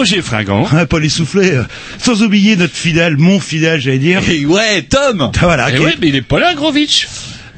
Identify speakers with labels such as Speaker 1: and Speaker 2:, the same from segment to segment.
Speaker 1: Roger Fringant.
Speaker 2: un Paul Essoufflé, euh, sans oublier notre fidèle, mon fidèle, j'allais dire.
Speaker 3: Et ouais, Tom
Speaker 2: Voilà,
Speaker 1: Eh
Speaker 2: qui-
Speaker 1: ouais, mais il est pas là, Grovitch.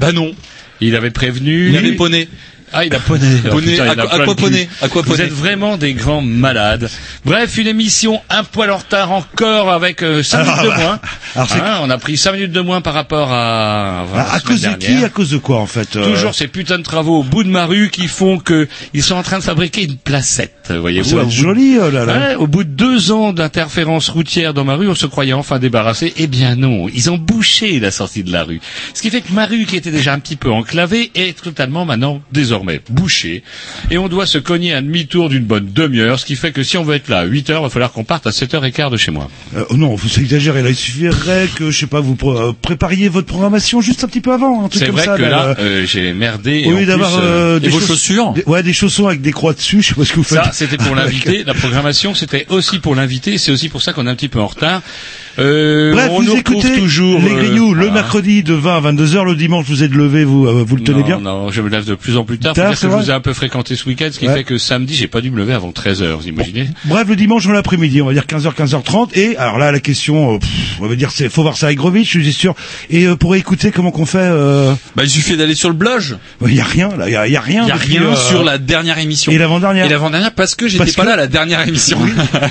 Speaker 3: Bah non,
Speaker 1: Il avait prévenu.
Speaker 3: il avait poney.
Speaker 1: Ah, il a poney. Oh,
Speaker 3: Poney, à
Speaker 1: a
Speaker 3: quoi- poney À quoi
Speaker 1: Vous êtes vraiment des grands malades. Bref, une émission un poil en retard encore avec euh, 5
Speaker 2: Alors,
Speaker 1: minutes de
Speaker 2: bah,
Speaker 1: moins.
Speaker 2: alors c'est-
Speaker 1: Hein, on a pris 5 minutes de moins par rapport à...
Speaker 2: à, à cause de qui? À cause de quoi, en fait euh,
Speaker 1: Toujours ces putains de travaux au bout de ma rue qui font que ils sont en train de fabriquer une placette, voyez-vous.
Speaker 2: Ça va
Speaker 1: au
Speaker 2: être
Speaker 1: bout de-
Speaker 2: joli, oh là là.
Speaker 1: Ouais, au bout de deux ans d'interférence routière dans ma rue, on se croyait enfin débarrassé. Eh bien non, ils ont bouché la sortie de la rue. Ce qui fait que ma rue, qui était déjà un petit peu enclavée, est totalement maintenant désormais bouchée. Et on doit se cogner un demi-tour d'une bonne demi-heure, ce qui fait que si on veut être là à 8 heures, il va falloir qu'on parte à 7h15 de chez moi.
Speaker 2: Euh, oh non, vous exagérez là. Il suffirait que, je sais pas, vous pr- euh, prépariez votre programmation juste un petit peu avant,
Speaker 1: C'est vrai
Speaker 2: ça.
Speaker 1: que là,
Speaker 2: euh,
Speaker 1: euh, j'ai merdé.
Speaker 2: Au lieu d'avoir
Speaker 1: euh,
Speaker 2: euh, des
Speaker 3: vos
Speaker 2: chauss-
Speaker 3: chaussures
Speaker 2: des- Ouais, des chaussons avec des croix dessus. Je sais pas ce que vous faites.
Speaker 1: Ça, c'était pour l'invité. La programmation, c'était aussi pour l'invité. C'est aussi pour ça qu'on est un petit peu en retard. Euh,
Speaker 2: Bref,
Speaker 1: on
Speaker 2: vous
Speaker 1: nous
Speaker 2: écoutez
Speaker 1: toujours
Speaker 2: les
Speaker 1: euh,
Speaker 2: Grignoux le
Speaker 1: voilà.
Speaker 2: mercredi de 20 à 22 heures, le dimanche vous êtes levé, vous euh, vous le tenez
Speaker 1: non,
Speaker 2: bien.
Speaker 1: Non, je me lève de plus en plus tard.
Speaker 2: Tard,
Speaker 1: dire
Speaker 2: c'est
Speaker 1: que je vous ai un peu fréquenté ce week-end, ce qui
Speaker 2: Ouais.
Speaker 1: fait que samedi, j'ai pas dû me lever avant 13 heures. Vous imaginez
Speaker 2: Bref, le dimanche dans l'après-midi, on va dire 15h, 15h30. Et alors là, la question, euh, pff, on va dire, c'est faut voir ça avec Grovitch, je suis sûr. Et euh, pour écouter, comment qu'on fait euh,
Speaker 3: Bah il suffit d'aller sur le blog.
Speaker 2: Il y a rien, là, il y a, il y a rien.
Speaker 3: Il y a rien
Speaker 2: euh,
Speaker 3: sur la dernière émission.
Speaker 2: Et l'avant-dernière.
Speaker 3: Et l'avant-dernière parce que j'étais pas
Speaker 2: que-
Speaker 3: là à la dernière émission.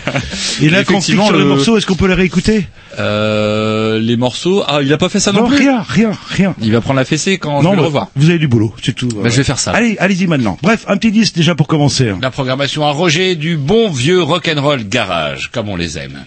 Speaker 2: Et là, quand sur le
Speaker 3: le-
Speaker 2: morceau, est-ce qu'on peut les réécouter?
Speaker 3: Euh, les morceaux. Ah, il a pas fait ça non,
Speaker 2: Non,
Speaker 3: plus.
Speaker 2: rien, rien, rien.
Speaker 3: Il va prendre la fessée quand
Speaker 2: non,
Speaker 3: je vais le revoir.
Speaker 2: vous avez du boulot, c'est tout.
Speaker 3: Bah, je vais faire ça.
Speaker 2: Allez, allez-y maintenant. Bref, un petit disque déjà pour commencer.
Speaker 1: La programmation à Roger du bon vieux rock'n'roll garage, comme on les aime.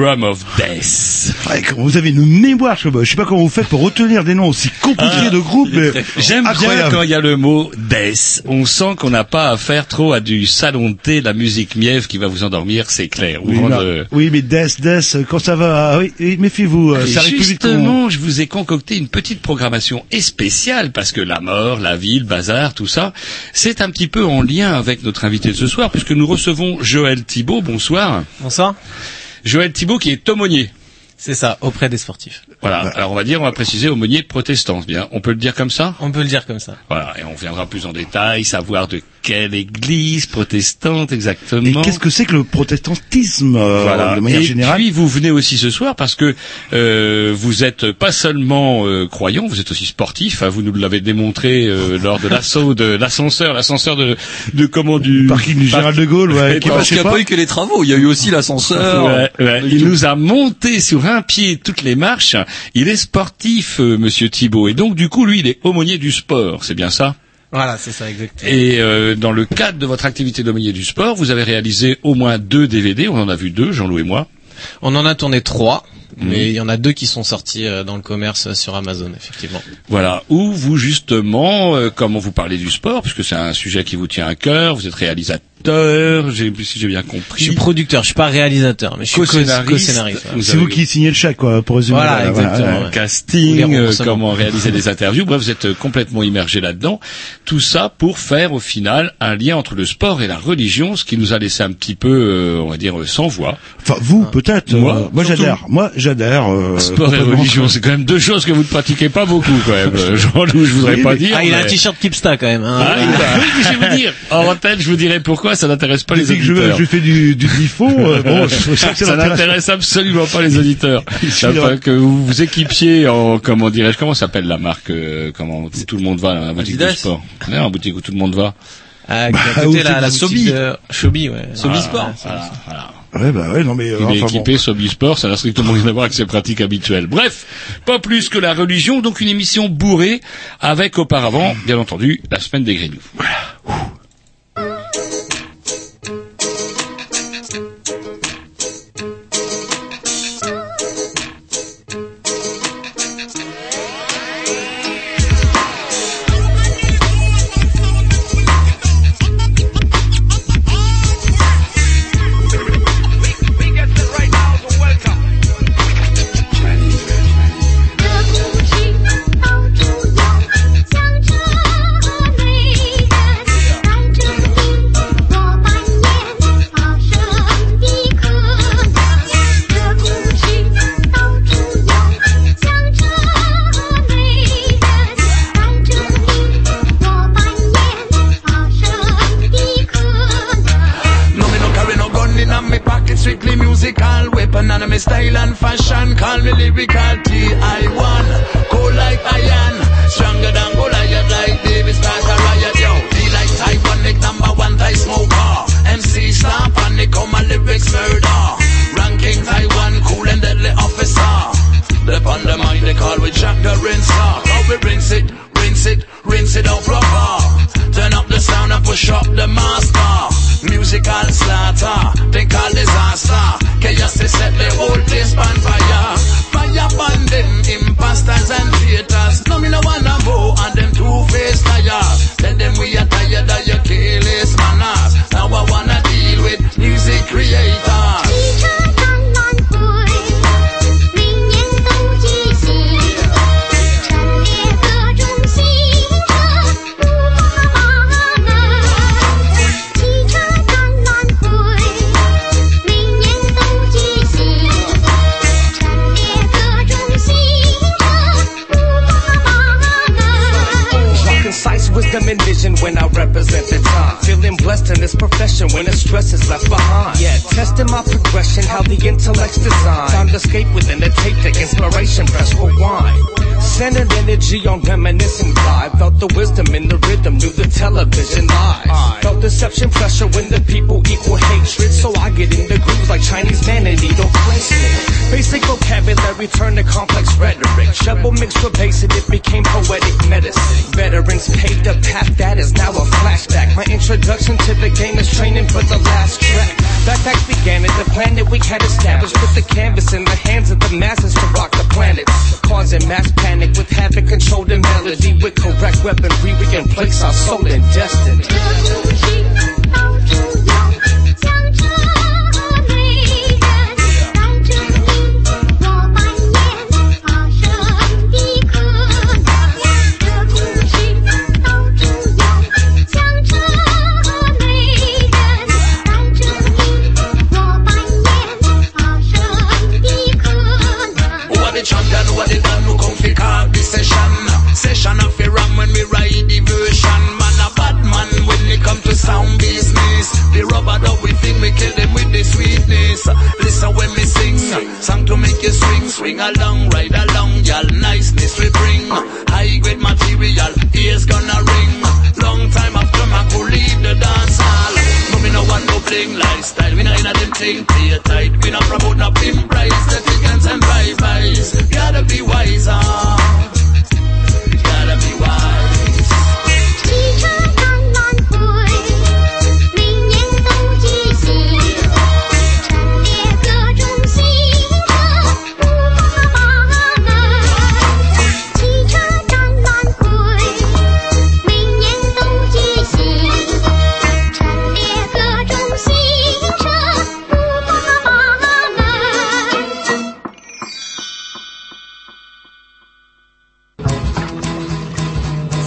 Speaker 1: Drum of Death.
Speaker 2: Ouais, quand vous avez une mémoire, je sais pas, je sais pas comment vous faites pour retenir des noms aussi compliqués
Speaker 1: Ah,
Speaker 2: de groupes, mais
Speaker 1: J'aime bien quand il y a le mot death. On sent qu'on n'a pas affaire trop à du salon de thé, la musique mièvre qui va vous endormir, c'est clair. Ou
Speaker 2: Oui, mais Death, Death, quand ça va, ah oui, oui, méfiez-vous, euh,
Speaker 1: Et
Speaker 2: ça arrive plus vite qu'on...
Speaker 1: Justement, je vous ai concocté une petite programmation et spéciale parce que la mort, la vie, le bazar, tout ça, c'est un petit peu en lien avec notre invité de ce soir puisque nous recevons Joël Thibault. Bonsoir.
Speaker 4: Bonsoir.
Speaker 1: Joël Thibault qui est aumônier.
Speaker 4: C'est ça, auprès des sportifs.
Speaker 1: Voilà. Alors on va dire, on va préciser aumônier protestant. Bien, on peut le dire comme ça?
Speaker 4: On peut le dire comme ça.
Speaker 1: Voilà. Et on viendra plus en détail, savoir de quelle église protestante exactement.
Speaker 2: Et qu'est-ce que c'est que le protestantisme, euh,
Speaker 1: Voilà.
Speaker 2: de manière
Speaker 1: et
Speaker 2: générale?
Speaker 1: puis vous venez aussi ce soir parce que euh, vous êtes pas seulement euh, croyant, vous êtes aussi sportif. hein, vous nous l'avez démontré euh, lors de l'assaut de l'ascenseur, l'ascenseur de, de comment du
Speaker 2: Parking du Gérald de Gaulle, ouais, qui
Speaker 3: Parce qu'il n'y a
Speaker 2: pas.
Speaker 3: pas eu que les travaux, il y a eu aussi l'ascenseur.
Speaker 1: Ouais, ouais. Il nous a monté sur un pied toutes les marches. Il est sportif, euh, Monsieur Thibault, et donc du coup, lui, il est aumônier du sport. C'est bien ça?
Speaker 4: Voilà, c'est ça, exactement.
Speaker 1: Et euh, dans le cadre de votre activité d'aumônier du sport, vous avez réalisé au moins deux DVD. On en a vu deux, Jean-Loup et moi.
Speaker 4: On en a tourné trois,
Speaker 1: Mhm.
Speaker 4: mais il y en a deux qui sont sortis euh, dans le commerce sur Amazon, effectivement.
Speaker 1: Voilà, où vous justement, euh, comment vous parlez du sport, puisque c'est un sujet qui vous tient à cœur, vous êtes réalisateur, j'ai, si j'ai bien
Speaker 4: Je
Speaker 1: compris.
Speaker 4: suis producteur, je suis pas réalisateur, mais je suis co-
Speaker 1: Co-scénariste.
Speaker 2: C'est vous qui signez le chèque, quoi, pour résumer.
Speaker 4: Voilà, exactement,
Speaker 2: ouais.
Speaker 4: ouais.
Speaker 1: casting, euh, comment réaliser des interviews. Bref, vous êtes euh, complètement immergé là-dedans. Tout ça pour faire au final un lien entre le sport et la religion, ce qui nous a laissé un petit peu, euh, on va dire, sans voix.
Speaker 2: Enfin, vous, peut-être.
Speaker 1: Moi,
Speaker 2: euh, moi, j'adhère. Moi, j'adhère. euh,
Speaker 1: Sport et religion, c'est quand même deux choses que vous ne pratiquez pas beaucoup, quand même. Jean-Loup, je voudrais
Speaker 2: Oui,
Speaker 1: pas
Speaker 2: mais-
Speaker 1: dire.
Speaker 4: Ah, il a un t-shirt Kipsta quand même. Hein.
Speaker 1: Ah, il a- oui, je vais vous dire. En antenne, je vous dirai pourquoi, ça n'intéresse pas les
Speaker 2: que je,
Speaker 1: auditeurs.
Speaker 2: je fais du, du difo, euh, bon, je,
Speaker 1: ça n'intéresse absolument pas les auditeurs. Enfin,
Speaker 2: de-
Speaker 1: que vous vous équipiez en, comment dirais-je, comment s'appelle la marque, euh, comment où tout le monde va, la boutique de
Speaker 3: Adidas
Speaker 1: sport. Non, la boutique où tout le monde va.
Speaker 4: Ah,
Speaker 2: Ah,
Speaker 4: à côté la,
Speaker 2: c'est
Speaker 4: la
Speaker 3: du Sobi.
Speaker 4: de Sobi, ouais.
Speaker 3: Sobi
Speaker 4: Voilà,
Speaker 3: Sport.
Speaker 4: ouais,
Speaker 1: Voilà, voilà.
Speaker 2: Ouais, bah ouais, non mais. euh,
Speaker 1: Il est
Speaker 2: enfin, bon.
Speaker 1: équipé Sobi Sport, ça n'a strictement rien à voir avec ses pratiques habituelles. Bref, pas plus que la religion, donc une émission bourrée avec auparavant, bien entendu, la semaine des Grignoux.
Speaker 5: 这
Speaker 6: deception pressure when the people equal hatred. So I get in the grooves like Chinese vanity, don't place me. Basic vocabulary turned to complex rhetoric. Shovel mixed with bass and it became poetic medicine. Veterans paved a path that is now a flashback. My introduction to the game is training for the last track. Backpacks began at the planet we had established. Put the canvas in the hands of the masses to rock the planet. Causing mass panic with havoc controlled and melody. With correct weaponry, we can place our soul in destiny.
Speaker 7: Sound business. The rubber dub we think we kill them with the sweetness. Listen when me sing, song to make you swing. Swing along, ride along, y'all. Niceness we bring. High grade material, ears gonna ring. Long time after my cool leave the dance hall. No me no want no bling lifestyle. We no inna them thing play tight. We no promote no pimp price. The chickens and drive-bys Gotta be wiser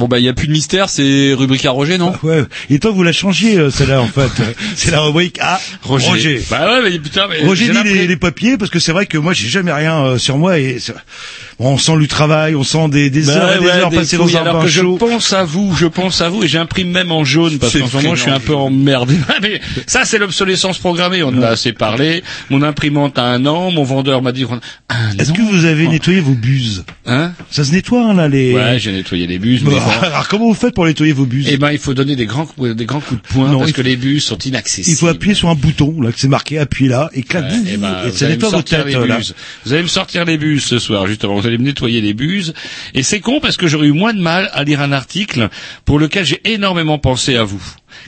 Speaker 3: Bon bah il y a plus de mystère, c'est rubrique à Roger, non
Speaker 2: Ouais. Et toi, vous la changiez, euh, celle-là, en fait. C'est la rubrique à Roger.
Speaker 1: Bah ouais, mais putain, mais
Speaker 2: Roger
Speaker 1: j'ai
Speaker 2: dit les, les papiers parce que c'est vrai que moi j'ai jamais rien euh, sur moi et c'est- bon, on sent du travail, on sent des, des
Speaker 1: Bah
Speaker 2: heures et des
Speaker 1: ouais,
Speaker 2: heures
Speaker 1: des
Speaker 2: passées dans un bain
Speaker 1: que je
Speaker 2: chaud.
Speaker 1: pense à vous, je pense à vous et j'imprime même en jaune parce qu'en ce moment je suis un peu emmerdé. mais ça c'est l'obsolescence programmée, on en a assez parlé. Mon imprimante a un an, mon vendeur m'a dit un
Speaker 2: Est-ce que vous avez nettoyé vos buses?
Speaker 1: Hein?
Speaker 2: Ça se nettoie hein, là les.
Speaker 1: Ouais, j'ai nettoyé les bus,
Speaker 2: Bon,
Speaker 1: mais
Speaker 2: alors comment vous faites pour nettoyer vos buses
Speaker 1: Eh ben, il faut donner des grands coups, des grands coups de poing
Speaker 2: Non,
Speaker 1: parce que les bus sont inaccessibles.
Speaker 2: Il faut appuyer sur un bouton là que c'est marqué appuie là et clac
Speaker 1: Ouais, eh ben,
Speaker 2: et ça nettoie votre tête
Speaker 1: les
Speaker 2: là.
Speaker 1: Vous allez me sortir les buses ce soir, justement. Vous allez me nettoyer les buses. Et c'est con parce que j'aurais eu moins de mal à lire un article pour lequel j'ai énormément pensé à vous.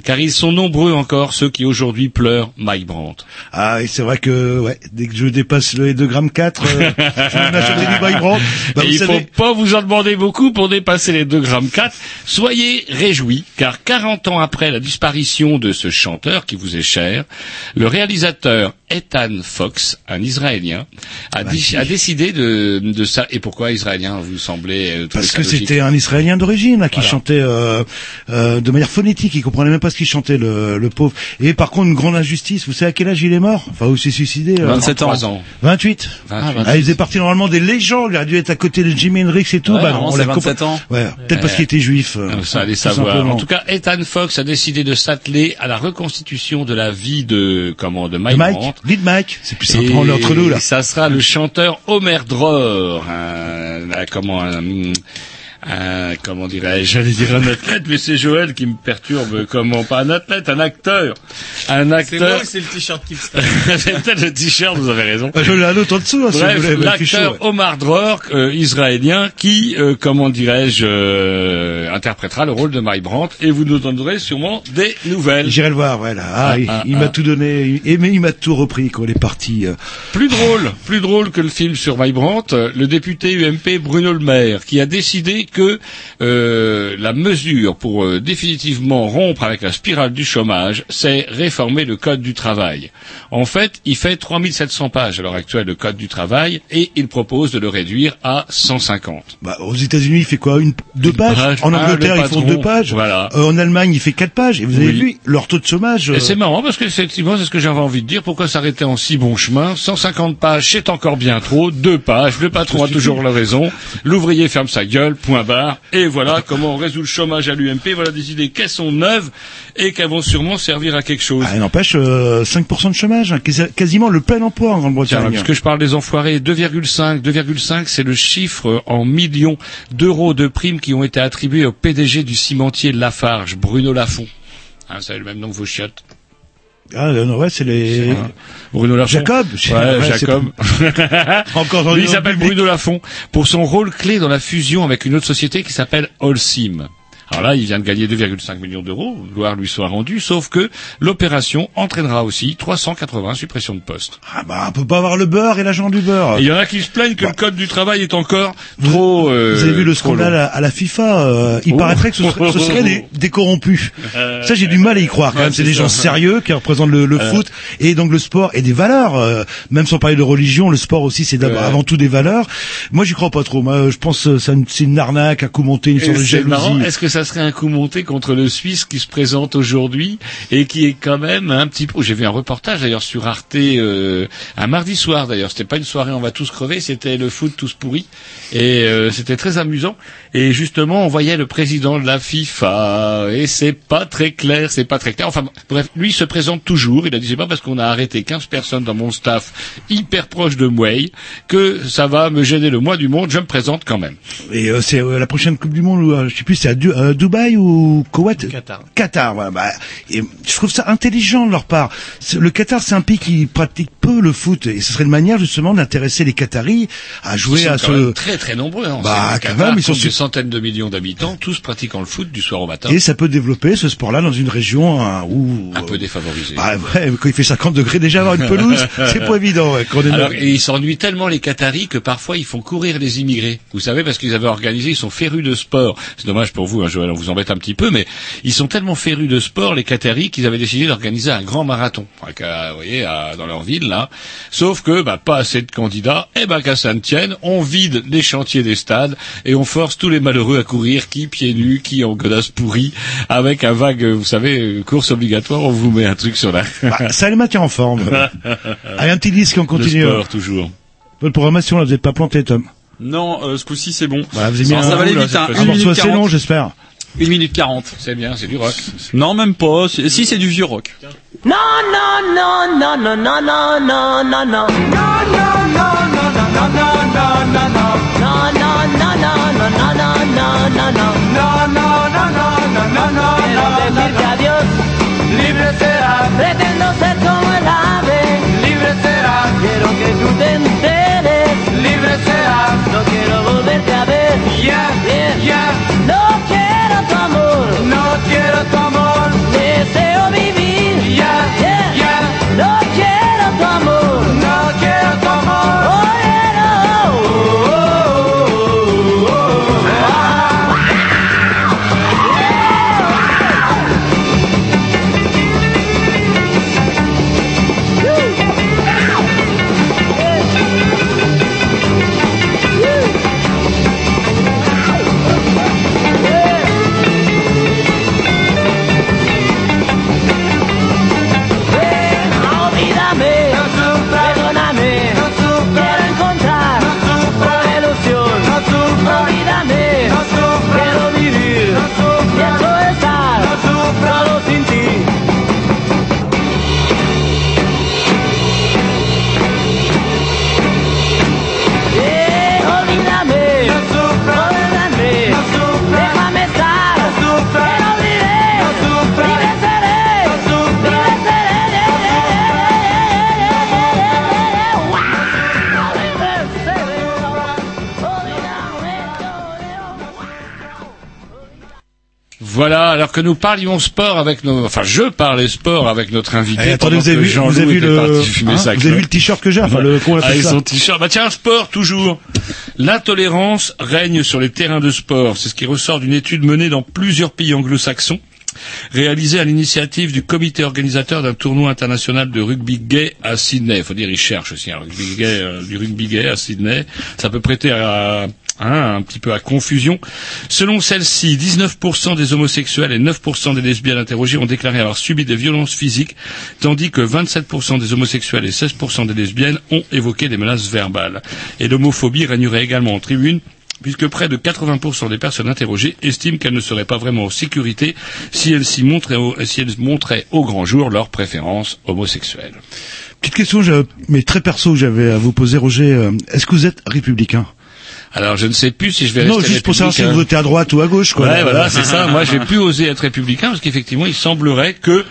Speaker 1: Car ils sont nombreux encore ceux qui aujourd'hui pleurent Mike Brandt.
Speaker 2: Ah et c'est vrai que ouais dès que je dépasse les 2 grammes 4 euh, je Mike Brandt. Bah,
Speaker 1: Et il
Speaker 2: savez,
Speaker 1: faut pas vous en demander beaucoup pour dépasser les 2 grammes 4. Soyez réjouis, car 40 ans après la disparition de ce chanteur qui vous est cher, le réalisateur Ethan Fox, un Israélien, a, a décidé de, de ça. Et pourquoi Israélien vous semblez euh,
Speaker 2: Parce que c'était un Israélien d'origine là qui
Speaker 1: Voilà.
Speaker 2: chantait euh, euh, de manière phonétique, il comprenait même pas ce qu'il chantait le, le pauvre. Et par contre une grande injustice, vous savez à quel âge il est mort? Enfin où il s'est suicidé euh,
Speaker 3: 27 ans.
Speaker 1: 23 ans.
Speaker 2: 28.
Speaker 1: 28.
Speaker 2: Ah, il faisait partie normalement des légendes, il aurait dû être à côté de Jimi Hendrix et tout.
Speaker 3: Ouais,
Speaker 2: bah,
Speaker 3: non,
Speaker 2: on l'a
Speaker 3: 27
Speaker 2: compris-
Speaker 3: ans.
Speaker 2: Ouais, peut-être parce qu'il était juif. euh,
Speaker 1: Euh, Ça allait
Speaker 2: tout
Speaker 1: savoir.
Speaker 2: simplement.
Speaker 1: En tout cas, Ethan Fox a décidé de s'atteler à la reconstitution de la vie de comment de Mike,
Speaker 2: Mike,
Speaker 1: Brandt.
Speaker 2: lead Mike, c'est plus simple
Speaker 1: Et
Speaker 2: on est entre nous là.
Speaker 1: Ça sera le chanteur Homer Dror, comment un- comment dirais-je, j'allais dire un athlète, mais c'est Joël qui me perturbe. Comment pas un athlète, un acteur, un
Speaker 4: C'est moi
Speaker 1: acteur.
Speaker 4: ou c'est le t-shirt qui me
Speaker 1: c'est peut-être le t-shirt, vous avez raison.
Speaker 2: Ah, Je l'ai un autre en dessous, hein, si
Speaker 1: Bref,
Speaker 2: chaud,
Speaker 1: l'acteur. Omar Dror, euh, israélien, qui, euh, comment dirais-je, euh, interprétera le rôle de Mike Brandt, et vous nous donnerez sûrement des nouvelles.
Speaker 2: J'irai le voir, voilà. Ah,
Speaker 1: Ah,
Speaker 2: il,
Speaker 1: ah,
Speaker 2: il
Speaker 1: ah.
Speaker 2: m'a tout donné, et mais il m'a tout repris quand il est parti. euh.
Speaker 1: Plus drôle, plus drôle que le film sur Mike Brandt, euh, le député UMP Bruno Le Maire, qui a décidé que euh, la mesure pour euh, définitivement rompre avec la spirale du chômage, c'est réformer le code du travail. En fait, il fait 3700 pages à l'heure actuelle le code du travail et il propose de le réduire à 150.
Speaker 2: Bah, aux États-Unis, il fait quoi? Une, Deux pages?
Speaker 1: page.
Speaker 2: En
Speaker 1: Ah,
Speaker 2: Angleterre,
Speaker 1: le
Speaker 2: ils font deux pages?
Speaker 1: Voilà.
Speaker 2: Euh, en Allemagne, il fait quatre pages. Et vous avez
Speaker 1: Oui.
Speaker 2: vu leur taux de chômage. euh,
Speaker 1: Et c'est marrant parce que effectivement, c'est ce que j'avais envie de dire. Pourquoi s'arrêter en si bon chemin? 150 pages, c'est encore bien trop. Deux pages, le patron a toujours la raison. L'ouvrier ferme sa gueule, point barre. Et voilà comment on résout le chômage à l'UMP. Voilà des idées qui sont neuves et qui vont sûrement servir à quelque chose.
Speaker 2: Ah, n'empêche, euh, 5% de chômage, hein, quasi- quasiment le plein emploi en Grande-Bretagne.
Speaker 1: puisque je parle des enfoirés, 2,5, 2,5, c'est le chiffre en millions d'euros de primes qui ont été attribués au PDG du cimentier Lafarge, Bruno Lafont. Hein, ça a le même nom que vos chiottes.
Speaker 2: Ah, non, ouais, c'est les...
Speaker 1: Bruno Lafont.
Speaker 2: Jacob.
Speaker 1: Ouais, Jacob.
Speaker 2: Encore dans
Speaker 1: Lui,
Speaker 2: le
Speaker 1: il s'appelle. Bruno Lafont pour son rôle clé dans la fusion avec une autre société qui s'appelle Holcim. Alors là, il vient de gagner 2,5 millions d'euros, gloire lui soit rendue, sauf que l'opération entraînera aussi 380 suppressions de postes.
Speaker 2: Ah bah, on peut pas avoir le beurre et l'agent du beurre.
Speaker 1: Il y en a qui se plaignent que le code du travail est encore trop... euh,
Speaker 2: Vous avez vu le scandale à, à la FIFA euh, Il
Speaker 1: Oh.
Speaker 2: paraîtrait que ce serait, ce serait des, des corrompus. Ça, j'ai du mal à y croire. Quand même, c'est des gens sérieux qui représentent le, le
Speaker 1: Euh.
Speaker 2: foot et donc le sport et des valeurs. euh, même sans parler de religion, le sport aussi, c'est avant tout des valeurs. Moi, j'y crois pas trop. Moi, je pense que c'est une, arnaque à coup monter, une sorte de
Speaker 1: marrant,
Speaker 2: jalousie.
Speaker 1: Ça serait un coup monté contre le Suisse qui se présente aujourd'hui et qui est quand même un petit peu... J'ai vu un reportage d'ailleurs sur Arte euh, un mardi soir d'ailleurs. C'était pas une soirée on va tous crever, c'était le foot tous pourris et euh, c'était très amusant. Et justement, on voyait le président de la FIFA et c'est pas très clair, c'est pas très clair. Enfin bref, lui se présente toujours. Il a dit c'est pas parce qu'on a arrêté 15 personnes dans mon staff hyper proche de Mway que ça va me gêner le mois du monde. Je me présente quand même.
Speaker 2: Et euh, c'est euh, la prochaine Coupe du Monde, où, euh, je sais plus, c'est à euh, Dubaï ou Koweït
Speaker 4: Qatar.
Speaker 2: Qatar, voilà. Bah, et je trouve ça intelligent de leur part. Le Qatar, c'est un pays qui pratique peu le foot, et ce serait une manière justement d'intéresser les Qataris à jouer à ce.
Speaker 1: très très nombreux. Hein.
Speaker 2: Bah, quand
Speaker 1: Qatar
Speaker 2: même, ils sont
Speaker 1: des centaines de millions d'habitants, tous pratiquant le foot du soir au matin.
Speaker 2: Et ça peut développer ce sport-là dans une région hein, où
Speaker 1: un peu défavorisé.
Speaker 2: bah ouais, quand il fait 50 degrés déjà avoir une pelouse, c'est pas évident. Ouais, quand on est
Speaker 1: Alors, et ils s'ennuient tellement les Qataris que parfois ils font courir les immigrés. Vous savez, parce qu'ils avaient organisé, ils sont férus de sport. C'est dommage pour vous, hein, Joël, on vous embête un petit peu, mais ils sont tellement férus de sport, les Qataris, qu'ils avaient décidé d'organiser un grand marathon. Vous voyez, à- dans leur ville, là. Sauf que, bah, pas assez de candidats. Et ben, qu'à ça ne tienne, on vide les chantiers des stades et on force tous les malheureux à courir, qui pieds nus, qui en godasse pourrie, avec un vague, vous savez, course obligatoire, on vous met un truc sur la...
Speaker 2: Bah, ça les maintient en forme. Allez, un petit disque, on continue.
Speaker 1: Le sport, toujours.
Speaker 2: Bonne programmation, là, vous n'êtes pas planté, Tom.
Speaker 3: Non, euh, ce coup-ci c'est bon.
Speaker 2: Voilà, vous avez mis
Speaker 3: Alors,
Speaker 2: un
Speaker 3: ça va aller
Speaker 2: là,
Speaker 3: vite, hein.
Speaker 2: Un morceau
Speaker 3: minute
Speaker 2: assez long,
Speaker 3: 40.
Speaker 2: j'espère.
Speaker 3: Une minute 40.
Speaker 1: C'est bien, c'est du rock.
Speaker 3: Non, même pas. Si, c'est du vieux rock.
Speaker 8: No, no, no, no, no, no, no, no, no, no. No, no, no, no, no, no, no, no, no, no. No,
Speaker 1: Voilà, alors que nous parlions sport avec nos, enfin je parlais sport avec notre invité.
Speaker 2: Eh, attendez,
Speaker 1: pendant
Speaker 2: vous avez vu, vous avez vu le, hein, vous avez vu le t-shirt que j'ai, enfin le, comment on appelle
Speaker 1: Avec
Speaker 2: ça
Speaker 1: son t-shirt. Bah tiens, sport toujours. L'intolérance règne sur les terrains de sport. C'est ce qui ressort d'une étude menée dans plusieurs pays anglo-saxons réalisée à l'initiative du comité organisateur d'un tournoi international de rugby gay à Sydney. Il faut dire, ils cherchent aussi un rugby gay, euh, du rugby gay à Sydney. Ça peut prêter à, hein, un petit peu à confusion. Selon celle-ci, 19% des homosexuels et 9% des lesbiennes interrogées ont déclaré avoir subi des violences physiques, tandis que 27% des homosexuels et 16% des lesbiennes ont évoqué des menaces verbales. Et l'homophobie régnerait également en tribune puisque près de 80% des personnes interrogées estiment qu'elles ne seraient pas vraiment en sécurité si elles s'y montraient au, grand jour leurs préférences homosexuelles.
Speaker 2: Petite question, mais très perso, j'avais à vous poser, Roger. euh, Est-ce que vous êtes républicain?
Speaker 1: Alors je ne sais plus si je vais
Speaker 2: Non,
Speaker 1: rester
Speaker 2: juste pour savoir si vous votez à droite ou à gauche, quoi.
Speaker 1: Ouais,
Speaker 2: Là,
Speaker 1: voilà,
Speaker 2: euh,
Speaker 1: c'est ça. Moi, j'ai plus osé être républicain parce qu'effectivement, il semblerait que,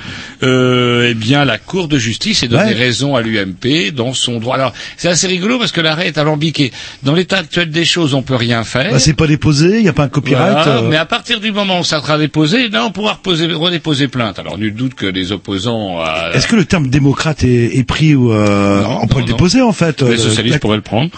Speaker 1: euh, eh bien, la Cour de justice ait donné
Speaker 2: Ouais.
Speaker 1: raison à l'UMP dans son droit. Alors, c'est assez rigolo parce que l'arrêt est alambiqué. Dans l'état actuel des choses, on peut rien faire.
Speaker 2: bah, c'est pas déposé, il n'y a pas un copyright.
Speaker 1: Voilà,
Speaker 2: euh,
Speaker 1: Mais à partir du moment où ça sera déposé, là, on pourra reposer, redéposer plainte. Alors, nul doute que les opposants à...
Speaker 2: Est-ce que le terme démocrate est, est pris ou euh, on peut
Speaker 1: non,
Speaker 2: le déposer en fait
Speaker 1: les
Speaker 2: euh,
Speaker 1: socialistes
Speaker 2: la-
Speaker 1: pourraient le prendre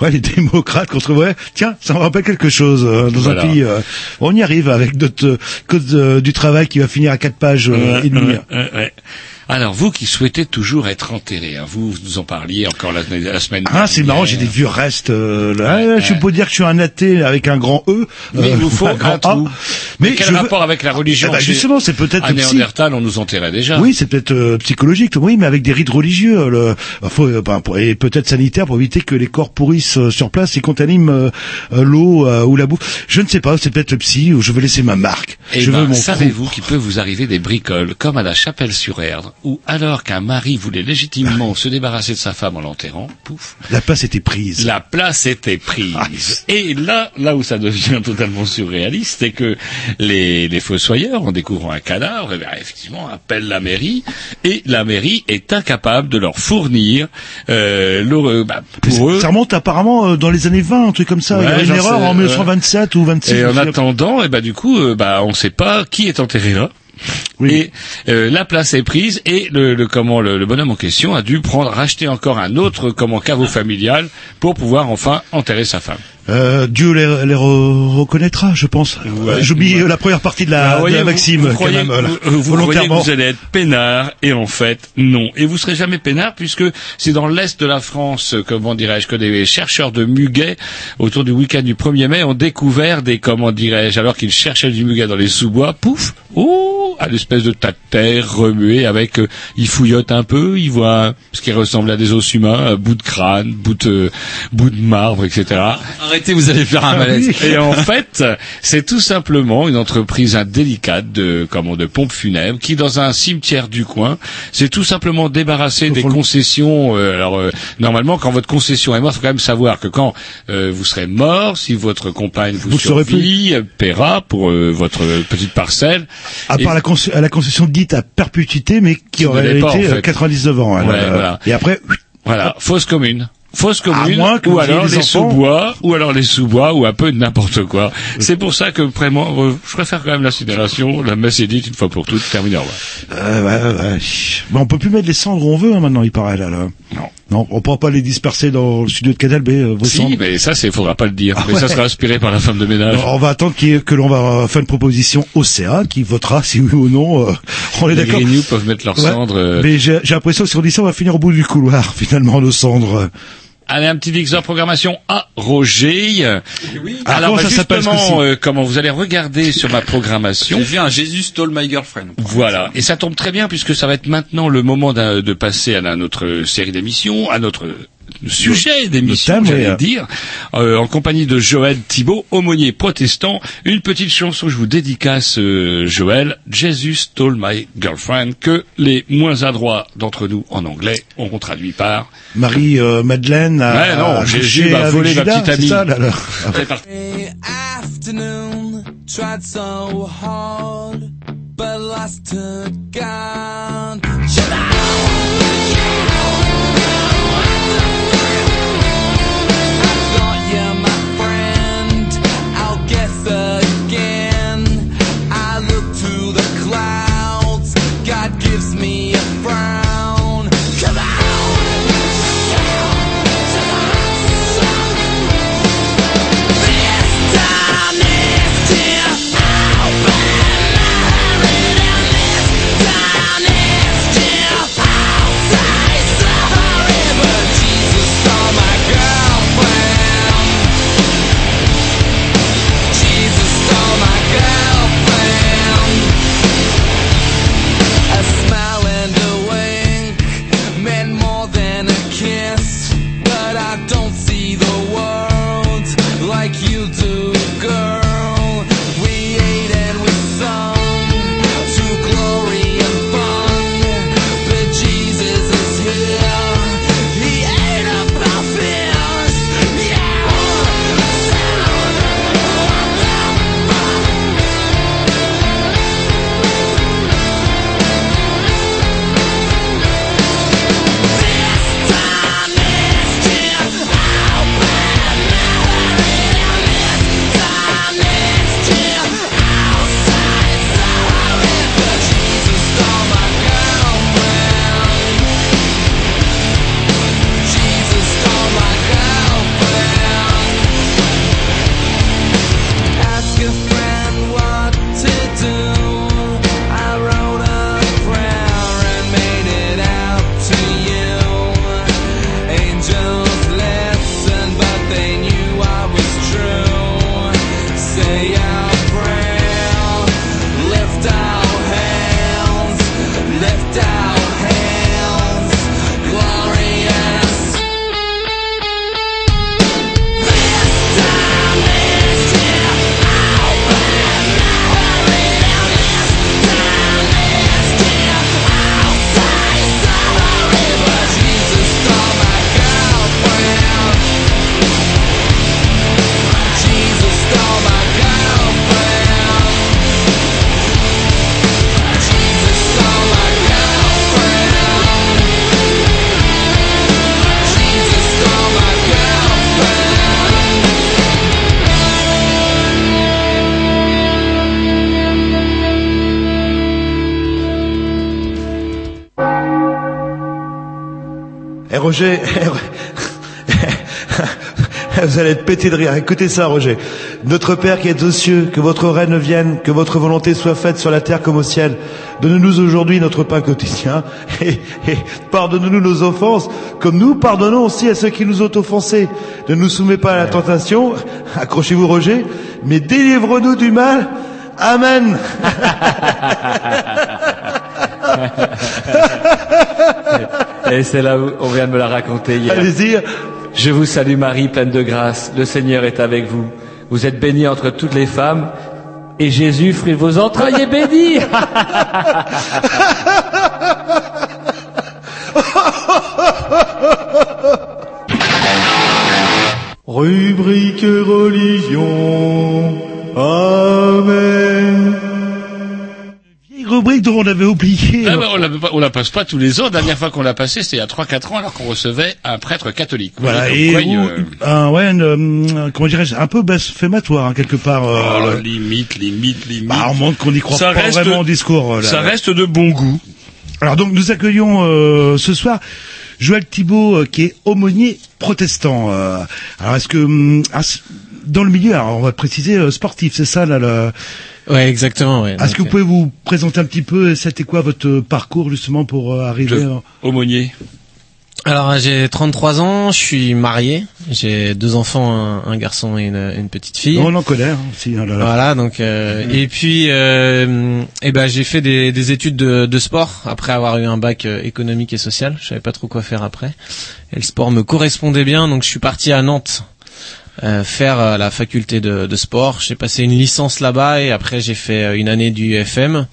Speaker 2: Ouais, les démocrates contre ouais. Tiens, ça me rappelle quelque chose euh, dans
Speaker 1: Voilà.
Speaker 2: un pays. euh, on y arrive avec notre euh, code euh, du travail qui va finir à quatre pages euh, et demie.
Speaker 1: ouais. Alors, vous qui souhaitez toujours être enterré, hein, vous, vous nous en parliez encore la, la semaine
Speaker 2: Ah, c'est marrant, j'ai des vieux restes. Euh, là. Je peux dire que je suis un athée avec un grand E.
Speaker 1: Mais il
Speaker 2: euh,
Speaker 1: vous faut
Speaker 2: un grand
Speaker 1: trou.
Speaker 2: Mais
Speaker 1: Mais quel
Speaker 2: je veux-
Speaker 1: rapport avec la religion
Speaker 2: Eh ben,
Speaker 1: Chez-
Speaker 2: justement, c'est peut-être
Speaker 1: À. Néandertal, on nous enterrait déjà.
Speaker 2: Oui, c'est peut-être euh, psychologique, oui, mais avec des rites religieux, le, euh, faut, euh, ben, pour- et peut-être sanitaire pour éviter que les corps pourrissent sur place et contaminent l'eau ou la bouffe. Je ne sais pas, c'est peut-être le psy ou je veux laisser ma marque.
Speaker 1: Et
Speaker 2: je veux
Speaker 1: ben, savez-vous qu'il peut vous arriver des bricoles, comme à la Chapelle-sur-Erdre, où alors qu'un mari voulait légitimement se débarrasser de sa femme en l'enterrant, pouf,
Speaker 2: La place était prise.
Speaker 1: la place était prise. Et là, là où ça devient totalement surréaliste, c'est que les, les fossoyeurs, en découvrant un cadavre, eh bien, effectivement, appellent la mairie, et la mairie est incapable de leur fournir euh, le- bah, pour eux
Speaker 2: Ça remonte apparemment euh, dans les années 20, un truc comme ça. Il y a une erreur
Speaker 1: sais,
Speaker 2: en
Speaker 1: ouais.
Speaker 2: 1927 ou 26.
Speaker 1: Et en attendant, et bah du coup, euh, bah on sait pas qui est enterré là. Et euh, la place est prise et le, le comment le bonhomme en question a dû prendre racheter encore un autre comment caveau familial pour pouvoir enfin enterrer sa femme.
Speaker 2: Euh, Dieu les, les re- reconnaîtra, je pense. Euh, J'oublie euh, la première partie de la,
Speaker 1: Alors,
Speaker 2: de la
Speaker 1: vous-
Speaker 2: Maxime,
Speaker 1: vous,
Speaker 2: quand
Speaker 1: croyez,
Speaker 2: même,
Speaker 1: vous, vous croyez que
Speaker 2: volontairement.
Speaker 1: vous allez être peinard et en fait non. Et vous serez jamais peinard puisque c'est dans l'est de la France, euh, comment dirais-je, que des chercheurs de muguet autour du week-end du 1er mai ont découvert des comment dirais-je, alors qu'ils cherchaient du muguet dans les sous-bois, pouf, oh, à l'espèce de tas de terre remué avec, euh, ils fouillotent un peu, ils voient ce qui ressemble à des os humains, un bout de crâne, bout de, bout de marbre, etc.
Speaker 3: Arrêtez, vous allez faire un malaise.
Speaker 1: Et en fait, c'est tout simplement une entreprise indélicate de, comment, de pompes funèbres qui, dans un cimetière du coin, s'est tout simplement débarrassé des concessions. euh, alors, euh, normalement, quand votre concession est morte, il faut quand même savoir que quand euh, vous serez mort, si votre compagne vous,
Speaker 2: Vous
Speaker 1: survit, euh, paiera pour euh, votre petite parcelle.
Speaker 2: À
Speaker 1: Et-
Speaker 2: part la, la concession dite à perpétuité, mais qui aurait été
Speaker 1: en
Speaker 2: euh,
Speaker 1: fait.
Speaker 2: 99 ans. elle,
Speaker 1: Ouais,
Speaker 2: euh,
Speaker 1: voilà.
Speaker 2: Et après,
Speaker 1: Voilà, fausse commune. Fausse commune, ou alors les sous-bois, ou alors les sous-bois, ou un peu de n'importe quoi. C'est pour ça que vraiment, euh, je préfère quand même l'incinération, la messe est dite une fois pour toutes, terminé, au revoir.
Speaker 2: Euh, ouais, ouais. Bon, on peut plus mettre les cendres où on veut hein, maintenant, il paraît là. là.
Speaker 1: Non.
Speaker 2: Non, on pourra pas les disperser dans le studio de Canal B. euh, vos
Speaker 1: Si,
Speaker 2: cendres.
Speaker 1: mais ça, c'est, faudra pas le dire.
Speaker 2: Ah
Speaker 1: mais ça
Speaker 2: ouais.
Speaker 1: sera inspiré par la femme de ménage.
Speaker 2: Non, on va attendre que l'on va faire une proposition au CA qui votera si oui ou non. euh, on est
Speaker 1: les
Speaker 2: d'accord.
Speaker 1: Grignoux peuvent mettre leurs
Speaker 2: Ouais.
Speaker 1: cendres. euh,
Speaker 2: Mais j'ai j'ai l'impression que si on dit ça, on va finir au bout du couloir finalement nos cendres.
Speaker 1: Allez, un petit de programmation à Roger. Alors,
Speaker 2: comment
Speaker 1: bah,
Speaker 2: ça
Speaker 1: justement, euh, comment vous allez regarder sur ma programmation.
Speaker 3: J'ai vu un Jesus stole my girlfriend.
Speaker 1: Voilà, et ça tombe très bien puisque ça va être maintenant le moment de passer à notre série d'émissions, à notre sujet d'émission, j'allais
Speaker 2: oui.
Speaker 1: dire, euh, en compagnie de Joël Thibault, aumônier protestant. Une petite chanson, je vous dédicace, euh, Joël, Jesus Stole My Girlfriend, que les moins adroits d'entre nous en anglais auront traduit par...
Speaker 2: Marie euh, Madeleine a,
Speaker 1: Ouais, non,
Speaker 2: a
Speaker 1: Jésus
Speaker 2: avec
Speaker 1: voler ma petite amie.
Speaker 2: ça, là, là.
Speaker 9: Roger, vous allez être pété de rire. Écoutez ça, Roger. Notre Père qui est aux cieux, que votre règne vienne, que votre volonté soit faite sur la terre comme au ciel. Donne-nous aujourd'hui notre pain quotidien et, et pardonne-nous nos offenses, comme nous pardonnons aussi à ceux qui nous ont offensés. Ne nous soumets pas à la tentation, accrochez-vous, Roger, mais délivre-nous du mal. Amen.
Speaker 10: Et c'est là où on vient de me la raconter hier.
Speaker 9: Allez-y.
Speaker 10: Je vous salue Marie, pleine de grâce. Le Seigneur est avec vous. Vous êtes bénie entre toutes les femmes. Et Jésus, fruit de vos entrailles, est béni.
Speaker 9: Rubrique religion. Amen.
Speaker 2: Rubrique dont on avait oublié.
Speaker 1: Ah, bah, on, la, on la passe pas tous les ans. La dernière fois qu'on l'a passée, c'était il y a 3-4 ans, alors qu'on recevait un prêtre catholique.
Speaker 2: Voilà, et
Speaker 1: quoi,
Speaker 2: où-
Speaker 1: euh,
Speaker 2: un, ouais, une, euh, comment dirais-je, un peu blasphématoire, hein, quelque part.
Speaker 1: oh,
Speaker 2: Euh,
Speaker 1: limite, limite, limite.
Speaker 2: bah, on montre qu'on n'y croit
Speaker 1: Ça
Speaker 2: pas
Speaker 1: reste-
Speaker 2: vraiment au discours. là.
Speaker 1: Ça reste de bon goût.
Speaker 2: Alors donc nous accueillons euh, ce soir Joël Thibault qui est aumônier protestant. alors est-ce que hum, ah, dans le milieu, alors on va préciser sportif, c'est ça là le...
Speaker 4: Ouais, exactement. Ouais.
Speaker 2: Est-ce
Speaker 4: Donc,
Speaker 2: que vous pouvez vous présenter un petit peu C'était quoi votre euh, parcours justement pour euh, arriver
Speaker 1: Le-
Speaker 2: en-
Speaker 1: Aumônier.
Speaker 4: Alors j'ai 33 ans, je suis marié, j'ai deux enfants, un, un garçon et une, une petite fille.
Speaker 2: Non, on en connaît. Hein, si, oh là là.
Speaker 4: Voilà, donc euh, et puis euh, eh ben j'ai fait des, des études de, de sport après avoir eu un bac euh, économique et social. Je savais pas trop quoi faire après. Et le sport me correspondait bien, donc je suis parti à Nantes euh, faire euh, la faculté de, sport. J'ai passé une licence là-bas et après j'ai fait euh, une année du FM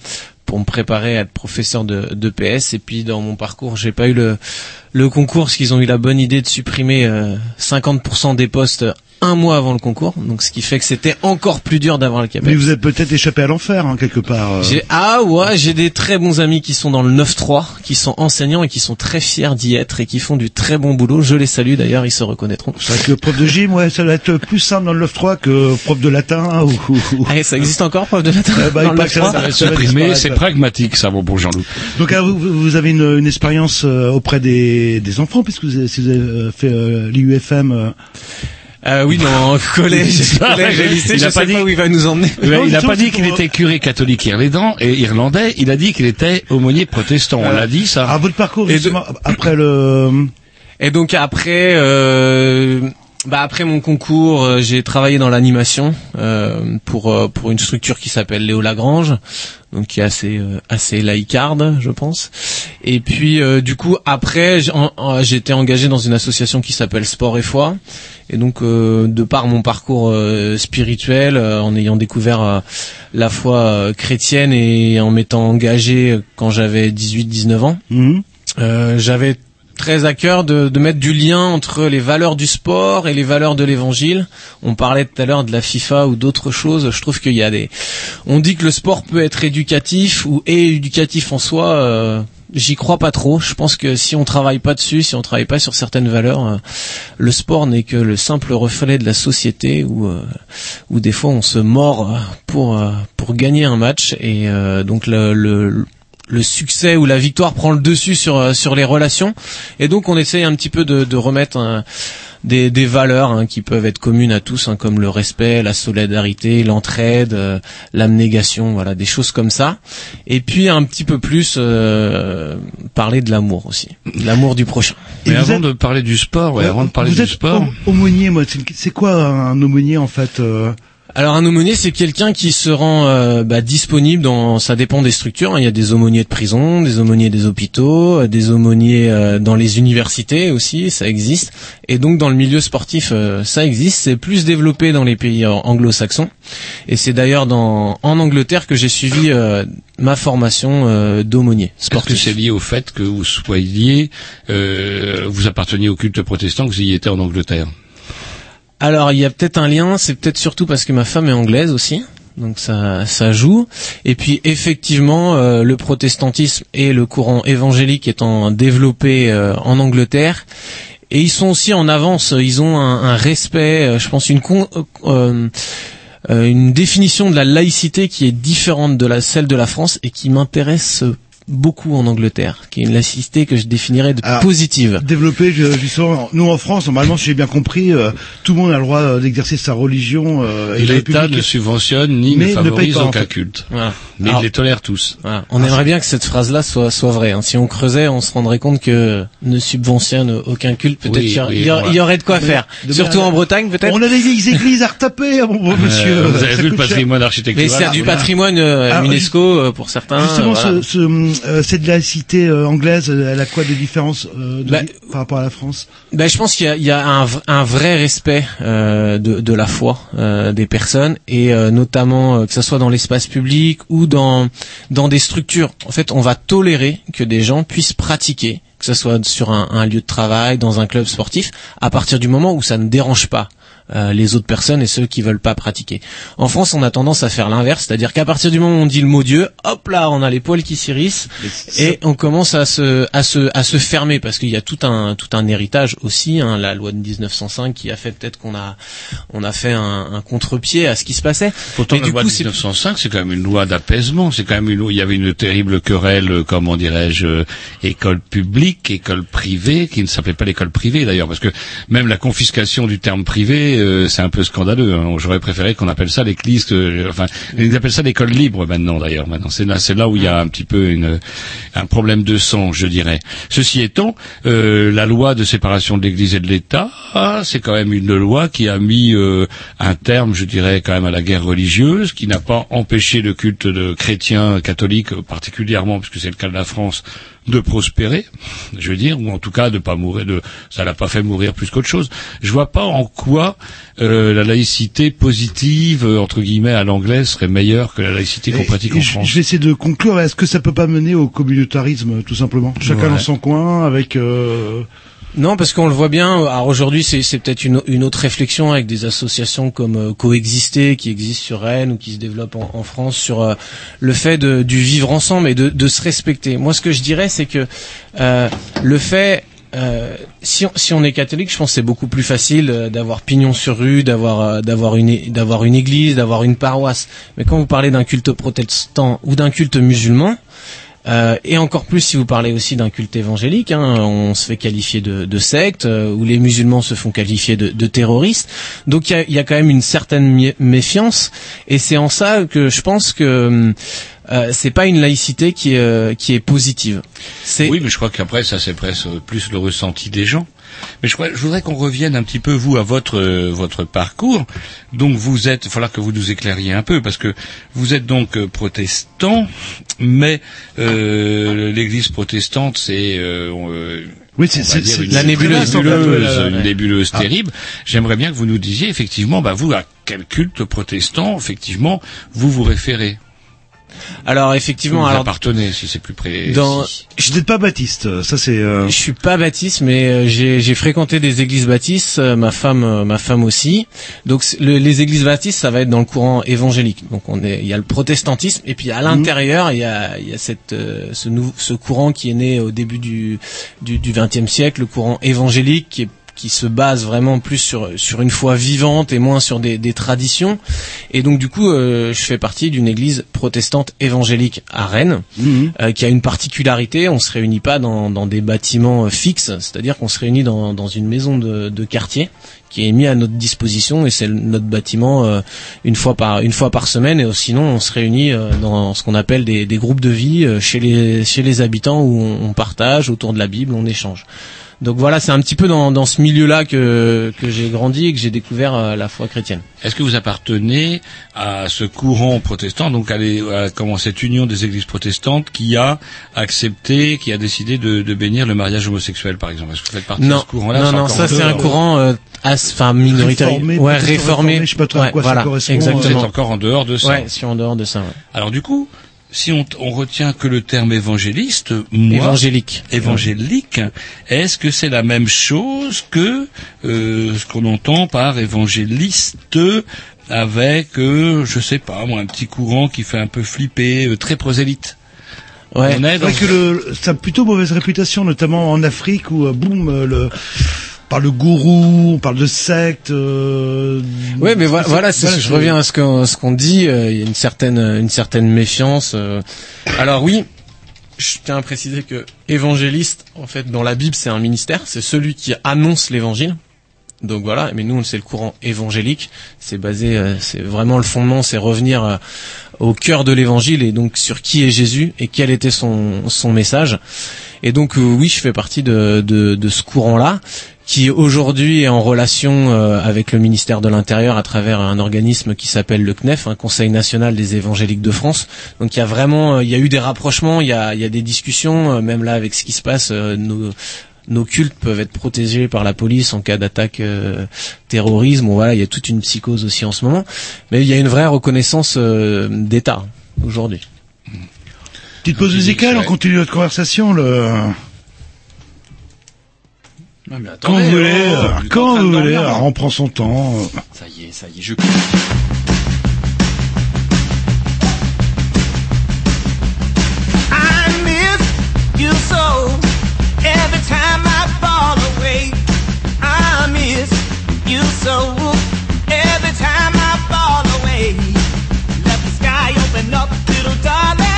Speaker 4: pour me préparer à être professeur de, PS. Et puis dans mon parcours, j'ai pas eu le, concours parce qu'ils ont eu la bonne idée de supprimer euh, 50% des postes un mois avant le concours. Donc ce qui fait que c'était encore plus dur d'avoir le CAPES.
Speaker 2: Mais vous êtes peut-être échappé à l'enfer hein, quelque part. euh.
Speaker 4: J'ai ah ouais, j'ai des très bons amis qui sont dans le 9-3, qui sont enseignants et qui sont très fiers d'y être et qui font du très bon boulot. Je les salue d'ailleurs, ils se reconnaîtront.
Speaker 2: C'est vrai que prof de gym, ouais, ça doit être plus simple dans le 9-3 que prof de latin. hein, ou, ou-
Speaker 4: Ah, ça existe encore prof de latin
Speaker 2: Eh ben,
Speaker 4: dans le
Speaker 2: paraît que ça
Speaker 4: 9-3?
Speaker 2: va-
Speaker 1: Ça va
Speaker 2: ça va
Speaker 1: supprimer,
Speaker 2: disparaître.
Speaker 1: c'est pragmatique, ça, mon bon Jean-Loup.
Speaker 2: Donc ah, vous, vous avez une, une expérience euh, auprès des, des enfants puisque vous avez, si vous avez euh, fait euh, l'IUFM. Euh,
Speaker 4: oui, non, collège,
Speaker 1: Ah,
Speaker 4: collège et lycée,
Speaker 1: il
Speaker 4: je
Speaker 1: a
Speaker 4: sais
Speaker 1: pas dit-
Speaker 4: pas où il va nous emmener.
Speaker 1: Ouais,
Speaker 2: Non,
Speaker 1: il n'a pas dit
Speaker 2: pour-
Speaker 1: qu'il était curé catholique irlandais, et irlandais, il a dit qu'il était aumônier protestant. On l'a dit, ça.
Speaker 2: à votre parcours
Speaker 4: Et
Speaker 2: justement après le.
Speaker 4: Et donc après, euh, bah après mon concours, euh, j'ai travaillé dans l'animation euh, pour euh, pour une structure qui s'appelle Léo Lagrange, donc qui est assez euh, assez laïcarde, je pense. Et puis euh, du coup après, été engagé dans une association qui s'appelle Sport et Foi. Et donc euh, de par mon parcours euh, spirituel, euh, en ayant découvert euh, la foi euh, chrétienne et en m'étant engagé euh, quand j'avais 18-19 ans,
Speaker 2: Mhm.
Speaker 4: euh, j'avais très à cœur de, de mettre du lien entre les valeurs du sport et les valeurs de l'évangile. On parlait tout à l'heure de la FIFA ou d'autres choses. Je trouve qu'il y a des. On dit que le sport peut être éducatif ou est éducatif en soi. J'y crois pas trop. Je pense que si on travaille pas dessus, si on travaille pas sur certaines valeurs, euh, le sport n'est que le simple reflet de la société où euh, où des fois on se mord pour euh, pour gagner un match et donc le, le le succès ou la victoire prend le dessus sur euh, sur les relations et donc on essaye un petit peu de, de remettre un- des, des valeurs hein, qui peuvent être communes à tous hein, comme le respect, la solidarité, l'entraide, euh, l'abnégation, voilà des choses comme ça. Et puis un petit peu plus euh, parler de l'amour aussi, de l'amour du prochain.
Speaker 1: Mais
Speaker 2: Et
Speaker 1: avant
Speaker 2: êtes-
Speaker 1: de parler du sport, ouais,
Speaker 2: Ouais,
Speaker 1: avant de parler
Speaker 2: vous
Speaker 1: du
Speaker 2: êtes
Speaker 1: sport,
Speaker 2: au- aumônier, moi. C'est quoi un aumônier en fait euh
Speaker 4: Alors un aumônier, c'est quelqu'un qui se rend euh, bah, disponible dans. Ça dépend des structures. hein. Il y a des aumôniers de prison, des aumôniers des hôpitaux, euh, des aumôniers euh, dans les universités aussi. Ça existe. Et donc dans le milieu sportif, euh, ça existe. C'est plus développé dans les pays anglo-saxons. Et c'est d'ailleurs dans en Angleterre que j'ai suivi euh, ma formation euh, d'aumônier
Speaker 1: est-ce que
Speaker 4: sportif.
Speaker 1: c'est lié au fait que vous soyez, euh, vous apparteniez au culte protestant, que vous y étiez en Angleterre?
Speaker 4: Alors il y a peut-être un lien, c'est peut-être surtout parce que ma femme est anglaise aussi. Donc ça, ça joue. Et puis effectivement, euh, le protestantisme et le courant évangélique étant développé euh, en Angleterre, et ils sont aussi en avance. Ils ont un, respect, euh, je pense, une con- une définition de la laïcité qui est différente de la celle de la France et qui m'intéresse beaucoup en Angleterre, qui est une laïcité que je définirais de
Speaker 2: Alors,
Speaker 4: positive.
Speaker 2: Développé je- justement, nous en France, normalement, si j'ai bien compris, euh, tout le monde a le droit d'exercer sa religion. euh,
Speaker 1: Et l'État ne subventionne ni
Speaker 2: Mais
Speaker 1: ne
Speaker 2: ne
Speaker 1: favorise
Speaker 2: pas, en
Speaker 1: aucun
Speaker 2: fait.
Speaker 1: culte.
Speaker 4: Voilà.
Speaker 1: Mais
Speaker 4: Alors-
Speaker 1: il les tolère tous.
Speaker 4: Voilà. On aimerait bien que cette phrase-là soit soit vraie. hein. Si on creusait, on se rendrait compte que ne subventionne aucun culte. Peut-être
Speaker 1: Oui,
Speaker 4: qu'il y,
Speaker 1: oui,
Speaker 4: aurait de quoi
Speaker 2: Mais-
Speaker 4: faire.
Speaker 2: de-
Speaker 4: Surtout en Bretagne, peut-être.
Speaker 2: On a des vieilles églises à retaper, mon bon monsieur.
Speaker 1: Euh, vous avez
Speaker 2: Ça
Speaker 1: vu le patrimoine
Speaker 4: Mais
Speaker 1: architectural
Speaker 4: c'est du patrimoine euh,
Speaker 2: Alors,
Speaker 4: UNESCO euh, pour certains.
Speaker 2: Justement,
Speaker 4: euh, voilà.
Speaker 2: ce, ce, euh, cette laïcité euh, anglaise, elle a quoi de différence euh, de-
Speaker 4: Bah,
Speaker 2: par rapport à la France?
Speaker 4: Ben, je pense qu'il y a, il y a un, vrai respect euh, de, de la foi euh, des personnes et euh, notamment euh, que ce soit dans l'espace public ou dans dans des structures. En fait, on va tolérer que des gens puissent pratiquer, que ce soit sur un, un lieu de travail, dans un club sportif, à partir du moment où ça ne dérange pas. Euh, les autres personnes et ceux qui veulent pas pratiquer. En France, on a tendance à faire l'inverse, c'est-à-dire qu'à partir du moment où on dit le mot Dieu, hop là, on a les poils qui s'irissent et on commence à se à se à se fermer parce qu'il y a tout un tout un héritage aussi hein, la loi de 1905 qui a fait peut-être qu'on a on a fait un, un contre-pied à ce qui se passait
Speaker 1: Pourtant,
Speaker 4: Mais
Speaker 1: la
Speaker 4: du
Speaker 1: loi
Speaker 4: coup,
Speaker 1: de
Speaker 4: c'est-
Speaker 1: 1905, c'est quand même une loi d'apaisement. C'est quand même une loi. Il y avait une terrible querelle, euh, comment dirais-je, euh, école publique, école privée, qui ne s'appelait pas l'école privée d'ailleurs, parce que même la confiscation du terme privé, euh, c'est un peu scandaleux. hein. J'aurais préféré qu'on appelle ça l'église, euh, enfin, ils appellent ça l'école libre maintenant d'ailleurs. Maintenant, c'est là, c'est là où il y a un petit peu une, un problème de sang, je dirais. Ceci étant, euh, la loi de séparation de l'Église et de l'État, c'est quand même une loi qui a mis euh, un terme, je dirais, quand même à la guerre religieuse, qui n'a pas empêché le culte de chrétiens catholiques, particulièrement, puisque c'est le cas de la France, de prospérer, je veux dire, ou en tout cas de pas mourir, de ça l'a pas fait mourir plus qu'autre chose. Je vois pas en quoi euh, la laïcité positive euh, entre guillemets à l'anglaise serait meilleure que la laïcité qu'on pratique en
Speaker 2: je,
Speaker 1: France.
Speaker 2: je vais essayer de conclure. Est-ce que ça peut pas mener au communautarisme, tout simplement? Chacun
Speaker 1: Ouais.
Speaker 2: dans son coin, avec. euh,
Speaker 4: Non, parce qu'on le voit bien. Alors aujourd'hui, c'est, peut-être une, autre réflexion avec des associations comme euh, Coexister qui existent sur Rennes ou qui se développent en, France sur euh, le fait de, du vivre ensemble et de, se respecter. Moi, ce que je dirais, c'est que euh, le fait euh, si, on, est catholique, je pense que c'est beaucoup plus facile euh, d'avoir pignon sur rue, d'avoir euh, d'avoir une d'avoir une église, d'avoir une paroisse. Mais quand vous parlez d'un culte protestant ou d'un culte musulman, euh, et encore plus si vous parlez aussi d'un culte évangélique, hein, on se fait qualifier de, de secte, euh, les musulmans se font qualifier de, de terroristes. Donc il y a, y a quand même une certaine mé- méfiance, et c'est en ça que je pense que euh, c'est pas une laïcité qui euh, qui est positive.
Speaker 1: Oui, mais je crois qu'après, ça c'est presque plus le ressenti des gens. Mais je, crois, je voudrais qu'on revienne un petit peu, vous, à votre euh, votre parcours. Donc vous êtes, il falloir que vous nous éclairiez un peu, parce que vous êtes donc euh, protestant, mais euh, l'Église protestante, c'est...
Speaker 2: Oui,
Speaker 4: la nébuleuse, ouais,
Speaker 1: une nébuleuse
Speaker 2: Ah.
Speaker 1: terrible. J'aimerais bien que vous nous disiez, effectivement, bah, vous, à quel culte protestant, effectivement, vous vous référez?
Speaker 4: Alors effectivement,
Speaker 1: vous
Speaker 4: alors
Speaker 1: appartenez, si c'est plus précis.
Speaker 4: dans
Speaker 2: Je suis peut-être pas baptiste. Ça c'est. euh,
Speaker 4: Je suis pas baptiste, mais euh, j'ai j'ai fréquenté des églises baptistes, euh, ma femme, euh, ma femme aussi. Donc le- les églises baptistes, ça va être dans le courant évangélique. Donc on est, il y a le protestantisme, et puis à l'intérieur, il y a, il y a cette, euh, ce, nou- ce courant qui est né au début du du du XXe siècle, le courant évangélique, qui est qui se base vraiment plus sur sur une foi vivante et moins sur des, des traditions. Et donc du coup, euh, je fais partie d'une église protestante évangélique à Rennes,
Speaker 2: mhm.
Speaker 4: euh, qui a une particularité. On se réunit pas dans, dans des bâtiments euh, fixes, c'est-à-dire qu'on se réunit dans, dans une maison de, de quartier qui est mis à notre disposition et c'est notre bâtiment euh, une fois par une fois par semaine. Et euh, sinon, on se réunit euh, dans ce qu'on appelle des, des groupes de vie euh, chez les chez les habitants où on, on partage autour de la Bible, on échange. Donc voilà, c'est un petit peu dans, dans ce milieu-là que, que j'ai grandi et que j'ai découvert euh, la foi chrétienne.
Speaker 1: Est-ce que vous appartenez à ce courant protestant, donc à, les- à comment cette union des églises protestantes qui a accepté, qui a décidé de, de bénir le mariage homosexuel, par exemple? Est-ce que vous faites partie de ce courant-là?
Speaker 4: Non,
Speaker 1: C'est
Speaker 4: non, ça c'est un
Speaker 1: dehors.
Speaker 4: courant euh, as- enfin minoritaire,
Speaker 2: Réformé,
Speaker 4: ouais, réformé.
Speaker 2: réformé, je sais pas trop à quoi ça
Speaker 4: voilà,
Speaker 2: correspond.
Speaker 1: Vous êtes
Speaker 4: exactement.
Speaker 1: encore en dehors de ça.
Speaker 4: Ouais, suis en dehors de ça. ouais.
Speaker 1: Alors du coup, si on, on retient que le terme évangéliste, moi,
Speaker 4: Évangélique.
Speaker 1: évangélique, est-ce que c'est la même chose que euh, ce qu'on entend par évangéliste avec, euh, je sais pas, moi, un petit courant qui fait un peu flipper, euh, très prosélyte?
Speaker 4: Ouais.
Speaker 1: On est
Speaker 2: C'est
Speaker 1: dans
Speaker 2: vrai que le, ça a plutôt mauvaise réputation, notamment en Afrique où, euh, boum, euh, le, on parle de gourou, on parle de secte. Euh,
Speaker 4: Ouais, mais voilà, c'est- je reviens à ce qu'on ce qu'on dit. euh, Il y a une certaine une certaine méfiance. euh. Alors oui, je tiens à préciser que évangéliste, en fait, dans la Bible, c'est un ministère, c'est celui qui annonce l'évangile. Donc voilà, mais nous, c'est le courant évangélique. C'est basé, euh, c'est vraiment le fondement, c'est revenir euh, au cœur de l'évangile et donc sur qui est Jésus et quel était son son message. Et donc euh, oui, je fais partie de de, de ce courant-là qui aujourd'hui est en relation euh, avec le ministère de l'Intérieur à travers un organisme qui s'appelle le CNEF, un Conseil national des évangéliques de France. Donc il y a vraiment, euh, il y a eu des rapprochements, il y a, il y a des discussions, euh, même là avec ce qui se passe, euh, nos, nos cultes peuvent être protégés par la police en cas d'attaque euh, terrorisme. Bon, voilà, il y a toute une psychose aussi en ce moment, mais il y a une vraie reconnaissance euh, d'État aujourd'hui.
Speaker 2: Petite pause musicale, on continue notre conversation. Le... Quand vous voulez, euh, quand vous voulez, alors on prend son temps. euh.
Speaker 3: Ça y est, ça y est, je
Speaker 8: I miss you so. Every time I fall away, I miss you so. Every time I fall away, let the sky open up, little darling.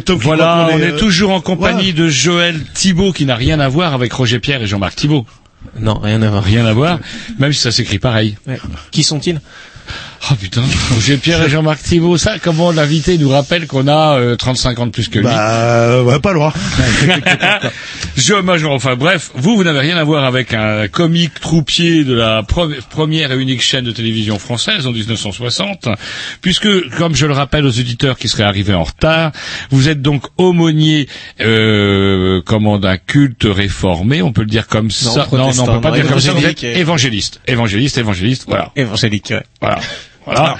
Speaker 2: Que Tom qui
Speaker 1: Voilà, on est
Speaker 2: euh,
Speaker 1: toujours en compagnie de Joël Thibault qui n'a rien à voir avec Roger Pierre et Jean-Marc Thibault.
Speaker 4: Non, rien à voir.
Speaker 1: Rien à voir, même si ça s'écrit pareil.
Speaker 4: Qui sont-ils?
Speaker 1: Oh putain, Roger Pierre et Jean-Marc Thibault, ça, comment l'invité nous rappelle qu'on a euh, 35 ans de plus que lui
Speaker 2: Bah, euh, ouais, pas loin.
Speaker 1: Je, je- enfin bref, vous, vous n'avez rien à voir avec un comique troupier de la pre- première et unique chaîne de télévision française en 1960, puisque, comme je le rappelle aux auditeurs qui seraient arrivés en retard, vous êtes donc aumônier, euh, comment, d'un culte réformé, on peut le dire comme ça. Non, non, on peut pas
Speaker 4: non,
Speaker 1: dire comme ça. Vous êtes évangéliste, évangéliste, évangéliste, voilà.
Speaker 4: Évangélique, ouais.
Speaker 1: Voilà. Voilà.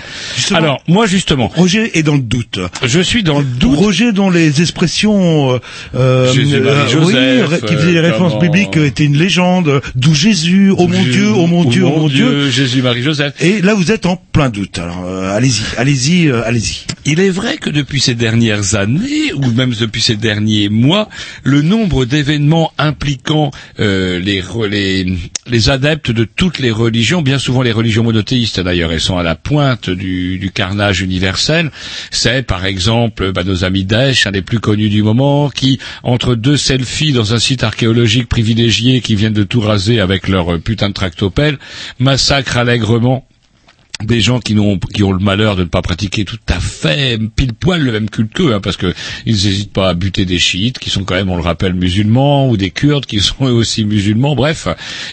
Speaker 1: Alors, moi justement,
Speaker 2: Roger est dans le doute.
Speaker 1: je suis dans le doute.
Speaker 2: Roger dont les expressions euh, euh, euh,
Speaker 1: Joseph,
Speaker 2: oui, qui faisaient les
Speaker 1: euh,
Speaker 2: références
Speaker 1: comment-
Speaker 2: bibliques euh, étaient une légende, d'où Jésus, oh mon Dieu, oh mon Dieu, oh mon Dieu.
Speaker 1: Jésus, Marie, Joseph.
Speaker 2: Et là vous êtes en plein doute. Alors euh, allez-y, allez-y, euh, allez-y.
Speaker 1: Il est vrai que depuis ces dernières années, ou même depuis ces derniers mois, le nombre d'événements impliquant euh, les, les, les adeptes de toutes les religions, bien souvent les religions monothéistes d'ailleurs, elles sont à la pointe du, du carnage universel, c'est par exemple bah, nos amis Daesh, un des plus connus du moment, qui, entre deux selfies dans un site archéologique privilégié qui viennent de tout raser avec leur putain de tractopelle, massacrent allègrement des gens qui, n'ont, qui ont le malheur de ne pas pratiquer tout à fait pile poil le même culte qu'eux, hein, parce que ils n'hésitent pas à buter des chiites, qui sont quand même, on le rappelle, musulmans, ou des kurdes, qui sont eux aussi musulmans, bref,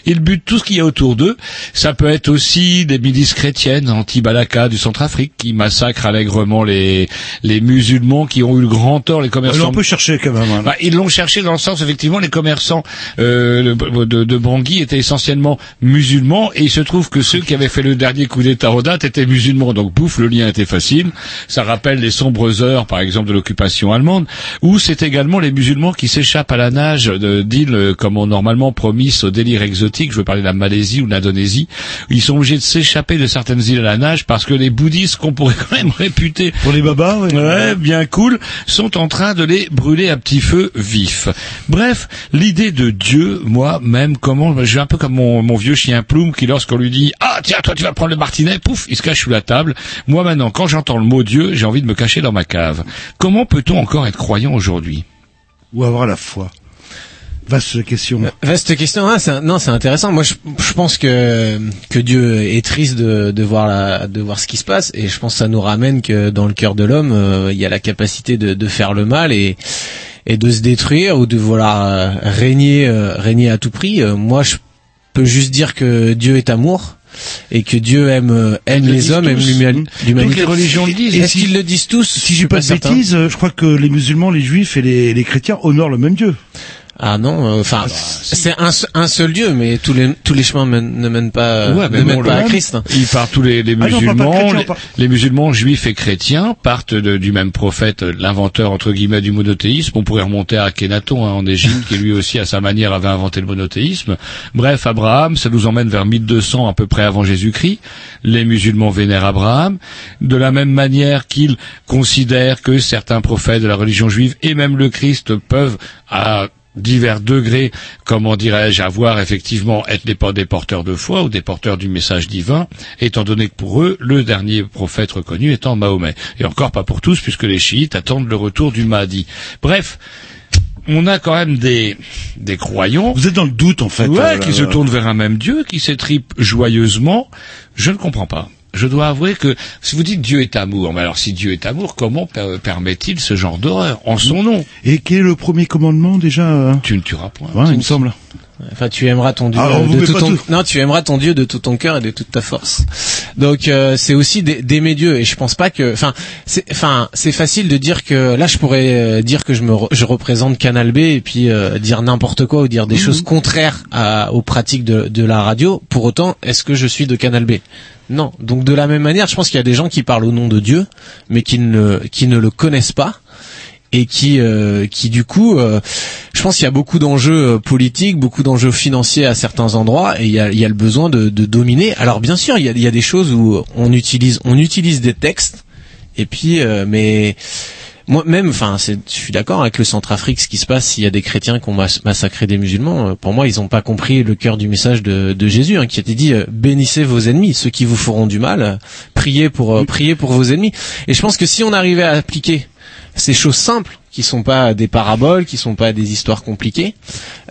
Speaker 1: ils butent tout ce qu'il y a autour d'eux. Ça peut être aussi des milices chrétiennes, anti-Balaka du Centrafrique, qui massacrent allègrement les, les musulmans qui ont eu le grand tort, les commerçants
Speaker 2: on peut chercher quand même. hein.
Speaker 1: bah, ils l'ont cherché dans le sens, effectivement, les commerçants euh, de, de, de Bangui étaient essentiellement musulmans, et il se trouve que ceux qui avaient fait le dernier coup d'État aux dates étaient musulmans. Donc, pouf, le lien était facile. Ça rappelle les sombres heures, par exemple, de l'occupation allemande, ou c'est également les musulmans qui s'échappent à la nage d'îles euh, comme on normalement promis au délire exotique. Je veux parler de la Malaisie ou de l'Indonésie. Ils sont obligés de s'échapper de certaines îles à la nage parce que les bouddhistes qu'on pourrait quand même réputer
Speaker 2: Pour les babas, ouais.
Speaker 1: Ouais, bien cool, sont en train de les brûler à petit feu vif. Bref, l'idée de Dieu, moi, même comment, j'ai un peu comme mon, mon vieux chien Plume qui lorsqu'on lui dit, ah, tiens, toi, tu vas prendre le martinet, pouf, il se cache sous la table. Moi, maintenant, quand j'entends le mot Dieu, j'ai envie de me cacher dans ma cave. Comment peut-on encore être croyant aujourd'hui?
Speaker 2: Ou avoir la foi? Vaste question.
Speaker 4: Vaste question. Ah, c'est- non, c'est intéressant. Moi, je, je pense que que Dieu est triste de, de voir la, de voir ce qui se passe, et je pense que ça nous ramène que dans le cœur de l'homme, euh, il y a la capacité de, de faire le mal et et de se détruire ou de vouloir euh, régner euh, régner à tout prix. Euh, moi, je peux juste dire que Dieu est amour et que Dieu aime euh, aime
Speaker 1: Ils
Speaker 4: les hommes, aime
Speaker 1: tous.
Speaker 4: l'humanité.
Speaker 1: Toutes les religions le disent.
Speaker 4: Est-ce qu'ils le disent tous?
Speaker 2: Si j'ai pas de
Speaker 4: certain.
Speaker 2: bêtises, je crois que les musulmans, les juifs et les, les chrétiens honorent le même Dieu.
Speaker 4: Ah non, euh, enfin, c'est un, se- un seul Dieu, mais tous les tous les chemins mènent- ne mènent pas
Speaker 1: Ouais,
Speaker 4: ne
Speaker 1: bon,
Speaker 4: mènent pas à Christ. hein.
Speaker 1: Ils partent tous les, les
Speaker 2: Ah non,
Speaker 1: musulmans, les musulmans juifs et chrétiens partent de- du même prophète, euh, l'inventeur entre guillemets du monothéisme. On pourrait remonter à Akhenaton hein, en Égypte, qui lui aussi à sa manière avait inventé le monothéisme. Bref, Abraham, ça nous emmène vers 1200 à peu près avant Jésus-Christ. Les musulmans vénèrent Abraham, de la même manière qu'ils considèrent que certains prophètes de la religion juive et même le Christ peuvent à divers degrés, comment dirais-je, avoir effectivement être des, por- des porteurs de foi ou des porteurs du message divin, étant donné que pour eux, le dernier prophète reconnu étant Mahomet. Et encore pas pour tous, puisque les chiites attendent le retour du Mahdi. Bref, on a quand même des, des croyants
Speaker 2: Vous êtes dans le doute en fait.
Speaker 1: ouais,
Speaker 2: euh,
Speaker 1: qui se tournent vers un même Dieu, qui s'étripent joyeusement. Je ne comprends pas. Je dois avouer que si vous dites Dieu est amour, mais alors si Dieu est amour, comment per- permet-il ce genre d'horreur en son nom?
Speaker 2: Et quel est le premier commandement déjà?
Speaker 1: Tu ne tueras point.
Speaker 2: Ouais, il me semble.
Speaker 4: Enfin, tu aimeras ton Dieu de tout ton
Speaker 2: tout.
Speaker 4: non, tu aimeras ton Dieu de tout ton cœur et de toute ta force. Donc euh, c'est aussi d'ai- d'aimer Dieu et je pense pas que enfin c'est enfin c'est facile de dire que là je pourrais euh, dire que je me re- je représente Canal B et puis euh, dire n'importe quoi ou dire des choses contraires à, aux pratiques de, de la radio. Pour autant, est-ce que je suis de Canal B? Non. Donc de la même manière, je pense qu'il y a des gens qui parlent au nom de Dieu mais qui ne qui ne le connaissent pas et qui euh, qui du coup euh, je pense qu'il y a beaucoup d'enjeux euh, politiques, beaucoup d'enjeux financiers à certains endroits et il y a, il y a le besoin de, de dominer. Alors bien sûr, il y a, il y a des choses où on utilise on utilise des textes et puis euh, mais moi même enfin je suis d'accord avec le Centrafrique ce qui se passe s'il y a des chrétiens qui ont mas- massacré des musulmans euh, pour moi ils n'ont pas compris le cœur du message de, de Jésus hein, qui était dit euh, bénissez vos ennemis ceux qui vous feront du mal priez pour euh, priez pour vos ennemis et je pense que si on arrivait à appliquer ces choses simples qui sont pas des paraboles, qui sont pas des histoires compliquées,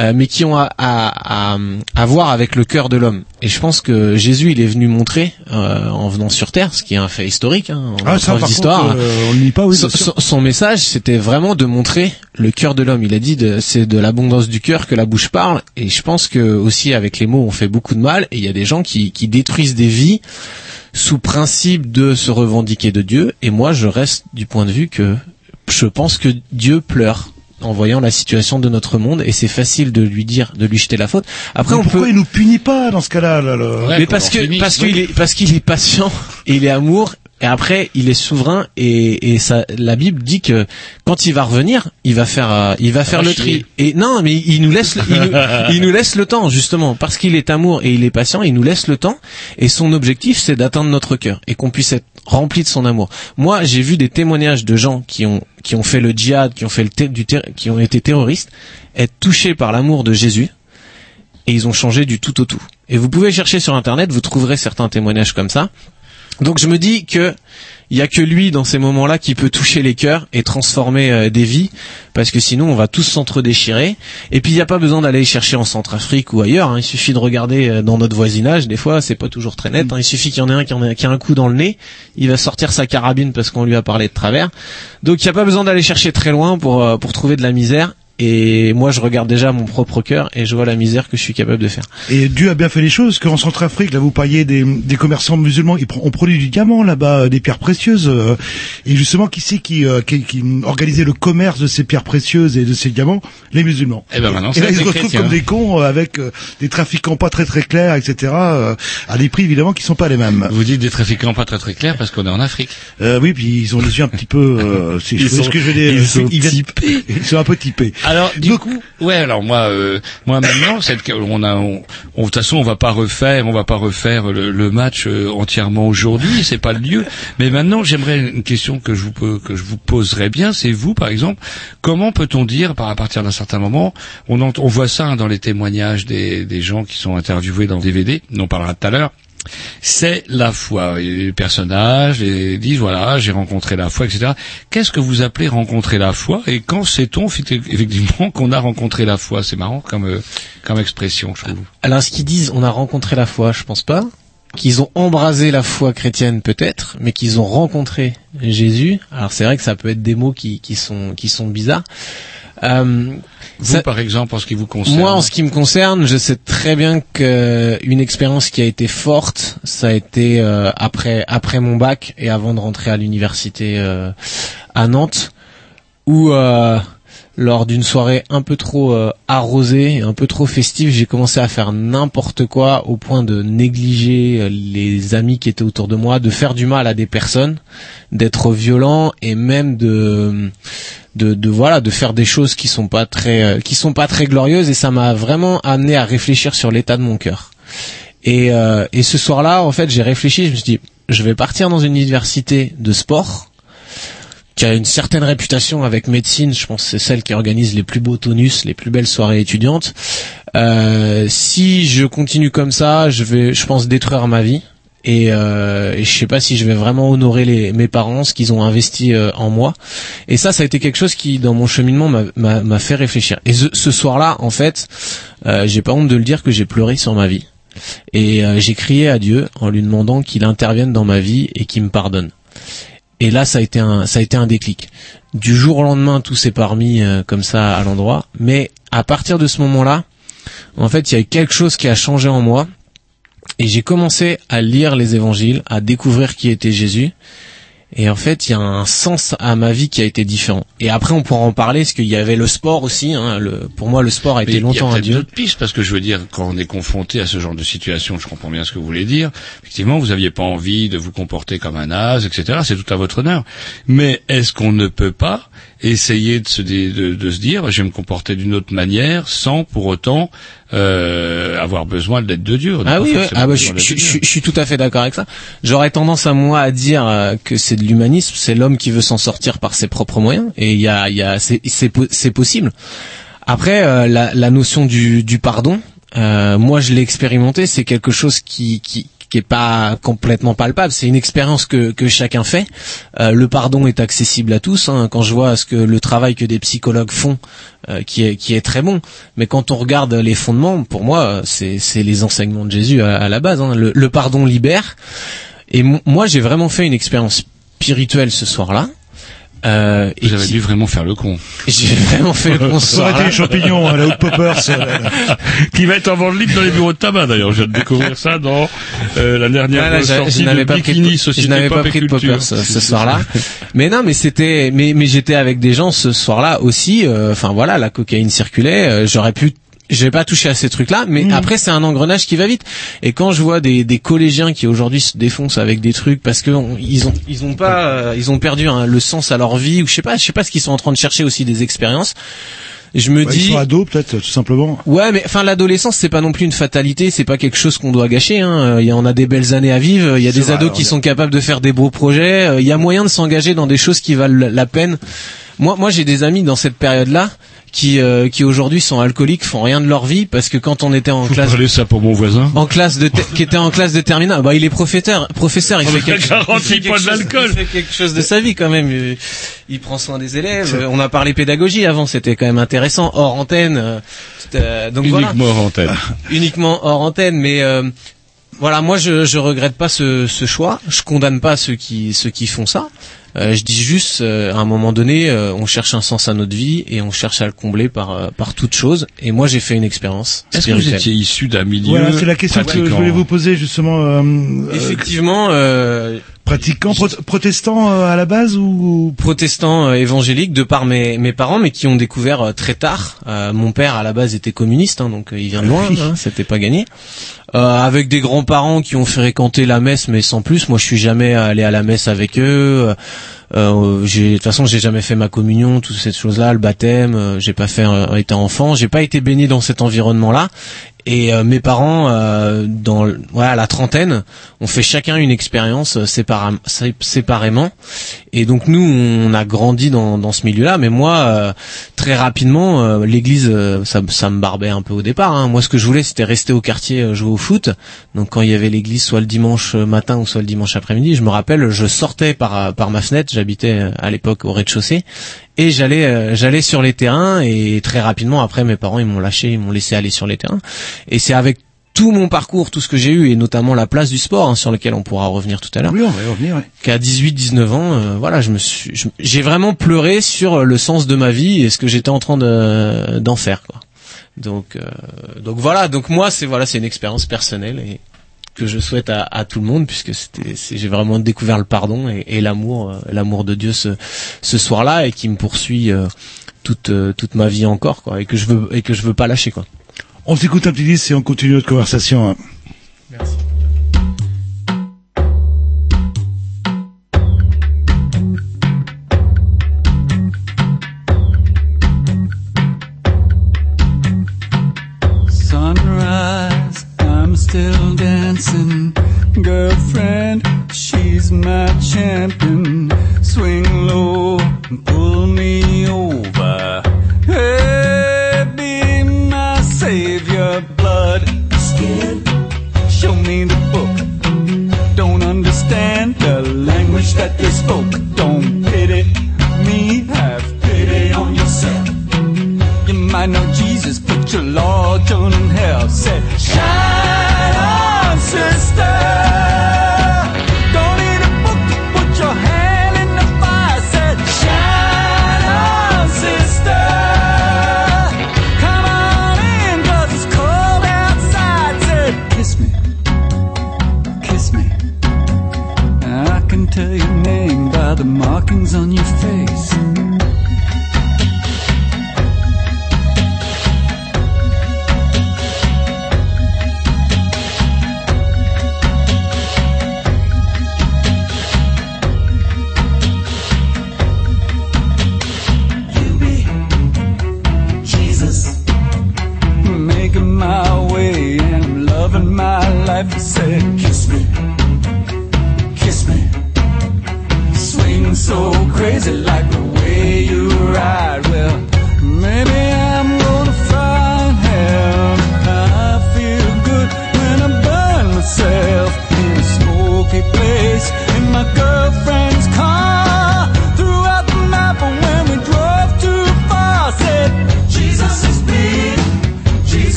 Speaker 4: euh, mais qui ont à, à, à, à voir avec le cœur de l'homme. Et je pense que Jésus, il est venu montrer euh, en venant sur terre, ce qui est un fait historique, hein, en
Speaker 2: Ah ça par contre, euh, on nie pas oui.
Speaker 4: son- son message, c'était vraiment de montrer le cœur de l'homme. Il a dit, de- c'est de l'abondance du cœur que la bouche parle. Et je pense que aussi avec les mots, on fait beaucoup de mal. Et il y a des gens qui, qui détruisent des vies sous principe de se revendiquer de Dieu. Et moi, je reste du point de vue que je pense que Dieu pleure en voyant la situation de notre monde et c'est facile de lui dire, de lui jeter la faute. Après,
Speaker 2: Mais
Speaker 4: on
Speaker 2: pourquoi
Speaker 4: peut.
Speaker 2: il nous punit pas dans ce cas-là là, là
Speaker 4: mais parce que parce qu'il est parce qu'il est patient, et il est amour. Et après, il est souverain et, et ça, la Bible dit que quand il va revenir, il va faire, euh, il va faire le tri. Et non, mais il nous laisse, il nous, il nous laisse le temps justement parce qu'il est amour et il est patient. Il nous laisse le temps et son objectif c'est d'atteindre notre cœur et qu'on puisse être rempli de son amour. Moi, j'ai vu des témoignages de gens qui ont qui ont fait le djihad, qui ont fait le du ter- qui ont été terroristes, être touchés par l'amour de Jésus et ils ont changé du tout au tout. Et vous pouvez chercher sur internet, vous trouverez certains témoignages comme ça. Donc je me dis que il y a que lui dans ces moments-là qui peut toucher les cœurs et transformer euh, des vies, parce que sinon on va tous s'entre-déchirer. Et puis il n'y a pas besoin d'aller chercher en Centrafrique ou ailleurs. hein. Il suffit de regarder euh, dans notre voisinage. Des fois c'est pas toujours très net. hein. Il suffit qu'il y en ait un qui, en a un coup dans le nez, il va sortir sa carabine parce qu'on lui a parlé de travers. Donc il n'y a pas besoin d'aller chercher très loin pour euh, pour trouver de la misère. Et moi, je regarde déjà mon propre cœur et je vois la misère que je suis capable de faire.
Speaker 2: Et Dieu a bien fait les choses, qu'en Centrafrique, là, vous parliez des, des commerçants musulmans, ils on produit du diamant là-bas, euh, des pierres précieuses. euh, et justement, qui c'est qui, euh, qui, qui organisait le commerce de ces pierres précieuses et de ces diamants? Les musulmans.
Speaker 1: Eh ben maintenant,
Speaker 2: et là, ils se retrouvent
Speaker 1: chrétiens.
Speaker 2: comme des cons euh, avec euh, des trafiquants pas très très clairs, etc. euh, à des prix évidemment qui sont pas les mêmes.
Speaker 1: Vous dites des trafiquants pas très très clairs parce qu'on est en Afrique.
Speaker 2: Euh, oui, puis ils ont les yeux un petit peu. Euh, c'est
Speaker 1: Ils sont-
Speaker 2: ce que je veux dire.
Speaker 1: ils sont.
Speaker 2: Ils sont un peu typés.
Speaker 1: Alors du coup, ouais, alors moi, euh, moi maintenant, cette, on a, on, on- de toute façon, on va pas refaire, on va pas refaire le, le match euh, entièrement aujourd'hui, c'est pas le lieu. Mais maintenant, j'aimerais une question que je vous peux- que je vous poserais bien, c'est vous, par exemple, comment peut-on dire, par à partir d'un certain moment, on, on voit ça hein, dans les témoignages des, des gens qui sont interviewés dans le DVD, on en parlera tout à l'heure c'est la foi. Les personnages et disent voilà, j'ai rencontré la foi, etc. Qu'est-ce que vous appelez rencontrer la foi Et quand sait-on effectivement qu'on a rencontré la foi? C'est marrant comme euh, comme expression, je trouve.
Speaker 4: Alors, ce qu'ils disent, on a rencontré la foi, je pense pas. Qu'ils ont embrasé la foi chrétienne, peut-être, mais qu'ils ont rencontré Jésus. Alors, c'est vrai que ça peut être des mots qui, qui sont qui sont bizarres. Euh,
Speaker 1: Vous,
Speaker 4: ça-
Speaker 1: par exemple, en ce qui vous concerne.
Speaker 4: moi, en ce qui me concerne, je sais très bien que une expérience qui a été forte, ça a été euh, après après mon bac et avant de rentrer à l'université euh, à Nantes, où euh, lors d'une soirée un peu trop euh, arrosée, un peu trop festive, j'ai commencé à faire n'importe quoi au point de négliger euh, les amis qui étaient autour de moi, de faire du mal à des personnes, d'être violent et même de de, voilà de faire des choses qui sont pas très euh, qui sont pas très glorieuses et ça m'a vraiment amené à réfléchir sur l'état de mon cœur. Et euh, et ce soir-là, en fait, j'ai réfléchi, je me suis dit je vais partir dans une université de sport qui a une certaine réputation avec médecine, je pense c'est celle qui organise les plus beaux tonus, les plus belles soirées étudiantes. Euh, si je continue comme ça, je vais, je pense, détruire ma vie. Et, euh, je sais pas si je vais vraiment honorer les, mes parents, ce qu'ils ont investi euh, en moi. Et ça, ça a été quelque chose qui, dans mon cheminement, m'a- fait réfléchir. Et ce, ce soir-là, en fait, euh, j'ai pas honte de le dire que j'ai pleuré sur ma vie. Et euh, j'ai crié à Dieu en lui demandant qu'il intervienne dans ma vie et qu'il me pardonne. Et là, ça a été un, ça a été un déclic. Du jour au lendemain, tout s'est parmi euh, comme ça à l'endroit. Mais à partir de ce moment-là, en fait, il y a eu quelque chose qui a changé en moi. Et j'ai commencé à lire les évangiles, à découvrir qui était Jésus. Et en fait, il y a un sens à ma vie qui a été différent. Et après, on pourra en parler, parce qu'il y avait le sport aussi. Hein, le, pour moi, le sport a
Speaker 1: Mais
Speaker 4: été
Speaker 1: il y a
Speaker 4: longtemps un dieu.
Speaker 1: d'autres pistes parce que je veux dire quand on est confronté à ce genre de situation, je comprends bien ce que vous voulez dire. Effectivement, vous aviez pas envie de vous comporter comme un as, etc. C'est tout à votre honneur. Mais est-ce qu'on ne peut pas essayer de se, de, de se dire, je vais me comporter d'une autre manière sans pour autant euh, avoir besoin de l'aide de Dieu
Speaker 4: Ah oui, ouais. ah bah, je, je- je- je suis tout à fait d'accord avec ça. J'aurais tendance à moi à dire euh, que c'est de l'humanisme, c'est l'homme qui veut s'en sortir par ses propres moyens, et il y a, il y a, c'est, c'est, po- c'est possible. Après, euh, la, la notion du, du pardon, euh, moi je l'ai expérimenté, c'est quelque chose qui, qui qui est pas complètement palpable, c'est une expérience que, que chacun fait. Euh, le pardon est accessible à tous. hein. Quand je vois ce que le travail que des psychologues font, euh, qui est qui est très bon, mais quand on regarde les fondements, pour moi, c'est les enseignements de Jésus à, la base. hein. Le, le pardon libère. Et mo- moi, j'ai vraiment fait une expérience spirituelle ce soir-là. Euh, et
Speaker 1: Vous avez
Speaker 4: qui-
Speaker 1: dû vraiment faire le con.
Speaker 4: J'ai vraiment fait le con ce
Speaker 11: Ça aurait été les champignons, hein, la Hoop Poppers.
Speaker 1: qui va être en vente libre dans les bureaux de tabac d'ailleurs. Je viens de découvrir ça dans euh, la dernière
Speaker 4: Voilà, j'a-
Speaker 1: sortie
Speaker 4: je n'avais
Speaker 1: de
Speaker 4: pas pris
Speaker 1: Bikini
Speaker 4: de,
Speaker 1: Société
Speaker 4: je n'avais pas pris de poppers ce, ce soir-là. mais non, mais c'était, mais, mais j'étais avec des gens ce soir-là aussi. euh, Enfin voilà, la cocaïne circulait. euh, J'aurais pu j'ai pas touché à ces trucs-là, mais
Speaker 1: Mmh.
Speaker 4: après c'est un engrenage qui va vite. Et quand je vois des, des collégiens qui aujourd'hui se défoncent avec des trucs parce que on- ils ont ils ont pas euh, ils ont perdu hein, le sens à leur vie ou je sais pas je sais pas ce qu'ils sont en train de chercher aussi des expériences. Je me
Speaker 11: bah,
Speaker 4: dis
Speaker 11: Ils sont ados, peut-être, tout simplement.
Speaker 4: Ouais, mais enfin l'adolescence c'est pas non plus une fatalité, c'est pas quelque chose qu'on doit gâcher. Hein. Euh, Il y en a des belles années à vivre, il y a des
Speaker 11: vrai,
Speaker 4: ados
Speaker 11: on
Speaker 4: qui sont capables de faire des beaux projets. euh, Il y a moyen de s'engager dans des choses qui valent la peine. Moi, moi j'ai des amis dans cette période-là qui euh, qui aujourd'hui sont alcooliques, font rien de leur vie parce que quand on était en
Speaker 1: Vous
Speaker 4: classe
Speaker 1: parlez ça pour mon voisin.
Speaker 4: en classe de qui était en classe de terminale, bah il est professeur, professeur, il
Speaker 1: On
Speaker 4: fait quelque,
Speaker 1: garantit
Speaker 4: il fait
Speaker 1: pas
Speaker 4: quelque
Speaker 1: de
Speaker 4: chose-
Speaker 1: l'alcool.
Speaker 4: il fait quelque chose de sa vie quand même. Il, il prend soin des élèves. On a parlé pédagogie avant, c'était quand même intéressant hors antenne. euh, euh, donc voilà
Speaker 1: Uniquement en antenne.
Speaker 4: uniquement hors antenne, mais euh, voilà, moi je je regrette pas ce, ce choix. Je condamne pas ceux qui ceux qui font ça. Euh, je dis juste, euh, à un moment donné, euh, on cherche un sens à notre vie et on cherche à le combler par euh, par toute chose. Et moi, j'ai fait une expérience
Speaker 1: Est-ce que vous
Speaker 4: spirituelle.
Speaker 1: étiez issu d'un milieu
Speaker 11: Voilà, c'est la question que je voulais vous poser, justement. euh, euh,
Speaker 4: Effectivement, euh,
Speaker 11: pratiquant, pro- protestant euh, à la base ou
Speaker 4: protestants euh, évangéliques de par mes, mes parents, mais qui ont découvert euh, très tard. Euh, mon père à la base était communiste, hein, donc euh, il vient de loin, hein, c'était pas gagné. Euh, avec des grands-parents qui ont fréquenté la messe, mais sans plus. Moi, je suis jamais allé à la messe avec eux. Euh, de toute façon, j'ai jamais fait ma communion, toutes ces choses-là, le baptême. euh, j'ai pas fait euh, étant enfant. J'ai pas été baigné dans cet environnement-là. Et euh, mes parents, euh, dans voilà la trentaine, ont fait chacun une expérience euh, séparément. Et donc nous, on a grandi dans, dans ce milieu-là. Mais moi, très rapidement, l'église, ça, ça me barbait un peu au départ. hein. Moi, ce que je voulais, c'était rester au quartier, jouer au foot. Donc quand il y avait l'église, soit le dimanche matin ou soit le dimanche après-midi, je me rappelle, je sortais par par ma fenêtre. J'habitais euh, à l'époque au rez-de-chaussée et j'allais euh, j'allais sur les terrains. Et très rapidement, après, mes parents, ils m'ont lâché, ils m'ont laissé aller sur les terrains. Et c'est avec tout mon parcours, tout ce que j'ai eu, et notamment la place du sport, hein, sur lequel on pourra revenir tout à l'heure
Speaker 11: Oui, on va y revenir. ouais.
Speaker 4: qu'à 18-19 ans, euh, voilà, je me suis, j'ai vraiment pleuré sur le sens de ma vie et ce que j'étais en train de d'en faire, quoi. Donc, euh, donc voilà, donc moi c'est voilà, c'est une expérience personnelle et que je souhaite à, à tout le monde puisque c'était, c'est- j'ai vraiment découvert le pardon et, et l'amour, euh, l'amour de Dieu ce ce soir-là et qui me poursuit euh, toute euh, toute ma vie encore, quoi, et que je veux et que je veux pas lâcher, quoi.
Speaker 11: On s'écoute un petit disque et on continue notre conversation. hein.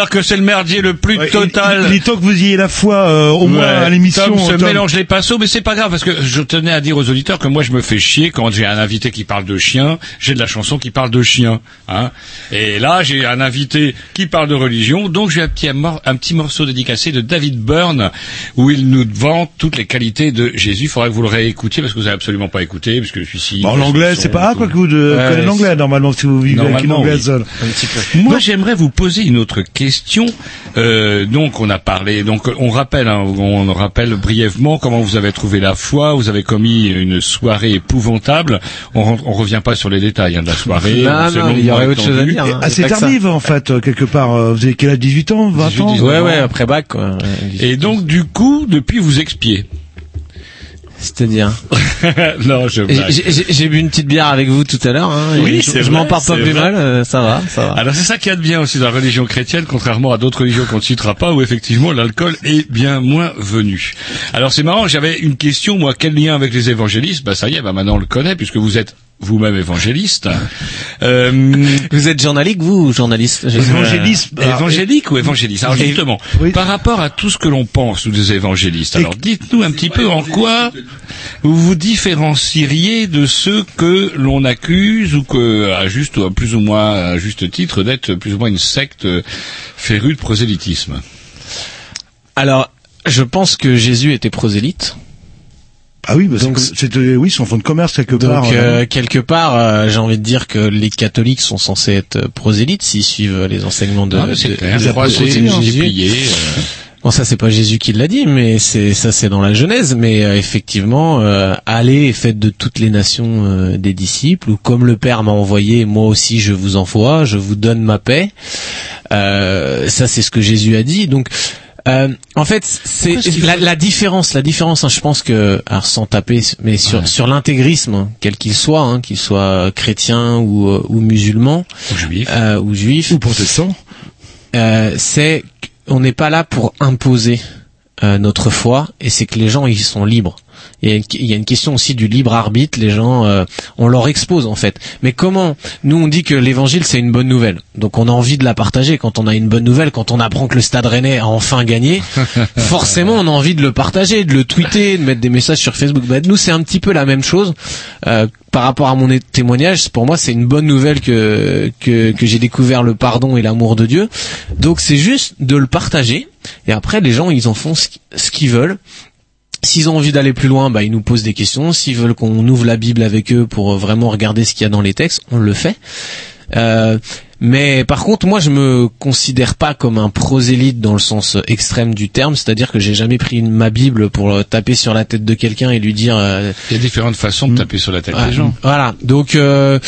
Speaker 1: Alors que c'est le merdier le plus total.
Speaker 2: Il, il est temps que vous ayez la foi euh, au moins
Speaker 1: Ouais,
Speaker 2: à l'émission.
Speaker 1: Tom se
Speaker 2: Tom.
Speaker 1: mélange les pinceaux, mais c'est pas grave parce que je tenais à dire aux auditeurs que moi je me fais chier quand j'ai un invité qui parle de chien, j'ai de la chanson qui parle de chien, hein. Et là j'ai un invité qui parle de religion, donc j'ai un petit un petit morceau dédicacé de David Byrne où il nous vante toutes les qualités de Jésus. Il faudrait que vous le réécoutiez parce que vous avez absolument pas écouté puisque celui-ci.
Speaker 2: Bon, l'anglais, c'est pas ah, quoi que vous de,
Speaker 1: Ouais,
Speaker 2: connaissez l'anglais normalement si vous vivez avec une anglaise.
Speaker 1: oui. Moi, j'aimerais vous poser une autre question. Euh, donc, on a parlé. Donc, on rappelle, hein, on rappelle brièvement comment vous avez trouvé la foi. Vous avez commis une soirée épouvantable. On, on revient pas sur les détails hein, de la soirée.
Speaker 4: Non, non, il y aurait autre chose à dire, hein.
Speaker 2: Assez
Speaker 4: que ça.
Speaker 2: tardive en fait euh, quelque part. Euh, Vous avez quel âge 18 ans, 20 ans?
Speaker 1: 18,
Speaker 4: Ouais, ouais, après bac, quoi.
Speaker 1: Et donc, du coup, depuis, vous expiez.
Speaker 4: C'est-à-dire
Speaker 1: non, je.
Speaker 4: J'ai- bu une petite bière avec vous tout à l'heure. Hein,
Speaker 1: Oui,
Speaker 4: je,
Speaker 1: c'est
Speaker 4: je m'en pars pas plus mal. euh, ça va, ça va.
Speaker 1: Alors c'est ça qui est de bien aussi dans la religion chrétienne, contrairement à d'autres religions qu'on ne citera pas, où effectivement l'alcool est bien moins venu. Alors c'est marrant, j'avais une question, moi, quel lien avec les évangélistes? Bah ça y est, bah maintenant on le connaît, puisque vous êtes vous-même évangéliste. Euh,
Speaker 4: Vous êtes journaliste, vous, ou journaliste
Speaker 2: Évangéliste,
Speaker 1: euh, évangélique ou évangéliste Alors justement, par rapport à tout ce que l'on pense des évangélistes, alors dites-nous un petit peu en quoi vous vous différencieriez de ceux que l'on accuse ou que, à juste ou à plus ou moins à juste titre, d'être plus ou moins une secte férue de prosélytisme?
Speaker 4: Alors, je pense que Jésus était prosélyte.
Speaker 2: Ah oui, bah c'est
Speaker 4: Donc,
Speaker 2: que- c'est euh, oui son fonds de commerce quelque part.
Speaker 4: Donc
Speaker 2: euh,
Speaker 4: euh, quelque part, euh, j'ai envie de dire que les catholiques sont censés être euh, prosélytes s'ils suivent les enseignements de,
Speaker 1: Ah, mais c'est
Speaker 4: de- de
Speaker 1: euh.
Speaker 4: Bon, ça c'est pas Jésus qui l'a dit, mais c'est ça c'est dans la Genèse. Mais euh, effectivement, euh, allez et faites de toutes les nations euh, des disciples, ou comme le Père m'a envoyé, moi aussi je vous envoie, je vous donne ma paix. Euh, ça c'est ce que Jésus a dit. Donc euh, en fait, c'est la, la différence. La différence, hein, je pense que, alors sans taper, mais sur sur l'intégrisme, hein, quel qu'il soit, hein, qu'il soit chrétien ou euh, ou musulman,
Speaker 1: ou juif,
Speaker 4: euh, ou juif,
Speaker 2: ou protestant,
Speaker 4: euh, c'est qu'on n'est pas là pour imposer euh, notre foi, et c'est que les gens ils sont libres. Il y, a une, il y a une question aussi du libre arbitre. Les gens, euh, on leur expose en fait. Mais comment Nous, on dit que l'évangile c'est une bonne nouvelle, donc on a envie de la partager. Quand on a une bonne nouvelle, quand on apprend que le Stade Rennais a enfin gagné, forcément on a envie de le partager, de le tweeter, de mettre des messages sur Facebook. Bah, nous, c'est un petit peu la même chose. Euh, par rapport à mon témoignage, pour moi, c'est une bonne nouvelle que que, que j'ai découvert le pardon et l'amour de Dieu. Donc, c'est juste de le partager. Et après, les gens, ils en font ce qu'ils veulent. S'ils ont envie d'aller plus loin, bah, ils nous posent des questions. S'ils veulent qu'on ouvre la Bible avec eux pour euh, vraiment regarder ce qu'il y a dans les textes, on le fait. Euh, Mais par contre, moi, je me considère pas comme un prosélyte dans le sens extrême du terme, c'est-à-dire que j'ai jamais pris une- ma Bible pour euh, taper sur la tête de quelqu'un et lui dire. euh,
Speaker 1: Il y a différentes façons de taper sur la tête
Speaker 4: Ouais,
Speaker 1: des gens.
Speaker 4: Voilà. Donc euh,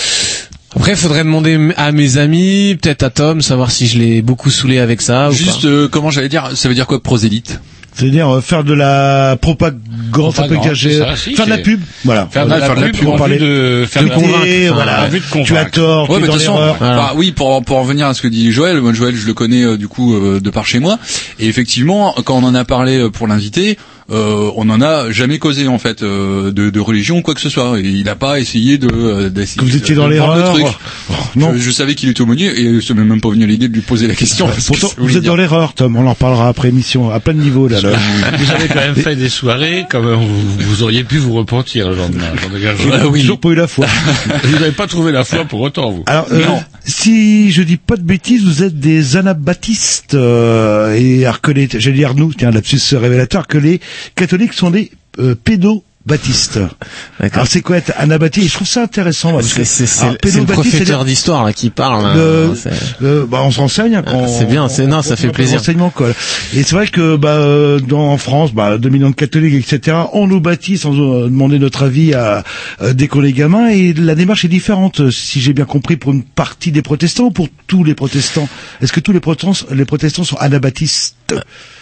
Speaker 4: après, il faudrait demander à mes amis, peut-être à Tom, savoir si je l'ai beaucoup saoulé avec ça ou
Speaker 3: Juste,
Speaker 4: pas.
Speaker 3: euh, comment j'allais dire, ça veut dire quoi prosélyte?
Speaker 2: C'est-à-dire euh, faire de la propagande,
Speaker 1: Propagande, ça, si,
Speaker 2: faire de la pub, voilà.
Speaker 1: Faire de la
Speaker 2: Faire
Speaker 1: pub en vue de faire de la-
Speaker 2: convaincre, voilà.
Speaker 1: de
Speaker 2: Tu as tort,
Speaker 3: Ouais,
Speaker 2: tu es dans
Speaker 3: de bah oui, pour pour en revenir à ce que dit Joël, moi Joël, je le connais euh, du coup euh, de par chez moi, et effectivement, quand on en a parlé euh, pour l'inviter, euh, on en a jamais causé en fait euh, de, de religion ou quoi que ce soit. Et il n'a pas essayé de euh, d'essayer.
Speaker 2: Vous étiez
Speaker 3: de
Speaker 2: dans
Speaker 3: le
Speaker 2: l'erreur. Oh, non.
Speaker 3: Je, je savais qu'il était aumônier et ça m'est même pas venu à l'idée de lui poser la question.
Speaker 2: Pourtant, vous êtes
Speaker 3: dire-
Speaker 2: dans l'erreur, Tom. On en reparlera après émission, à plein de niveaux là. là.
Speaker 1: Vous avez quand même fait des soirées, quand même, vous, vous auriez pu vous repentir le lendemain. j'en dégage.
Speaker 2: J'ai toujours pas eu la foi.
Speaker 1: Vous n'avez pas trouvé la foi pour autant, vous.
Speaker 2: Alors, euh, si je dis pas de bêtises, vous êtes des anabaptistes euh, et alors que les, j'allais dire nous, tiens, lapsus révélateur, que les catholiques sont des euh, pédobaptistes. Alors c'est quoi être anabaptiste? Je trouve ça intéressant.
Speaker 4: C'est le professeur d'histoire là qui parle. hein.
Speaker 2: Le- euh, bah, on se renseigne. hein,
Speaker 4: c'est
Speaker 2: on-
Speaker 4: bien, c'est- non,
Speaker 2: on-
Speaker 4: ça
Speaker 2: on
Speaker 4: fait
Speaker 2: prend
Speaker 4: plaisir.
Speaker 2: quoi. Et c'est vrai que bah, euh, dans, en France, bah, 2 millions de catholiques, etc., on nous baptise sans euh, demander notre avis à, euh, dès qu'on est gamin. Et la démarche est différente, euh, si j'ai bien compris, pour une partie des protestants ou pour tous les protestants? Est-ce que tous les protestants, les protestants sont anabaptistes?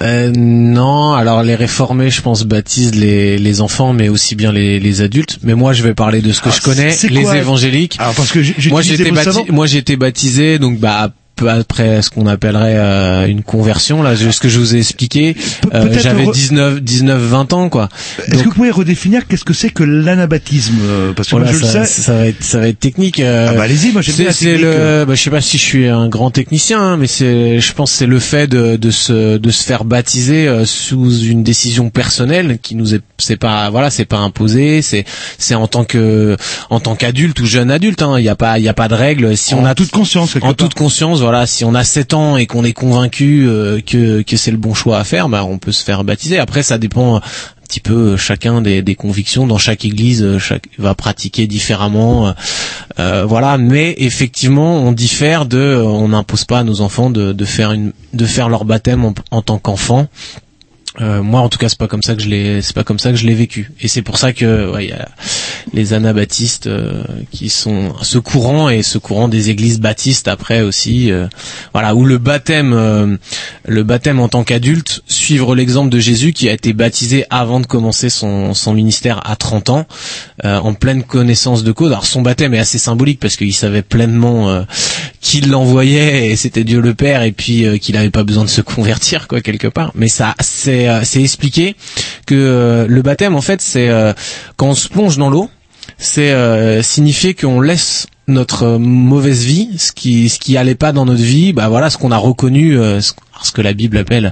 Speaker 4: Euh, non, alors les réformés, je pense, baptisent les, les enfants, mais aussi bien les, les adultes. Mais moi, je vais parler de ce que
Speaker 2: Ah,
Speaker 4: je connais, les évangéliques.
Speaker 2: Alors parce que
Speaker 4: moi, j'ai été moi, j'ai baptisé, donc bah après ce qu'on appellerait euh, une conversion, là, ce que je vous ai expliqué. Euh, J'avais
Speaker 2: re-
Speaker 4: 19, 19, 20 ans, quoi.
Speaker 2: Est-ce que vous pouvez redéfinir qu'est-ce que c'est que l'anabaptisme euh, Parce que
Speaker 4: Voilà,
Speaker 2: moi, je
Speaker 4: ça,
Speaker 2: le sais.
Speaker 4: ça va être, ça va être technique. euh,
Speaker 2: Ah bah, allez-y, moi, j'aime
Speaker 4: c'est- le, bah, je sais pas si je suis un grand technicien, hein, mais c'est, je pense, que c'est le fait de, de se, de se faire baptiser sous une décision personnelle qui nous est, c'est pas, voilà, c'est pas imposé, c'est, c'est en tant que, en tant qu'adulte ou jeune adulte, hein, il y a pas, il y a pas de règles. Si on
Speaker 2: En
Speaker 4: a
Speaker 2: toute conscience,
Speaker 4: en
Speaker 2: part.
Speaker 4: toute conscience, voilà, si on a 7 ans et qu'on est convaincu euh, que, que c'est le bon choix à faire, bah, on peut se faire baptiser. Après, ça dépend un petit peu euh, chacun des, des convictions. Dans chaque église, euh, chaque va pratiquer différemment, euh, voilà. Mais effectivement, on diffère de, on n'impose pas à nos enfants de, de faire une, de faire leur baptême en, en tant qu'enfant. Euh, moi, en tout cas, c'est pas comme ça que je l'ai, c'est pas comme ça que je l'ai vécu. Et c'est pour ça que ouais, y a les anabaptistes euh, qui sont ce courant et ce courant des églises baptistes après aussi, euh, voilà, où le baptême, euh, le baptême en tant qu'adulte, suivre l'exemple de Jésus qui a été baptisé avant de commencer son, son ministère à 30 ans, euh, en pleine connaissance de cause. Alors son baptême est assez symbolique parce qu'il savait pleinement euh, qui l'envoyait et c'était Dieu le Père et puis qu'il n'avait pas besoin de se convertir quoi quelque part. Mais ça, c'est c'est expliqué que euh, le baptême en fait c'est euh, quand on se plonge dans l'eau, c'est euh, signifier qu'on laisse notre euh, mauvaise vie, ce qui ce qui allait pas dans notre vie, bah voilà ce qu'on a reconnu, euh, ce, que la Bible appelle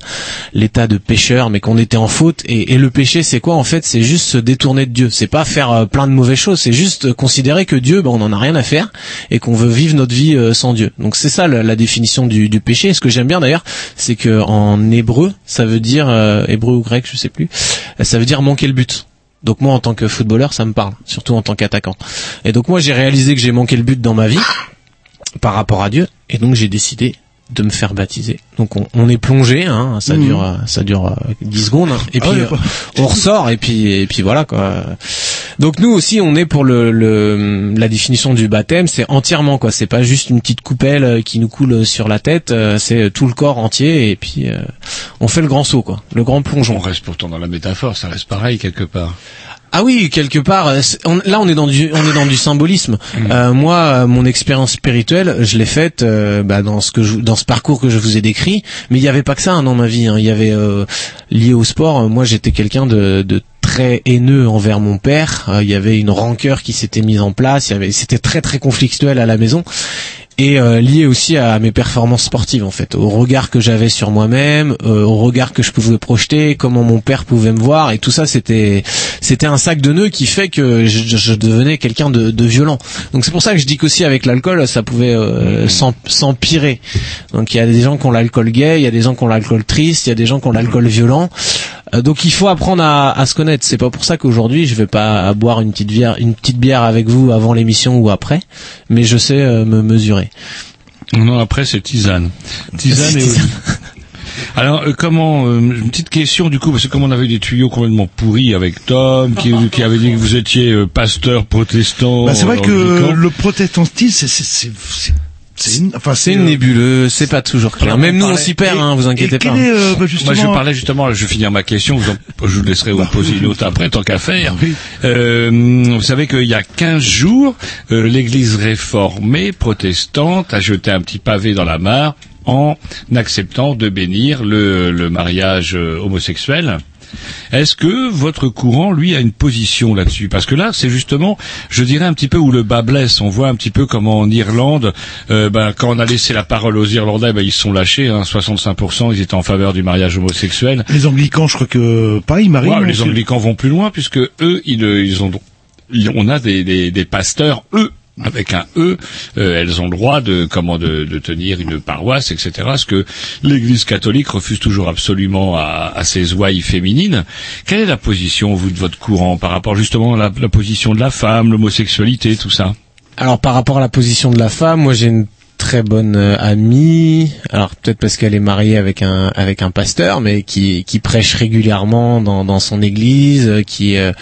Speaker 4: l'état de pécheur, mais qu'on était en faute. Et, le péché, c'est quoi en fait? C'est juste se détourner de Dieu. C'est pas faire euh, plein de mauvaises choses. C'est juste considérer que Dieu, bah, on en a rien à faire et qu'on veut vivre notre vie euh, sans Dieu. Donc c'est ça la, définition du, du péché. Ce que j'aime bien d'ailleurs, c'est que en hébreu, ça veut dire hébreu ou grec, je sais plus, ça veut dire manquer le but. Donc moi en tant que footballeur ça me parle, surtout en tant qu'attaquant. Et donc moi j'ai réalisé que j'ai manqué le but dans ma vie par rapport à Dieu et donc j'ai décidé de me faire baptiser. Donc on, on est plongé, hein, ça
Speaker 2: Mhm.
Speaker 4: dure euh, ça dure euh, 10 secondes hein, et
Speaker 2: Ah
Speaker 4: puis
Speaker 2: ouais,
Speaker 4: euh, on ressort et puis et puis voilà quoi. Donc nous aussi on est pour le, le la définition du baptême, c'est entièrement quoi, c'est pas juste une petite coupelle euh, qui nous coule sur la tête, euh, c'est tout le corps entier et puis euh, on fait le grand saut quoi, le grand plongeon.
Speaker 1: On reste pourtant dans la métaphore, ça reste pareil quelque part.
Speaker 4: Ah oui, quelque part. euh, on- là, on est dans du, on est dans du symbolisme. Euh, moi, euh, mon expérience spirituelle, je l'ai faite euh, bah, dans ce que, je- dans ce parcours que je vous ai décrit. Mais il n'y avait pas que ça hein, dans ma vie. hein. Il y avait euh, lié au sport. Moi, j'étais quelqu'un de, de très haineux envers mon père. Il y avait une rancœur qui s'était mise en place. Il y avait, c'était très très conflictuel à la maison et euh, lié aussi à mes performances sportives en fait, au regard que j'avais sur moi-même, euh, au regard que je pouvais projeter, comment mon père pouvait me voir et tout ça c'était c'était un sac de nœuds qui fait que je, je devenais quelqu'un de, de violent. Donc c'est pour ça que je dis qu'aussi avec l'alcool ça pouvait euh, s'em- s'empirer. Donc il y a des gens qui ont l'alcool gay, il y a des gens qui ont l'alcool triste, il y a des gens qui ont l'alcool violent. Euh, donc il faut apprendre à, à se connaître. C'est pas pour ça qu'aujourd'hui je vais pas boire une petite bière, une petite bière avec vous avant l'émission ou après, mais je sais euh, me mesurer.
Speaker 1: Non, après c'est tisane. Tisane et
Speaker 4: tisane.
Speaker 1: Alors euh, comment euh, une petite question du coup parce que comme on avait des tuyaux complètement pourris avec Tom qui, qui avait dit que vous étiez euh, pasteur protestant.
Speaker 2: Bah, c'est vrai
Speaker 1: euh,
Speaker 2: que
Speaker 1: anglican.
Speaker 2: le protestantisme, c'est, c'est, enfin,
Speaker 4: C'est une nébuleuse, c'est pas toujours clair.
Speaker 1: Alors,
Speaker 4: Même nous, on s'y perd, hein, vous inquiétez pas.
Speaker 2: euh, bah,
Speaker 1: Moi, je parlais justement, je vais finir ma question, vous en- je vous laisserai vous poser une autre après, tant qu'à faire. Euh, vous savez qu'il y a 15 jours, euh, l'église réformée protestante a jeté un petit pavé dans la mare en acceptant de bénir le, le mariage euh, homosexuel. Est-ce que votre courant, lui, a une position là-dessus? Parce que là, c'est justement, je dirais un petit peu où le bas blesse. On voit un petit peu comment en Irlande, euh, ben, quand on a laissé la parole aux Irlandais, ben, ils se sont lâchés. Hein, 65%, ils étaient en faveur du mariage homosexuel.
Speaker 2: Les anglicans, je crois que, pareil, Marie.
Speaker 1: Ouais,
Speaker 2: non,
Speaker 1: les anglicans vont plus loin puisque eux, ils, euh, ils ont, ils- on a des, des, des pasteurs, eux, avec un E, euh, elles ont le droit de comment de, tenir une paroisse, etc. Ce que l'Église catholique refuse toujours absolument à, à ses ouailles féminines. Quelle est la position vous de votre courant par rapport justement à la, position de la femme, l'homosexualité, tout ça?
Speaker 4: Alors par rapport à la position de la femme, moi j'ai une très bonne euh, amie, alors peut-être parce qu'elle est mariée avec un avec un pasteur, mais qui qui prêche régulièrement dans dans son église, euh, qui euh,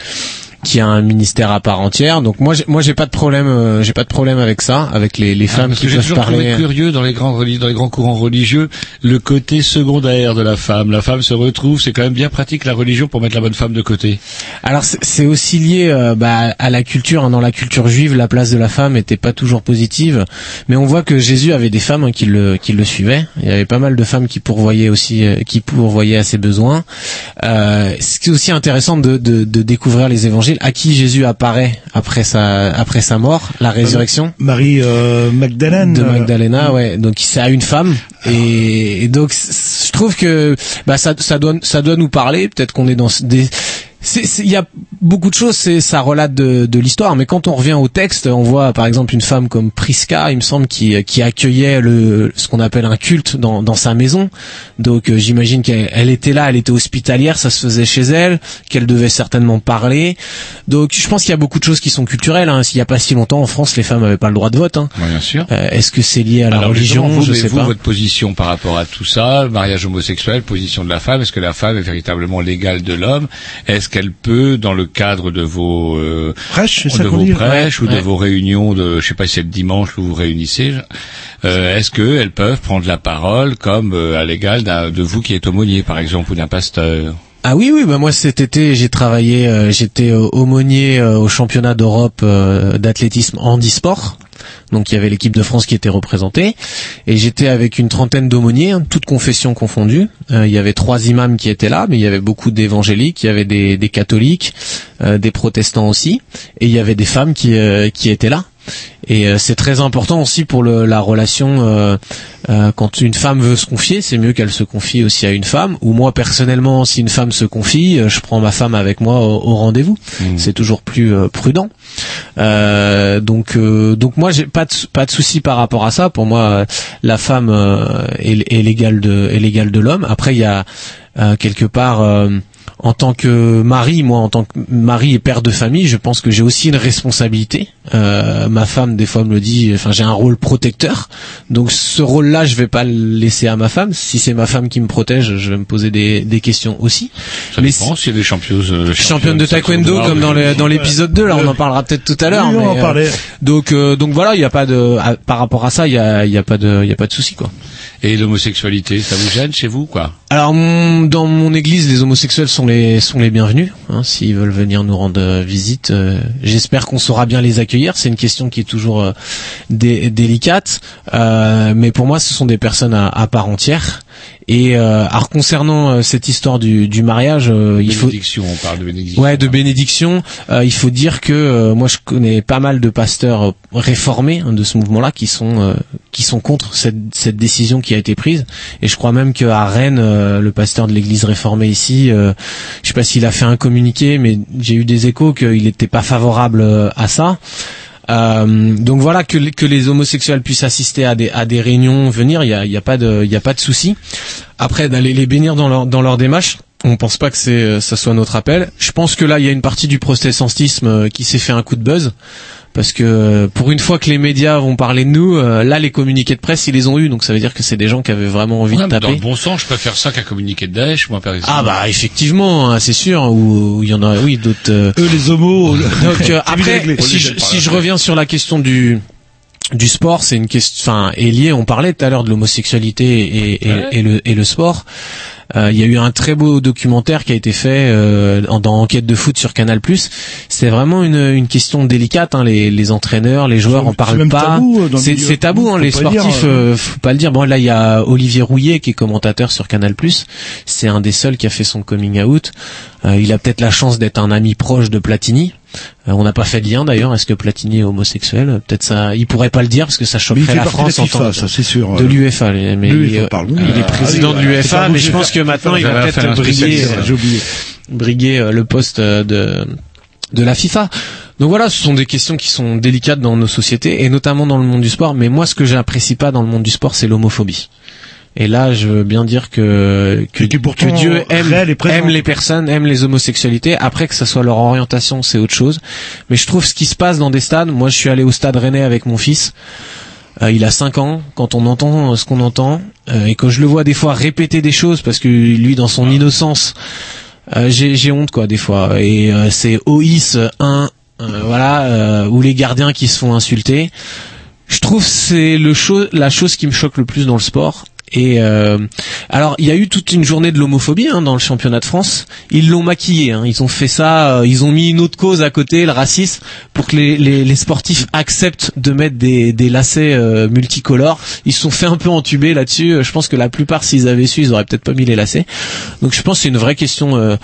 Speaker 4: qui a un ministère à part entière. Donc moi moi j'ai pas de problème euh, j'ai pas de problème avec ça, avec les les femmes
Speaker 1: Parce
Speaker 4: qui
Speaker 1: que
Speaker 4: peuvent
Speaker 1: toujours trouvé
Speaker 4: parler.
Speaker 1: curieux dans les grands dans les grands courants religieux le côté secondaire de la femme. La femme se retrouve, c'est quand même bien pratique la religion pour mettre la bonne femme de côté.
Speaker 4: Alors c'est c'est aussi lié euh, bah, à la culture. hein. Dans la culture juive, la place de la femme était pas toujours positive, mais on voit que Jésus avait des femmes hein, qui le qui le suivaient. Il y avait pas mal de femmes qui pourvoyaient aussi, euh, qui pourvoyaient à ses besoins. Euh, ce qui est aussi intéressant de, de, de découvrir les évangiles, à qui Jésus apparaît après sa après sa mort, la résurrection.
Speaker 2: Marie euh, Magdalene.
Speaker 4: De
Speaker 2: euh,
Speaker 4: Magdalena, ouais. Donc c'est à une femme et, et donc je trouve que bah ça ça doit ça doit nous parler. Peut-être qu'on est dans des il y a beaucoup de choses, c'est ça relate de, de l'histoire, mais quand on revient au texte, on voit par exemple une femme comme Prisca, il me semble, qui, qui accueillait le ce qu'on appelle un culte dans, dans sa maison. Donc euh, j'imagine qu'elle elle était là, elle était hospitalière, ça se faisait chez elle, qu'elle devait certainement parler. Donc je pense qu'il y a beaucoup de choses qui sont culturelles. Hein. S'il y a pas si longtemps en France, les femmes n'avaient pas le droit de vote. Hein.
Speaker 1: bien sûr.
Speaker 4: Euh, Est-ce que c'est lié à la
Speaker 1: Alors,
Speaker 4: religion
Speaker 1: vous,
Speaker 4: Je sais
Speaker 1: vous,
Speaker 4: pas.
Speaker 1: votre position par rapport à tout ça, mariage homosexuel, position de la femme, est-ce que la femme est véritablement l'égale de l'homme? Est-ce qu'elle peut, dans le cadre de vos euh,
Speaker 2: Prêches,
Speaker 1: de vos prêches ou de
Speaker 2: Ouais.
Speaker 1: vos réunions de, je sais pas si c'est le dimanche où vous vous réunissez, euh, est-ce qu'elles peuvent prendre la parole comme euh, à l'égal de vous qui êtes aumônier, par exemple, ou d'un pasteur?
Speaker 4: Ah oui oui bah moi cet été j'ai travaillé euh, j'étais euh, aumônier euh, au championnat d'Europe euh, d'athlétisme handisport. Donc il y avait l'équipe de France qui était représentée et j'étais avec une trentaine d'aumôniers, hein, toutes confessions confondues. Euh, il y avait trois imams qui étaient là, mais il y avait beaucoup d'évangéliques, il y avait des, catholiques, euh, des protestants aussi, et il y avait des femmes qui euh, qui étaient là. Et euh, c'est très important aussi pour le, la relation. euh, euh, quand une femme veut se confier, c'est mieux qu'elle se confie aussi à une femme. Ou moi personnellement, si une femme se confie, euh, je prends ma femme avec moi au, au rendez-vous. C'est toujours plus euh, prudent. Euh, donc, euh, donc moi, j'ai pas de pas de souci par rapport à ça. Pour moi, la femme euh, est, est l'égale de est l'égale de l'homme. Après, il y a euh, quelque part. Euh, en tant que mari, moi, en tant que mari et père de famille, je pense que j'ai aussi une responsabilité. Euh, ma femme, des fois, me le dit. Enfin, j'ai un rôle protecteur. Donc, ce rôle-là, je vais pas le laisser à ma femme. Si c'est ma femme qui me protège, je vais me poser des, des questions aussi.
Speaker 1: Ça dépend s'il y a des championnes, euh,
Speaker 4: championne de taekwondo comme dans le- dans l'épisode 2 là on en parlera peut-être tout à l'heure
Speaker 2: Oui, on
Speaker 4: mais,
Speaker 2: en parlait.
Speaker 4: donc euh, donc voilà il y a pas de à- par rapport à ça il y a il y a pas de il y a pas de souci quoi
Speaker 1: Et l'homosexualité, ça vous gêne chez vous, quoi?
Speaker 4: Alors dans mon église les homosexuels sont les sont les bienvenus hein, s'ils veulent venir nous rendre euh, visite euh, j'espère qu'on saura bien les accueillir. C'est une question qui est toujours euh, dé- délicate. Euh, mais pour moi ce sont des personnes à, à part entière et euh, alors concernant euh, cette histoire du, du mariage euh, il faut
Speaker 1: Bénédiction, on parle de bénédiction.
Speaker 4: Ouais, de bénédiction. Euh, il faut dire que euh, moi je connais pas mal de pasteurs euh, réformés hein, de ce mouvement-là qui sont euh, qui sont contre cette, cette décision qui a été prise. Et je crois même qu'à Rennes, euh, le pasteur de l'Église réformée ici, euh, je sais pas s'il a fait un communiqué, mais j'ai eu des échos qu'il n'était pas favorable à ça. Euh, donc voilà que, les- que les homosexuels puissent assister à des, à des réunions, venir, il y a, y a pas de a pas de souci. Après d'aller les bénir dans leur dans leur démarche, on pense pas que c'est euh, ça soit notre appel. Je pense que là il y a une partie du protestantisme euh, qui s'est fait un coup de buzz parce que euh, pour une fois que les médias vont parler de nous, euh, là les communiqués de presse ils les ont eu, donc ça veut dire que c'est des gens qui avaient vraiment envie
Speaker 1: Ouais,
Speaker 4: de
Speaker 1: mais dans
Speaker 4: taper.
Speaker 1: le bon sens, je préfère ça qu'un communiqué de Daesh, moi, par exemple.
Speaker 4: Ah bah effectivement, hein, c'est sûr. Ou il y en a, oui, d'autres. euh,
Speaker 2: Eux, les homos.
Speaker 4: Donc euh, après, si je, si je reviens sur la question du du sport, c'est une question, enfin, est lié. On parlait tout à l'heure de l'homosexualité et, et,
Speaker 1: Ouais.
Speaker 4: et le et le sport. Euh, Il y a eu un très beau documentaire qui a été fait euh, en- dans Enquête de foot sur Canal+. C'est vraiment une, une question délicate. Hein. Les, les entraîneurs, les joueurs en parlent
Speaker 2: même
Speaker 4: pas.
Speaker 2: tabou, euh,
Speaker 4: C'est tabou. Hein, les
Speaker 2: dire,
Speaker 4: sportifs,
Speaker 2: euh.
Speaker 4: euh, faut pas le dire. Bon là, il y a Olivier Rouillet qui est commentateur sur Canal+. C'est un des seuls qui a fait son coming out. Euh, il a peut-être la chance d'être un ami proche de Platini. Euh, on n'a pas fait de lien d'ailleurs. Est-ce que Platini est homosexuel? Peut-être ça. Il pourrait pas le dire parce que ça choquerait la
Speaker 2: de
Speaker 4: France en tant
Speaker 2: ça, c'est sûr.
Speaker 4: de l'UEFA. Mais il, est
Speaker 2: Ah,
Speaker 4: président de l'UEFA, mais je pense que maintenant il va peut-être briguer, euh, briguer euh, le poste euh, de de la FIFA. Donc voilà, ce sont des questions qui sont délicates dans nos sociétés et notamment dans le monde du sport. Mais moi, ce que j'apprécie pas dans le monde du sport, c'est l'homophobie. Et là, je veux bien dire que que, Dieu aime, aime les personnes, aime les homosexualités. Après que ça soit leur orientation, c'est autre chose. Mais je trouve ce qui se passe dans des stades. Moi, je suis allé au stade Rennais avec mon fils. Euh, il a 5 ans. Quand on entend euh, ce qu'on entend euh, et que je le vois des fois répéter des choses parce que lui, dans son innocence, euh, j'ai honte quoi des fois. Et c'est OIS 1, euh, voilà, ou les gardiens qui se font insulter. Je trouve c'est le cho- la chose qui me choque le plus dans le sport. Et euh, alors, il y a eu toute une journée de l'homophobie hein, dans le championnat de France. Ils l'ont maquillé. Hein. Ils ont fait ça. euh, ils ont mis une autre cause à côté, le racisme, pour que les, les, les sportifs acceptent de mettre des, des lacets euh, multicolores. Ils se sont fait un peu entuber là-dessus. Euh, Je pense que la plupart, s'ils avaient su, ils auraient peut-être pas mis les lacets. Donc, je pense que c'est une vraie question.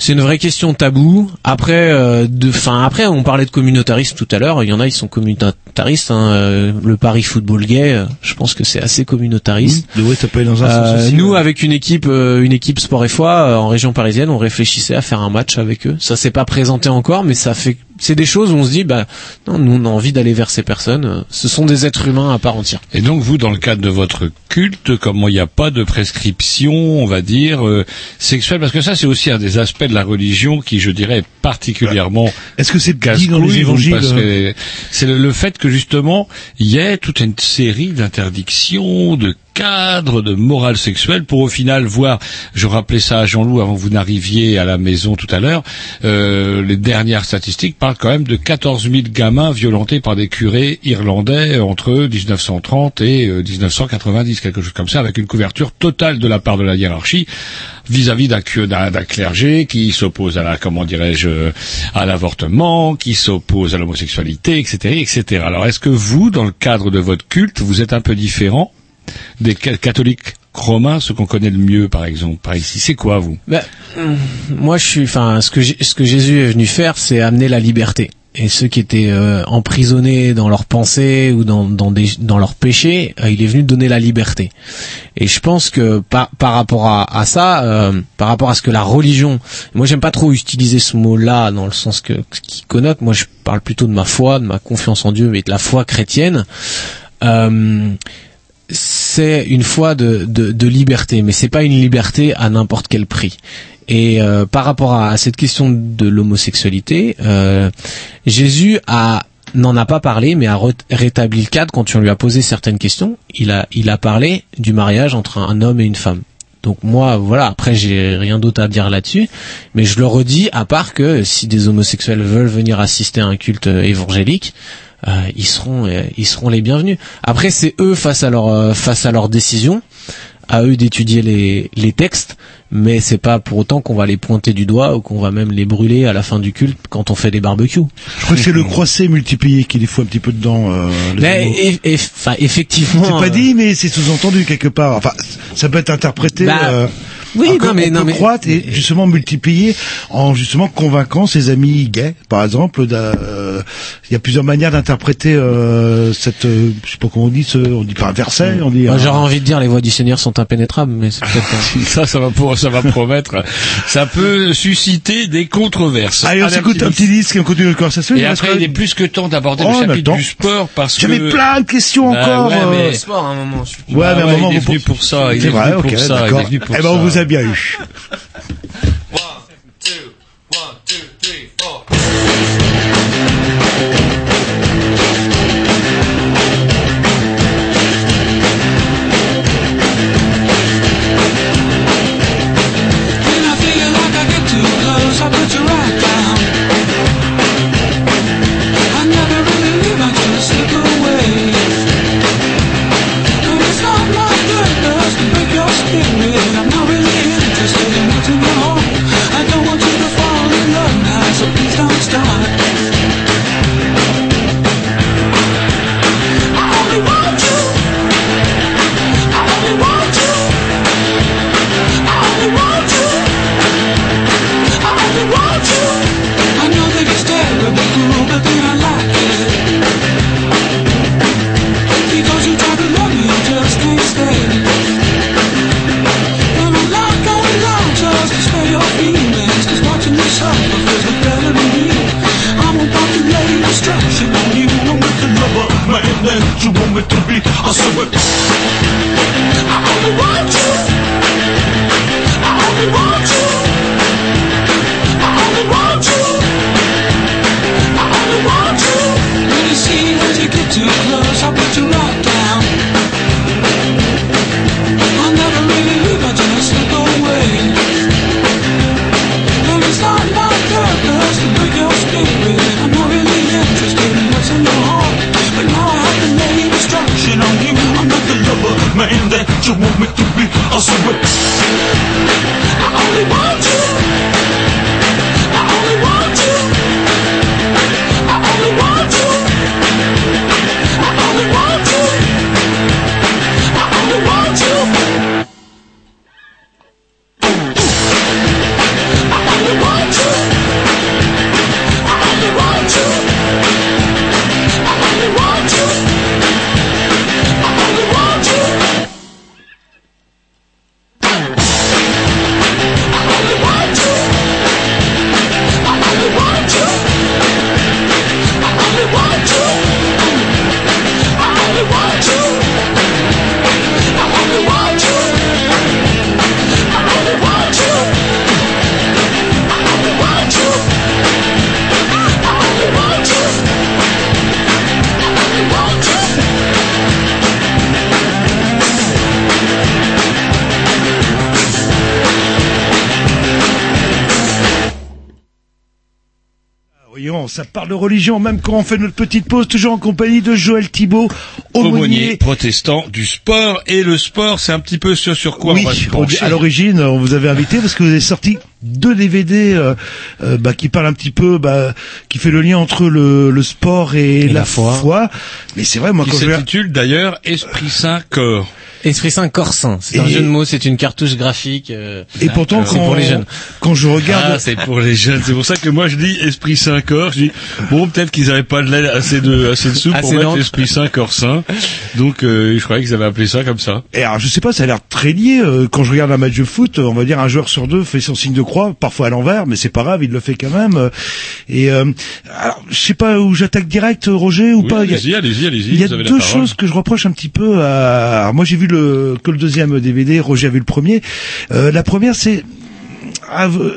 Speaker 4: C'est une vraie question tabou. Après, euh, de, enfin après, on parlait de communautarisme tout à l'heure. Il y en a, ils sont communautaristes. Hein. Euh, Le Paris Football Gay, euh, je pense que c'est assez communautariste.
Speaker 2: Mmh. Ouais, ça peut aller dans un sens aussi.
Speaker 4: nous,
Speaker 2: ouais.
Speaker 4: avec une équipe, euh, une équipe Sport et Foi euh, en région parisienne, on réfléchissait à faire un match avec eux. Ça s'est pas présenté encore, mais ça fait. C'est des choses où on se dit, bah, non, nous on a envie d'aller vers ces personnes. Ce sont des êtres humains à part entière.
Speaker 1: Et donc vous, dans le cadre de votre culte, comment il n'y a pas de prescription, on va dire, euh, sexuelle, parce que ça c'est aussi un des aspects de la religion qui, je dirais, est particulièrement
Speaker 2: Est-ce que c'est dit dans les évangiles euh,
Speaker 1: C'est le, le fait que justement, il y ait toute une série d'interdictions, de cadres, de morale sexuelle, pour au final voir, je rappelais ça à Jean-Loup avant que vous n'arriviez à la maison tout à l'heure, euh, les dernières statistiques parlent quand même de 14 000 gamins violentés par des curés irlandais entre 1930 et euh, 1990, quelque chose comme ça, avec une couverture totale de la part de la hiérarchie vis-à-vis d'un clergé qui s'oppose à la comment dirais-je euh, à l'avortement, qui s'oppose à l'homosexualité, etc., etc. Alors est-ce que vous, dans le cadre de votre culte, vous êtes un peu différent des ca- catholiques romains, ceux qu'on connaît le mieux, par exemple, par ici C'est quoi vous?
Speaker 4: Bah, hum, moi, je suis. Enfin, ce que ce que Jésus est venu faire, c'est amener la liberté. Et ceux qui étaient euh, emprisonnés dans leurs pensées ou dans dans, des, leurs péchés, euh, il est venu donner la liberté. Et je pense que par par rapport à, ça, euh, par rapport à ce que la religion, moi j'aime pas trop utiliser ce mot-là dans le sens que qui connote. Moi, je parle plutôt de ma foi, de ma confiance en Dieu, mais de la foi chrétienne. Euh, c'est une foi de, de, liberté, mais c'est pas une liberté à n'importe quel prix. Et euh, par rapport à, cette question de l'homosexualité, euh, Jésus a n'en a pas parlé, mais a rétabli le cadre quand on lui a posé certaines questions. Il a il a parlé du mariage entre un homme et une femme. Donc moi, voilà, après j'ai rien d'autre à dire là-dessus, mais je le redis, à part que si des homosexuels veulent venir assister à un culte évangélique, ils seront euh, ils seront les bienvenus. Après c'est eux face à leur euh, face à leur décision, à eux d'étudier les les textes, mais c'est pas pour autant qu'on va les pointer du doigt ou qu'on va même les brûler à la fin du culte quand on fait des barbecues.
Speaker 2: Je crois que c'est le croisé multiplié qui des fois un petit peu dedans. Euh, les
Speaker 4: Mais eff- eff- effectivement.
Speaker 2: c'est pas
Speaker 4: euh,
Speaker 2: dit, mais c'est sous-entendu quelque part. Enfin, ça peut être interprété.
Speaker 4: Bah,
Speaker 2: euh,
Speaker 4: oui,
Speaker 2: alors
Speaker 4: non, mais-
Speaker 2: on
Speaker 4: non,
Speaker 2: peut
Speaker 4: mais-
Speaker 2: croître et justement multiplier en justement convainquant ses amis gays, par exemple. d'un- euh, Il y a plusieurs manières d'interpréter euh, cette, euh, je sais pas comment on dit, ce, on dit pas un verset, on dit.
Speaker 4: Moi,
Speaker 2: un-
Speaker 4: J'aurais envie de dire les voies du Seigneur sont impénétrables, mais c'est peut-être.
Speaker 1: Ça, ça va pour, ça va promettre. Ça peut susciter des controverses.
Speaker 2: Allez, on s'écoute un petit disque et on continue notre conversation.
Speaker 1: Et après, il est plus que temps d'aborder
Speaker 2: Oh,
Speaker 1: le
Speaker 2: le
Speaker 1: chapitre du sport parce que.
Speaker 2: J'avais plein de questions
Speaker 1: Bah
Speaker 2: encore.
Speaker 1: ouais,
Speaker 2: euh,
Speaker 1: mais-
Speaker 4: sport à un moment. je-
Speaker 2: Ouais,
Speaker 1: Bah
Speaker 2: mais à un
Speaker 1: ouais,
Speaker 2: moment,
Speaker 1: il est
Speaker 2: vous-
Speaker 1: venu pour ça, il est venu pour ça, il est venu pour
Speaker 2: Eh ben, on
Speaker 1: ça.
Speaker 2: vous a bien eu.
Speaker 7: I swear. I only want you. I only want you. I only want you. I only want you. When you see as you get too close, I'll put you right you want me to be. I swear. I only want you.
Speaker 2: Ça parle de religion, même quand on fait notre petite pause, toujours en compagnie de Joël Thibault,
Speaker 1: Aumônier
Speaker 2: aumônier.
Speaker 1: protestant du sport et le sport c'est un petit peu ce sur quoi
Speaker 2: Oui,
Speaker 1: on va se pencher.
Speaker 2: à l'origine, on vous avait invité parce que vous avez sorti deux DVD euh, euh, bah, qui parlent un petit peu, bah, qui fait le lien entre le, le sport et, la, foi. Mais c'est vrai, moi
Speaker 1: qui
Speaker 2: quand je
Speaker 1: s'intitule d'ailleurs Esprit Saint Corps.
Speaker 4: Esprit Saint Corps Saint. C'est un jeu de mots, c'est une cartouche graphique. euh,
Speaker 2: Et pourtant, quand,
Speaker 4: pour les jeunes.
Speaker 2: quand je regarde,
Speaker 1: Ah, c'est pour les jeunes. C'est pour ça que moi je dis Esprit Saint Corps. Je dis bon peut-être qu'ils avaient pas de lait assez de assez de soupe pour
Speaker 4: Assez
Speaker 1: mettre. Esprit Saint Corps Saint. Donc euh, je croyais qu'ils avaient appelé ça comme ça.
Speaker 2: Et alors, je sais pas, ça a l'air très lié. euh, Quand je regarde un match de foot, on va dire un joueur sur deux fait son signe de croix, parfois à l'envers, mais c'est pas grave, il le fait quand même. euh, Et euh, alors, je sais pas où j'attaque direct, Roger, ou
Speaker 1: Oui,
Speaker 2: pas. Il y a-
Speaker 1: allez-y, allez-y, allez-y.
Speaker 2: Il y a
Speaker 1: vous avez la
Speaker 2: deux
Speaker 1: parole.
Speaker 2: choses que je reproche un petit peu à. alors, moi, j'ai vu que le deuxième DVD, Roger a vu le premier. Euh, la première, c'est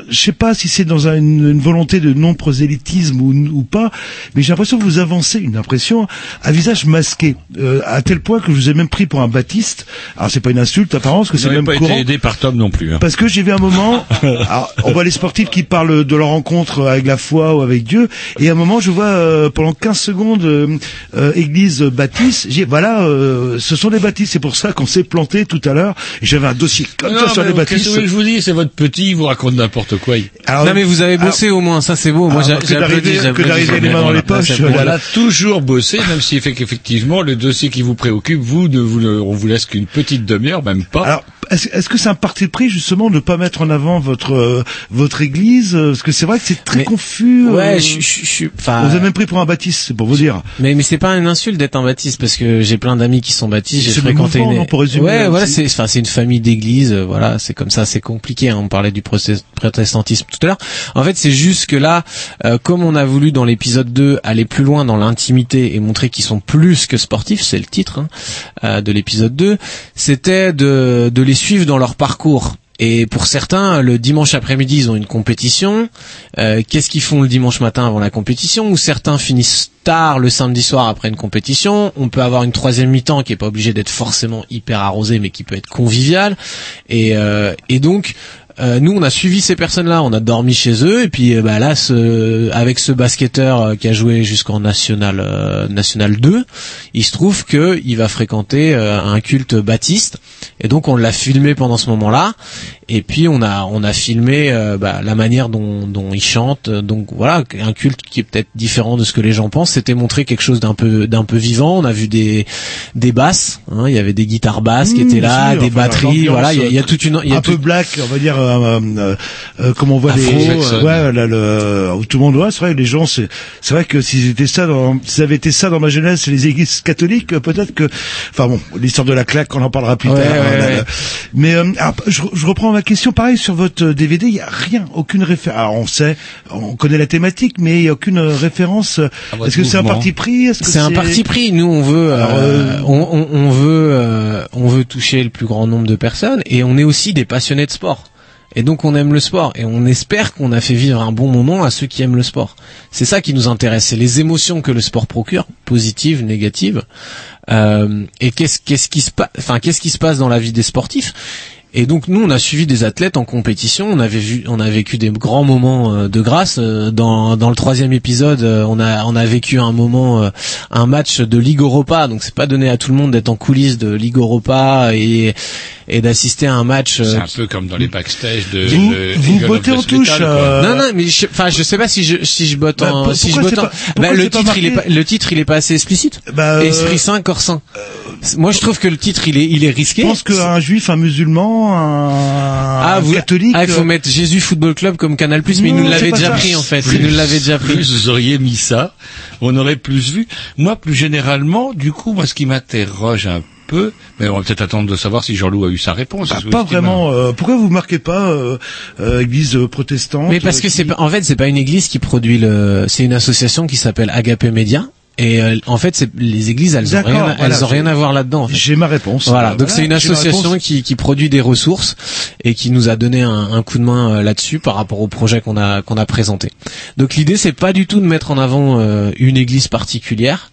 Speaker 2: je sais pas si c'est dans un- une, une volonté de non prosélytisme ou, ou pas, mais j'ai l'impression que vous avancez une impression à visage masqué, euh, à tel point que je vous ai même pris pour un baptiste. Alors c'est pas une insulte apparemment, parce que c'est même
Speaker 1: pas
Speaker 2: courant.
Speaker 1: été aidé par Tom non plus. hein.
Speaker 2: Parce que j'ai vu un moment, alors, on voit les sportifs qui parlent de leur rencontre avec la foi ou avec Dieu, et à un moment je vois euh, pendant 15 secondes euh, euh, Église baptiste, j'ai voilà, euh, ce sont des baptistes, c'est pour ça qu'on s'est planté tout à l'heure, et j'avais un dossier comme
Speaker 1: Non,
Speaker 2: ça sur les
Speaker 1: que
Speaker 2: baptistes.
Speaker 1: je vous dis, c'est votre petit, vous raconte n'importe quoi.
Speaker 2: Alors,
Speaker 4: non mais vous avez bossé au moins, ça c'est beau. Moi j'ai
Speaker 2: que
Speaker 4: j'ai applaudi,
Speaker 2: d'arriver- les mains dans les poches.
Speaker 1: On a toujours bossé, même si fait qu'effectivement le dossier qui vous préoccupe, vous, ne vous le- on vous laisse qu'une petite demi-heure, même pas.
Speaker 2: Alors, est-ce est-ce que c'est un parti de prix justement de pas mettre en avant votre euh, votre église euh, Parce que c'est vrai que c'est très
Speaker 4: Mais-
Speaker 2: confus. euh,
Speaker 4: Ouais, je je- suis. Enfin.
Speaker 2: on vous a même pris pour un baptiste, c'est pour vous dire.
Speaker 4: Mais mais c'est pas une insulte d'être un baptiste parce que j'ai plein d'amis qui sont baptistes. J'ai fréquenté
Speaker 2: mouvement,
Speaker 4: une.
Speaker 2: non, pour résumer,
Speaker 4: ouais,
Speaker 2: là,
Speaker 4: voilà, c'est enfin c'est une famille d'églises. euh, Voilà, c'est comme ça, c'est compliqué. hein, On parlait du protestantisme tout à l'heure. En fait, c'est juste que là, euh, comme on a voulu dans l'épisode 2 aller plus loin dans l'intimité et montrer qu'ils sont plus que sportifs, c'est le titre hein, euh, de l'épisode 2, c'était de de les suivre dans leur parcours. Et pour certains, le dimanche après-midi, ils ont une compétition. Euh, Qu'est-ce qu'ils font le dimanche matin avant la compétition Ou certains finissent tard le samedi soir après une compétition. On peut avoir une troisième mi-temps qui est pas obligée d'être forcément hyper arrosée, mais qui peut être conviviale. Et, euh, et donc, euh, nous, on a suivi ces personnes-là, on a dormi chez eux, et puis euh, bah, là, ce, avec ce basketteur euh, qui a joué jusqu'en national euh, national 2, il se trouve que il va fréquenter euh, un culte baptiste, et donc on l'a filmé pendant ce moment-là, et puis on a on a filmé euh, bah, la manière dont, dont il chante, donc voilà, un culte qui est peut-être différent de ce que les gens pensent. C'était montrer quelque chose d'un peu d'un peu vivant. On a vu des des basses, hein, il y avait des guitares basses qui
Speaker 2: Mmh,
Speaker 4: étaient là,
Speaker 2: sûr,
Speaker 4: des
Speaker 2: enfin,
Speaker 4: batteries, voilà, il y a, il y a
Speaker 2: euh,
Speaker 4: toute une il y a
Speaker 2: un peu
Speaker 4: toute-
Speaker 2: black, on va dire, euh, euh, euh, comme on voit
Speaker 4: Afro,
Speaker 2: les, ouais, là, le, où tout le monde voit, c'est vrai, les gens, c'est, c'est vrai que s'ils étaient ça dans, s'ils avaient été ça dans ma jeunesse, les églises catholiques, euh, peut-être que, enfin bon, l'histoire de la claque, on en parlera plus
Speaker 4: Ouais,
Speaker 2: tard.
Speaker 4: ouais,
Speaker 2: hein, là. Mais euh, alors, je, je reprends ma question, pareil sur votre DVD, il y a rien, aucune référence. Alors on sait, on connaît la thématique, mais il y a aucune référence.
Speaker 1: votre
Speaker 2: Est-ce que c'est un parti pris? Est-ce que
Speaker 4: C'est un parti pris. Nous, on veut, euh,
Speaker 2: Alors, euh,
Speaker 4: on, on- on veut, euh, on veut toucher le plus grand nombre de personnes, et on est aussi des passionnés de sport. Et donc, on aime le sport, et on espère qu'on a fait vivre un bon moment à ceux qui aiment le sport. C'est ça qui nous intéresse, c'est les émotions que le sport procure, positives, négatives. Euh, et qu'est-ce qu'est-ce qui se passe, enfin, qu'est-ce qui se passe dans la vie des sportifs? Et donc nous, on a suivi des athlètes en compétition. On avait vu, on a vécu des grands moments euh, de grâce. Euh, Dans, dans le troisième épisode, euh, on a on a vécu un moment, euh, un match de Ligue Europa. Donc c'est pas donné à tout le monde d'être en coulisses de Ligue Europa et et d'assister à un match. euh,
Speaker 1: C'est un peu comme dans les backstage de.
Speaker 4: Vous-
Speaker 1: de
Speaker 4: vous bottez en touche,
Speaker 1: Metal,
Speaker 4: euh, Non, non, mais je, enfin, je sais pas si je si je botte
Speaker 2: Bah,
Speaker 4: en, si je
Speaker 2: pourquoi
Speaker 4: botte en-
Speaker 2: pas-
Speaker 4: bah, le titre il est pas,
Speaker 2: marqué
Speaker 4: le titre il est pas assez explicite.
Speaker 2: Bah, euh,
Speaker 4: Esprit saint, corps saint. Moi, je trouve que le titre il est il est risqué.
Speaker 2: Je pense qu'un juif, un musulman, un,
Speaker 4: Ah,
Speaker 2: un
Speaker 4: vous,
Speaker 2: catholique.
Speaker 4: ah, il faut
Speaker 2: euh,
Speaker 4: mettre Jésus Football Club comme Canal Plus, mais il nous l'avait déjà
Speaker 2: ça.
Speaker 4: pris en fait.
Speaker 1: Plus-
Speaker 4: Il nous l'avait déjà pris.
Speaker 1: Plus vous auriez mis ça, on aurait plus vu. Moi, plus généralement, du coup, moi, ce qui m'interroge un peu, mais on va peut-être attendre de savoir si Jean-Loup a eu sa réponse.
Speaker 2: bah, pas vraiment. euh, pourquoi vous marquez pas euh, euh, Église euh, protestante
Speaker 4: Mais parce
Speaker 2: euh,
Speaker 4: que
Speaker 2: qui-
Speaker 4: c'est pas, en fait, c'est pas une église qui produit le, c'est une association qui s'appelle Agape Média. Et euh, en fait, c'est les églises, elles ont
Speaker 2: D'accord,
Speaker 4: rien,
Speaker 2: voilà,
Speaker 4: elles ont rien à voir là-dedans. en fait.
Speaker 2: J'ai ma réponse.
Speaker 4: Voilà, donc c'est une association qui, qui produit des ressources et qui nous a donné un, un coup de main euh, là-dessus par rapport au projet qu'on a qu'on a présenté. Donc l'idée c'est pas du tout de mettre en avant euh, une église particulière,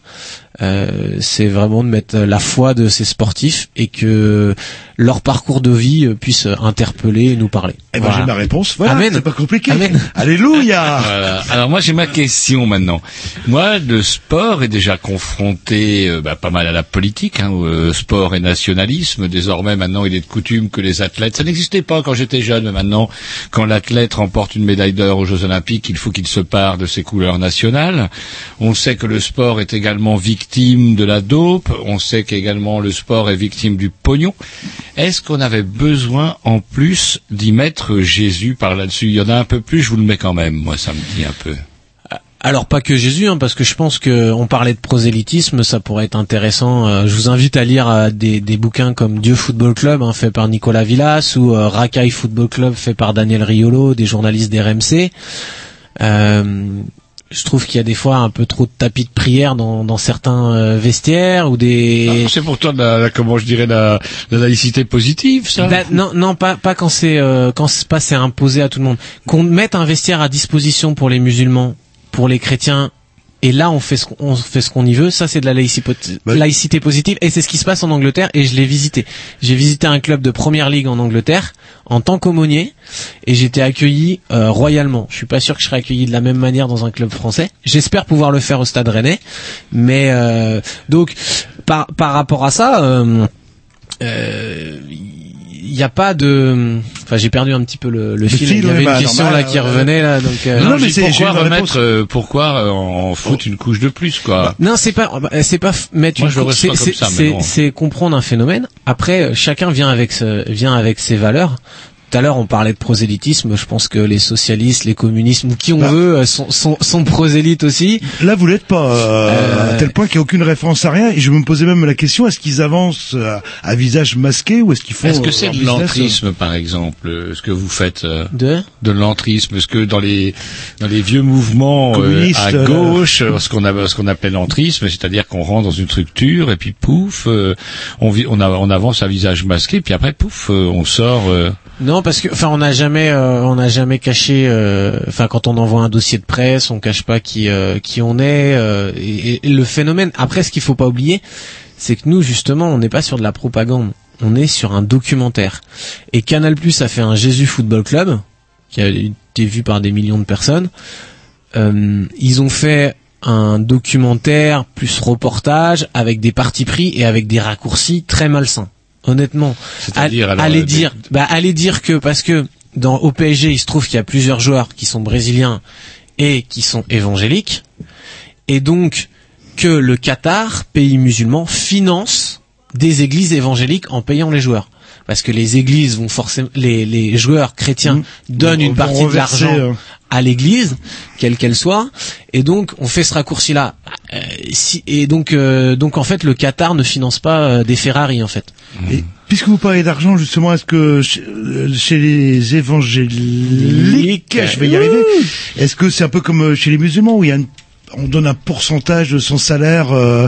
Speaker 4: euh, c'est vraiment de mettre la foi de ces sportifs et que leur parcours de vie puisse interpeller et nous parler.
Speaker 2: Eh ben,
Speaker 4: Voilà.
Speaker 2: j'ai ma réponse. Voilà,
Speaker 4: Amen.
Speaker 2: c'est pas compliqué.
Speaker 4: Amen.
Speaker 2: Alléluia.
Speaker 1: Voilà. Alors moi j'ai ma question maintenant. Moi le sport est déjà confronté euh, bah, pas mal à la politique, hein, euh, sport et nationalisme. Désormais maintenant il est de coutume que les athlètes, ça n'existait pas quand j'étais jeune, mais maintenant quand l'athlète remporte une médaille d'or aux Jeux Olympiques, il faut qu'il se pare de ses couleurs nationales. On sait que le sport est également victime de la dope. On sait qu'également le sport est victime du pognon. Est-ce qu'on avait besoin en plus d'y mettre Jésus par là-dessus? Il y en a un peu plus, je vous le mets quand même. Moi, ça me dit un peu.
Speaker 4: Alors pas que Jésus, hein, parce que je pense que on parlait de prosélytisme, ça pourrait être intéressant. Euh, je vous invite à lire euh, des, des bouquins comme Dieu Football Club, hein, fait par Nicolas Villas, ou euh, Racaille Football Club, fait par Daniel Riolo, des journalistes d'RMC. Euh, je trouve qu'il y a des fois un peu trop de tapis de prière dans, dans certains euh, vestiaires ou des.
Speaker 1: Ah, c'est pourtant de la, la- comment je dirais la, la laïcité positive, ça.
Speaker 4: Bah, non, non, pas pas quand c'est euh, quand c'est pas c'est imposé à tout le monde. Qu'on mette un vestiaire à disposition pour les musulmans, pour les chrétiens. Et là, on fait ce qu'on on fait ce qu'on y veut. Ça, c'est de la laïcité, laïcité positive. Et c'est ce qui se passe en Angleterre. Et je l'ai visité. J'ai visité un club de première ligue en Angleterre en tant qu'aumônier. Et j'étais accueilli euh, royalement. Je suis pas sûr que je serai accueilli de la même manière dans un club français. J'espère pouvoir le faire au Stade Rennais. Mais euh, donc, par par rapport à ça. euh, euh, il n'y a pas de enfin j'ai perdu un petit peu le, le fil,
Speaker 2: fil,
Speaker 4: il y avait
Speaker 2: bah,
Speaker 4: une question
Speaker 2: normal,
Speaker 4: là qui revenait là donc euh,
Speaker 1: non,
Speaker 2: mais
Speaker 1: mais pourquoi
Speaker 2: une
Speaker 1: remettre, euh, pourquoi euh, en foutre une couche de plus, quoi?
Speaker 4: Non, c'est pas, bah, c'est pas mettre
Speaker 1: Moi,
Speaker 4: une
Speaker 1: je le
Speaker 4: cou-
Speaker 1: reçois
Speaker 4: c'est-
Speaker 1: comme ça,
Speaker 4: c'est-
Speaker 1: mais bon.
Speaker 4: c'est comprendre un phénomène. Après, euh, chacun vient avec ce, vient avec ses valeurs. Tout à l'heure, on parlait de prosélytisme. Je pense que les socialistes, les communistes, ou qui on
Speaker 2: Bah.
Speaker 4: veut, euh, sont, sont, sont prosélytes aussi.
Speaker 2: Là, vous l'êtes pas, euh,
Speaker 4: Euh,
Speaker 2: à tel point qu'il n'y a aucune référence à rien. Et je me posais même la question est-ce qu'ils avancent à visage masqué ou est-ce qu'ils font
Speaker 1: Est-ce que
Speaker 2: euh,
Speaker 1: c'est de l'entrisme, par exemple, ce que vous faites
Speaker 4: De
Speaker 1: de l'entrisme Est-ce que dans les dans les vieux mouvements euh, à gauche, euh, ce qu'on a ce qu'on appelait l'entrisme, c'est-à-dire qu'on rentre dans une structure et puis pouf, euh, on, vi- on, a- on avance à visage masqué, puis après pouf, euh, on sort. euh,
Speaker 4: Parce que, enfin, on n'a jamais, euh, on n'a jamais caché. euh, Enfin, quand on envoie un dossier de presse, on cache pas qui euh, qui on est. et, le phénomène. Après, ce qu'il faut pas oublier, c'est que nous, justement, on n'est pas sur de la propagande. On est sur un documentaire. Et Canal Plus a fait un Jésus Football Club qui a été vu par des millions de personnes. Ils ont fait un documentaire plus reportage avec des partis pris et avec des raccourcis très malsains. Honnêtement,
Speaker 1: C'est-à-dire,
Speaker 4: allez
Speaker 1: euh,
Speaker 4: dire, bah allez dire que parce que dans au PSG, il se trouve qu'il y a plusieurs joueurs qui sont brésiliens et qui sont évangéliques, et donc que le Qatar, pays musulman, finance des églises évangéliques en payant les joueurs. Parce que les églises vont forcément, les, les joueurs chrétiens donnent
Speaker 2: Vont-
Speaker 4: une partie de l'argent
Speaker 2: euh.
Speaker 4: à l'église, quelle qu'elle soit, et donc on fait ce raccourci-là. Euh, si, et donc, euh, donc en fait, le Qatar ne finance pas euh, des Ferrari en fait.
Speaker 2: Et, Puisque vous parlez d'argent, justement, est-ce que chez, les évangéliques, je vais y arriver, est-ce que c'est un peu comme chez les musulmans où il y a une on donne un pourcentage de son salaire euh,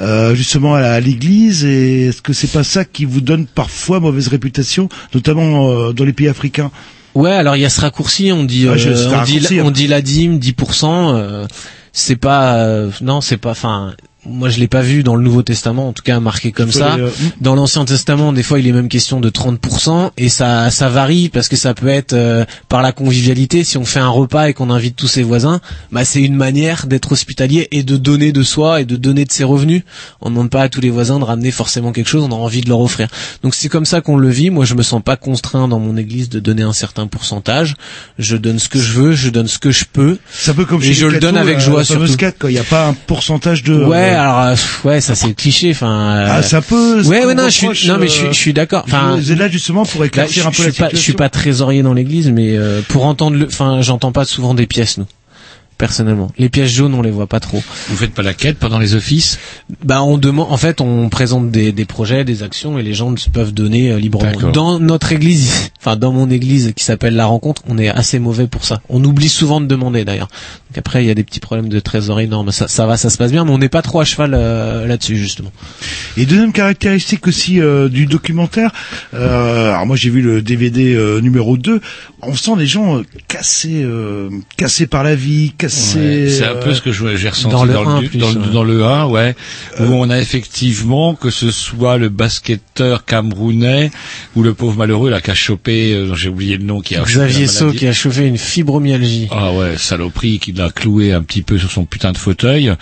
Speaker 2: euh, justement à, l'église et est-ce que c'est pas ça qui vous donne parfois mauvaise réputation notamment euh, dans les pays africains?
Speaker 4: Ouais, alors il y a ce raccourci, on dit, on
Speaker 2: hein.
Speaker 4: on dit la dîme, 10%. euh, c'est pas, euh, non, c'est pas, enfin, moi je l'ai pas vu dans le Nouveau Testament, en tout cas marqué comme ça.
Speaker 2: les, euh,
Speaker 4: Dans l'Ancien Testament, des fois il est même question de 30% et ça, ça varie parce que ça peut être euh, par la convivialité. Si on fait un repas et qu'on invite tous ses voisins, bah c'est une manière d'être hospitalier et de donner de soi et de donner de ses revenus. On ne demande pas à tous les voisins de ramener forcément quelque chose, on a envie de leur offrir. Donc c'est comme ça qu'on le vit. Moi je me sens pas contraint dans mon église de donner un certain pourcentage. Je donne ce que je veux, je donne ce que je peux.
Speaker 2: c'est un peu comme
Speaker 4: Et je le donne avec joie surtout.
Speaker 2: quête, quoi. il n'y a pas un pourcentage de
Speaker 4: Ouais, alors euh, ouais, ça c'est cliché. Enfin, euh,
Speaker 2: ah, ça peut
Speaker 4: ouais, ouais, non, je suis, non, mais je suis,
Speaker 2: euh,
Speaker 4: je suis d'accord. Enfin,
Speaker 2: vous êtes là justement pour
Speaker 4: Là,
Speaker 2: éclaircir
Speaker 4: je,
Speaker 2: un peu
Speaker 4: je
Speaker 2: la
Speaker 4: suis pas, je suis pas trésorier dans l'église, mais euh, pour entendre le, enfin, j'entends pas souvent des pièces nous. Personnellement, les pièces jaunes, on les voit pas trop.
Speaker 1: Vous faites pas la quête pendant les offices?
Speaker 4: Bah, on demande, en fait, on présente des, des projets, des actions, et les gens peuvent donner euh, librement. Dans notre église, enfin dans mon église qui s'appelle la Rencontre, on est assez mauvais pour ça. On oublie souvent de demander d'ailleurs. Donc après, il y a des petits problèmes de trésorerie. Non, mais ça, ça va, ça se passe bien, mais on n'est pas trop à cheval euh, là-dessus justement.
Speaker 2: Et deuxième caractéristique aussi euh, du documentaire, euh, alors moi j'ai vu le DVD euh, numéro 2, on sent les gens euh, cassés, euh, cassés par la vie, cassés...
Speaker 1: Ouais, c'est un
Speaker 2: euh,
Speaker 1: peu ce que je- j'ai ressenti
Speaker 4: dans
Speaker 1: dans
Speaker 4: le
Speaker 1: le,
Speaker 4: 1
Speaker 1: du-
Speaker 4: plus,
Speaker 1: dans, le-
Speaker 4: ouais.
Speaker 1: dans le 1, ouais, où on a effectivement que ce soit le basketteur camerounais ou le pauvre malheureux là qui a chopé, euh, j'ai oublié le nom, qui a chopé
Speaker 4: Xavier
Speaker 1: maladie.
Speaker 4: qui a chauffé une fibromyalgie.
Speaker 1: Ah ouais, saloperie qui l'a cloué un petit peu sur son putain de fauteuil,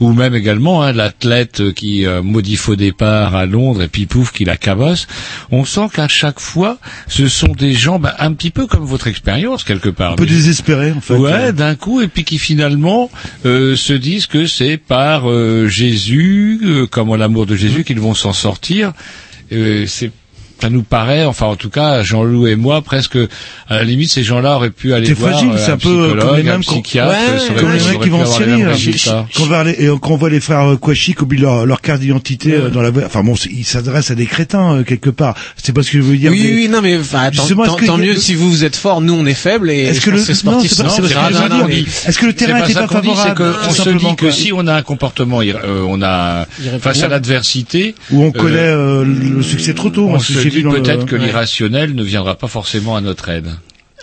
Speaker 1: ou même également hein, l'athlète qui euh, maudit faux départ à Londres et puis pouf qui la cabosse. On sent qu'à chaque fois, ce sont des gens bah, un petit peu comme votre expérience quelque part.
Speaker 2: un peu désespérés en fait.
Speaker 1: Ouais,
Speaker 2: Euh,
Speaker 1: d'un coup, et puis qui finalement euh, se disent que c'est par euh, Jésus, euh, comme l'amour de Jésus, qu'ils vont s'en sortir. Ça nous paraît, enfin en tout cas, Jean-Loup et moi, presque à la limite, ces gens-là auraient pu aller
Speaker 2: C'est
Speaker 1: voir
Speaker 2: fragile,
Speaker 1: euh,
Speaker 2: c'est
Speaker 1: un
Speaker 2: un peu comme
Speaker 1: psychologue,
Speaker 2: les
Speaker 1: un
Speaker 2: mêmes qu'on-
Speaker 1: psychiatre,
Speaker 4: Ouais,
Speaker 2: comme les mecs qui vont en Syrie, hein, on voit les, et quand on voit les frères euh, Kouachi qui oublient leur, leur carte d'identité euh, dans la voie- enfin bon, ils s'adressent à des crétins euh, quelque part. C'est pas ce que je veux dire.
Speaker 4: Oui,
Speaker 2: mais-
Speaker 4: oui, non, mais enfin, tant, tant- mieux
Speaker 2: le-
Speaker 4: si vous vous êtes fort, nous on est faibles et
Speaker 2: Est-ce que le-
Speaker 4: sportif
Speaker 2: c'est pas-
Speaker 4: non,
Speaker 2: c'est pas ce que je
Speaker 4: non,
Speaker 2: veux
Speaker 4: non,
Speaker 2: dire,
Speaker 4: mais-
Speaker 2: mais- Est-ce que le terrain n'était
Speaker 1: pas qu'on
Speaker 2: favorable
Speaker 1: qu'on
Speaker 2: tout
Speaker 1: se dit que si on a un comportement, euh, on a face à l'adversité,
Speaker 2: Où on
Speaker 1: euh,
Speaker 2: connaît euh, le succès trop tôt.
Speaker 1: on
Speaker 2: hein,
Speaker 1: se dit
Speaker 2: le-
Speaker 1: peut-être que
Speaker 4: Ouais.
Speaker 1: l'irrationnel ne viendra pas forcément à notre aide.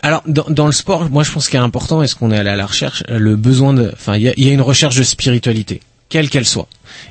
Speaker 4: Alors dans, dans le sport, moi je pense qu'il est important, est-ce qu'on est allé à la recherche, euh, le besoin de, enfin il y a, il y a une recherche de spiritualité, quelle qu'elle soit,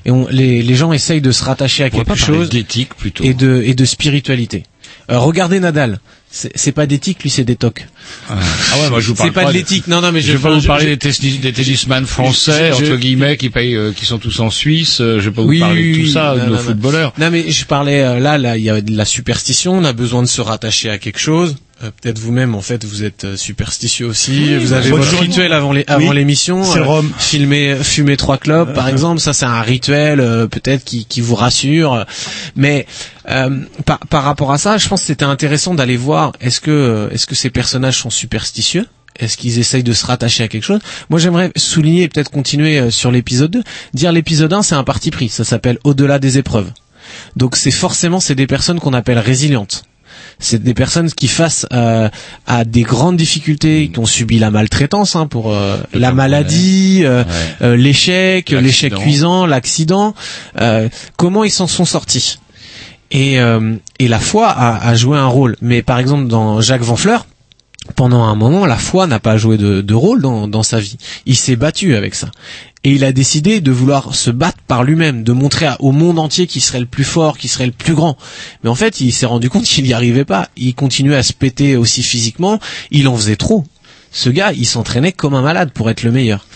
Speaker 4: et on, les, les gens essayent de se rattacher à
Speaker 1: On
Speaker 4: quelque
Speaker 1: pas
Speaker 4: chose
Speaker 1: d'éthique plutôt.
Speaker 4: et de et de spiritualité. Euh, regardez Nadal, c'est pas d'éthique, lui c'est des tocs.
Speaker 1: Ah ouais, moi je vous parle
Speaker 4: C'est pas de l'éthique, non non mais
Speaker 1: je
Speaker 4: je
Speaker 1: vais pas vous parler
Speaker 4: je-
Speaker 1: des, des tennisman français
Speaker 4: je- je-
Speaker 1: entre guillemets qui payent, euh, qui sont tous en Suisse. euh, je vais pas vous
Speaker 4: Oui,
Speaker 1: parler
Speaker 4: oui,
Speaker 1: de tout ça,
Speaker 4: non,
Speaker 1: de
Speaker 4: non,
Speaker 1: footballeurs.
Speaker 4: Non mais je parlais euh, là, là il y a de la superstition, on a besoin de se rattacher à quelque chose. Euh, Peut-être vous-même en fait vous êtes euh, superstitieux aussi. vous avez
Speaker 2: moi,
Speaker 4: votre rituel avant les avant
Speaker 2: Oui,
Speaker 4: l'émission.
Speaker 2: c'est
Speaker 4: euh. Filmer fumer trois clopes par exemple, ça c'est un rituel euh, peut-être qui qui vous rassure. Mais euh, par par rapport à ça, je pense que c'était intéressant d'aller voir est-ce que euh, est-ce que ces personnages sont superstitieux? Est-ce qu'ils essayent de se rattacher à quelque chose? Moi, j'aimerais souligner et peut-être continuer euh, sur l'épisode 2. Dire l'épisode 1, c'est un parti pris. Ça s'appelle Au-delà des épreuves. Donc, c'est forcément, c'est des personnes qu'on appelle résilientes. C'est des personnes qui face euh, à des grandes difficultés, qui ont subi la maltraitance hein, pour euh, la maladie, euh,
Speaker 1: Ouais.
Speaker 4: euh, l'échec,
Speaker 1: L'accident.
Speaker 4: l'échec cuisant, l'accident. euh, comment ils s'en sont sortis et, euh, et la foi a, a joué un rôle. Mais par exemple, dans Jacques Van Fleur, pendant un moment, la foi n'a pas joué de, de rôle dans, dans sa vie. Il s'est battu avec ça. Et il a décidé de vouloir se battre par lui-même, de montrer au monde entier qu'il serait le plus fort, qu'il serait le plus grand. Mais en fait, il s'est rendu compte qu'il n'y arrivait pas. Il continuait à se péter aussi physiquement. Il en faisait trop. Ce gars, il s'entraînait comme un malade pour être le meilleur.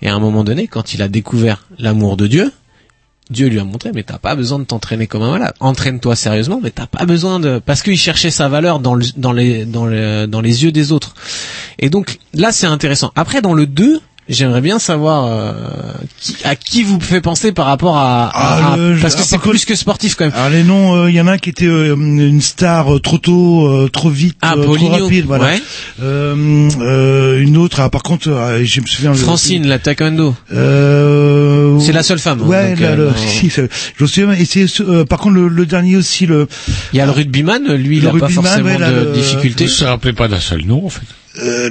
Speaker 4: Et à un moment donné, quand il a découvert l'amour de Dieu, Dieu lui a montré, mais t'as pas besoin de t'entraîner comme un malade. Entraîne-toi sérieusement, mais t'as pas besoin de, parce qu'il cherchait sa valeur dans, le- dans les, dans le- dans les yeux des autres. Et donc, là, c'est intéressant. Après, dans le 2, j'aimerais bien savoir, euh, qui- à qui vous fait penser par rapport à, à-
Speaker 2: Ah,
Speaker 4: à-
Speaker 2: le-
Speaker 4: parce que
Speaker 2: ah,
Speaker 4: c'est
Speaker 2: par
Speaker 4: plus que sportif quand même.
Speaker 2: Alors les noms, il y en a un qui était euh, une star euh, trop tôt, euh, trop vite,
Speaker 4: Ah,
Speaker 2: euh, trop rapide, voilà.
Speaker 4: Ouais.
Speaker 2: Euh, euh, une autre, ah, par contre, euh, je me souviens.
Speaker 4: Francine, la taekwondo.
Speaker 2: Euh,
Speaker 4: C'est la seule femme. hein,
Speaker 2: Ouais,
Speaker 4: donc,
Speaker 2: là,
Speaker 4: euh,
Speaker 2: le- si, je me souviens. Et c'est euh, par contre le, le dernier aussi, le
Speaker 4: Il y a le rugbyman, lui, il
Speaker 2: Le
Speaker 4: a pas
Speaker 2: rugbyman,
Speaker 4: forcément
Speaker 2: ouais, là,
Speaker 4: de difficultés.
Speaker 1: Je ne me rappelais pas d'un seul nom, en fait.
Speaker 2: Euh,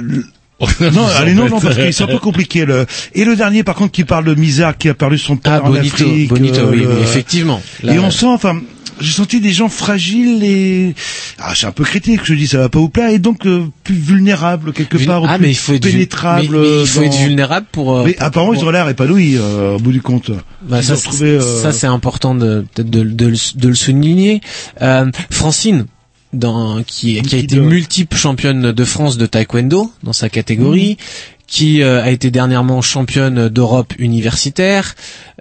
Speaker 2: non, allez, non, non, parce que c'est un peu compliqué. Le... Et le dernier, par contre, qui parle de misère, qui a perdu son père
Speaker 4: Ah,
Speaker 2: en
Speaker 4: Bonito,
Speaker 2: Afrique.
Speaker 4: Bonito, oui, oui, effectivement. Là,
Speaker 2: et on sent, enfin, j'ai senti des gens fragiles et, ah, c'est un peu critique, je dis, ça va pas vous plaire, et donc euh, plus vulnérables quelque
Speaker 4: Vul-
Speaker 2: part, ou
Speaker 4: ah,
Speaker 2: plus
Speaker 4: mais il faut être vul-
Speaker 2: pénétrables.
Speaker 4: mais- mais il faut
Speaker 2: dans-
Speaker 4: être vulnérable pour, euh,
Speaker 2: Mais
Speaker 4: pour-
Speaker 2: apparemment,
Speaker 4: pour-
Speaker 2: ils ont l'air épanouis euh, au bout du compte.
Speaker 4: Bah, ça, c'est-
Speaker 2: euh,
Speaker 4: ça c'est important de peut-être de, de, le- de le souligner. Euh, Francine, dans, qui, qui a été multiple championne de France de taekwondo dans sa catégorie, qui euh, a été dernièrement championne d'Europe universitaire,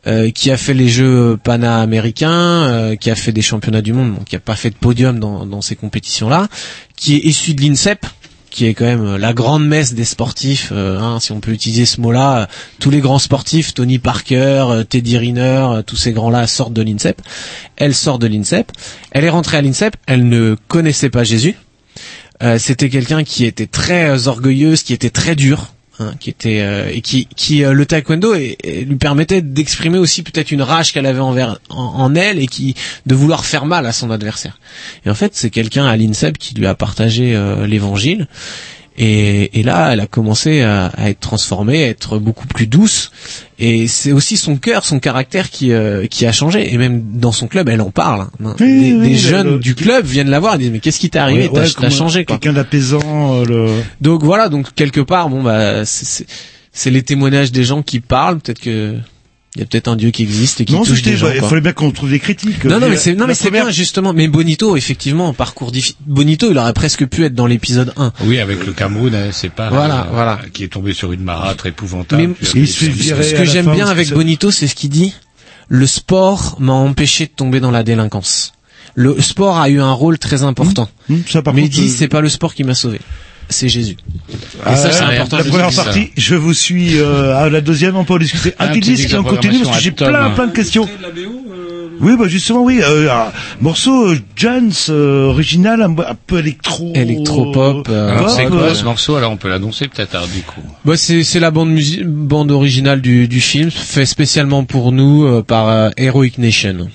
Speaker 4: euh, qui a fait les Jeux panaméricains, euh, qui a fait des championnats du monde, donc qui a pas fait de podium dans, dans ces compétitions-là, qui est issue de l'INSEP, qui est quand même euh, la grande messe des sportifs, euh, hein, si on peut utiliser ce mot-là. euh, Tous les grands sportifs, Tony Parker, Teddy Riner, tous ces grands-là sortent de l'INSEP. Elle sort de l'INSEP. Elle est rentrée à l'INSEP. Elle ne connaissait pas Jésus. Euh, C'était quelqu'un qui était très orgueilleuse, qui était très dur. Hein, qui était euh, et qui qui euh, le taekwondo lui permettait d'exprimer aussi peut-être une rage qu'elle avait envers en, en elle et qui de vouloir faire mal à son adversaire. Et en fait, c'est quelqu'un à l'INSEP qui lui a partagé euh, l'évangile. Et, et là, elle a commencé à, à être transformée, à être beaucoup plus douce. Et c'est aussi son cœur, son caractère qui euh, qui a changé. Et même dans son club, elle en parle. hein. Des,
Speaker 2: oui,
Speaker 4: des
Speaker 2: le-
Speaker 4: jeunes
Speaker 2: le-
Speaker 4: du club viennent la voir et disent mais qu'est-ce qui t'est arrivé?
Speaker 2: Ouais,
Speaker 4: T'as
Speaker 2: ouais,
Speaker 4: changé quoi.
Speaker 2: Quelqu'un d'apaisant. euh, le...
Speaker 4: Donc voilà, donc quelque part, bon bah c'est les témoignages des gens qui parlent. Peut-être que il y a peut-être un Dieu qui existe et qui
Speaker 2: Non,
Speaker 4: touche
Speaker 2: c'était,
Speaker 4: des gens.
Speaker 2: il fallait bien qu'on trouve des critiques.
Speaker 4: Non, non,
Speaker 2: Euh,
Speaker 4: mais c'est, non,
Speaker 2: la
Speaker 4: mais c'est
Speaker 2: première-
Speaker 4: bien, justement. Mais Bonito, effectivement, parcours difficile. Bonito, il aurait presque pu être dans l'épisode 1.
Speaker 1: Oui, avec le Cameroun, hein, c'est pas
Speaker 4: Voilà, voilà.
Speaker 1: qui est tombé sur une marâtre épouvantable.
Speaker 4: Mais
Speaker 1: puis
Speaker 4: ce, ce- que j'aime bien avec Bonito, c'est ce qu'il dit. Le sport m'a empêché de tomber dans la délinquance. Le sport a eu un rôle très important.
Speaker 2: ça, par
Speaker 4: mais
Speaker 2: contre,
Speaker 4: il dit,
Speaker 2: euh,
Speaker 4: c'est pas le sport qui m'a sauvé. C'est Jésus. Et
Speaker 2: Ah,
Speaker 4: ça, c'est important.
Speaker 2: La première
Speaker 4: ça.
Speaker 2: partie, je vous suis. Euh, à la deuxième, on peut en discuter. Un
Speaker 1: Ah,
Speaker 2: petit
Speaker 1: tu dis
Speaker 2: disque
Speaker 1: que
Speaker 2: et on continue parce que j'ai plein,
Speaker 1: hein.
Speaker 2: plein de questions. Oui, bah justement, oui. Euh, un morceau euh, Jones euh, original, un, un peu électro.
Speaker 4: Électropop, euh,
Speaker 1: Alors, c'est quoi
Speaker 2: euh,
Speaker 1: ce morceau? Alors, on peut l'annoncer peut-être, alors, du coup.
Speaker 4: Bah, c'est, c'est la bande bande originale du, du film, fait spécialement pour nous euh, par euh, Heroic Nation.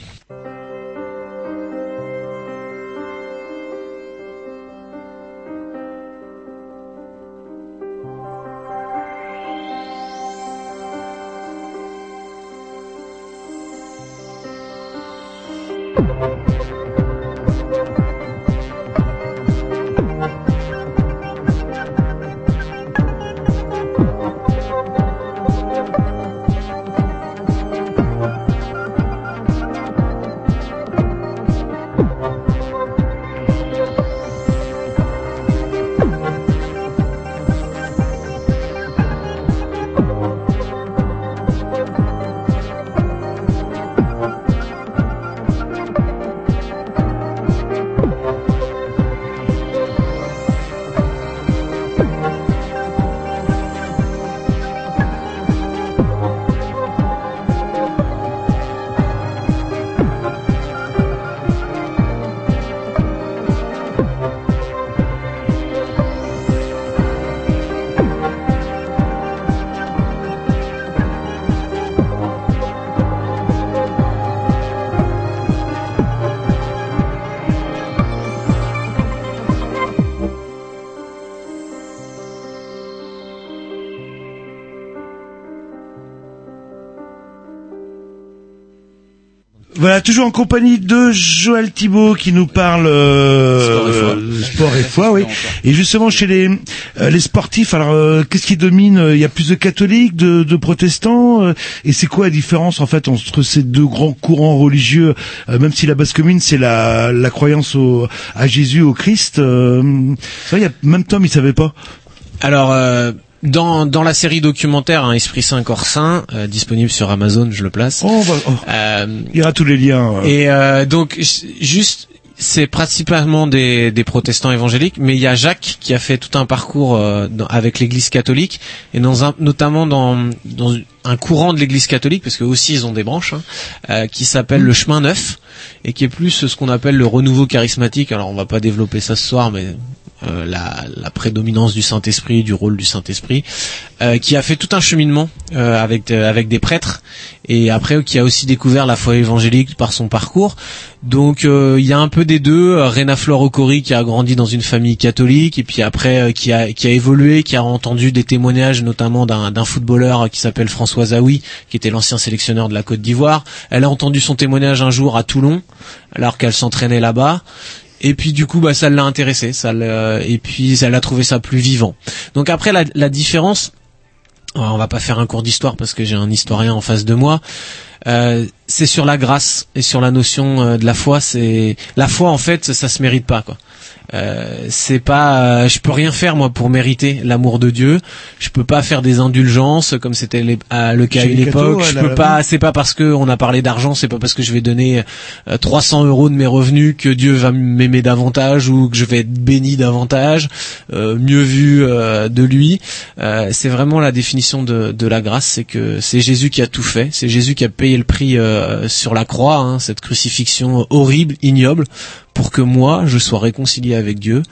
Speaker 2: Voilà, toujours en compagnie de Joël Thibault qui nous parle euh,
Speaker 4: Sport et foi.
Speaker 2: euh, sport et foi, oui. Et justement chez les euh, les sportifs, alors euh, qu'est-ce qui domine Il y a plus de catholiques, de, de protestants, euh, et c'est quoi la différence en fait entre ces deux grands courants religieux euh, Même si la base commune c'est la la croyance au, à Jésus, au Christ. Euh, ça, il y a même Tom, il savait pas.
Speaker 4: Alors, euh, dans, dans la série documentaire hein, Esprit Saint, Corps Saint, euh, disponible sur Amazon, je le place.
Speaker 2: Oh, bah, oh.
Speaker 4: Euh,
Speaker 2: Il y aura tous les liens. euh.
Speaker 4: Et euh, donc juste c'est principalement des, des protestants évangéliques, mais il y a Jacques qui a fait tout un parcours euh, dans- avec l'Église catholique et dans un, notamment dans, dans un courant de l'Église catholique, parce que aussi ils ont des branches, hein, euh, qui s'appelle le chemin neuf et qui est plus ce qu'on appelle le renouveau charismatique. Alors on va pas développer ça ce soir, mais euh, la, la prédominance du Saint-Esprit, du rôle du Saint-Esprit, euh, qui a fait tout un cheminement euh, avec euh, avec des prêtres et après qui a aussi découvert la foi évangélique par son parcours. Donc euh, il y a un peu des deux. Euh, Rena Flore Okori qui a grandi dans une famille catholique et puis après qui a qui a évolué, qui a entendu des témoignages notamment d'un footballeur qui s'appelle François Zawi, qui était l'ancien sélectionneur de la Côte d'Ivoire. Elle a entendu son témoignage un jour à Toulon alors qu'elle s'entraînait là-bas. Et puis du coup, bah, ça l'a intéressé, ça l'a- et puis elle a trouvé ça plus vivant. Donc après, la, la différence, alors, on va pas faire un cours d'histoire parce que j'ai un historien en face de moi. Euh, c'est sur la grâce et sur la notion euh, de la foi. C'est la foi en fait, ça se mérite pas quoi. Euh, c'est pas, euh, je peux rien faire moi pour mériter l'amour de Dieu. Je peux pas faire des indulgences comme c'était les- à- le cas à une époque. Je peux pas. C'est pas parce que on a parlé d'argent, c'est pas parce que je vais donner euh, 300 euros de mes revenus que Dieu va m'aimer davantage ou que je vais être béni davantage, euh, mieux vu euh, de lui. Euh, c'est vraiment la définition de, de la grâce, c'est que c'est Jésus qui a tout fait, c'est Jésus qui a payé le prix euh, sur la croix, hein, cette crucifixion horrible, ignoble, pour que moi je sois réconcilié avec Dieu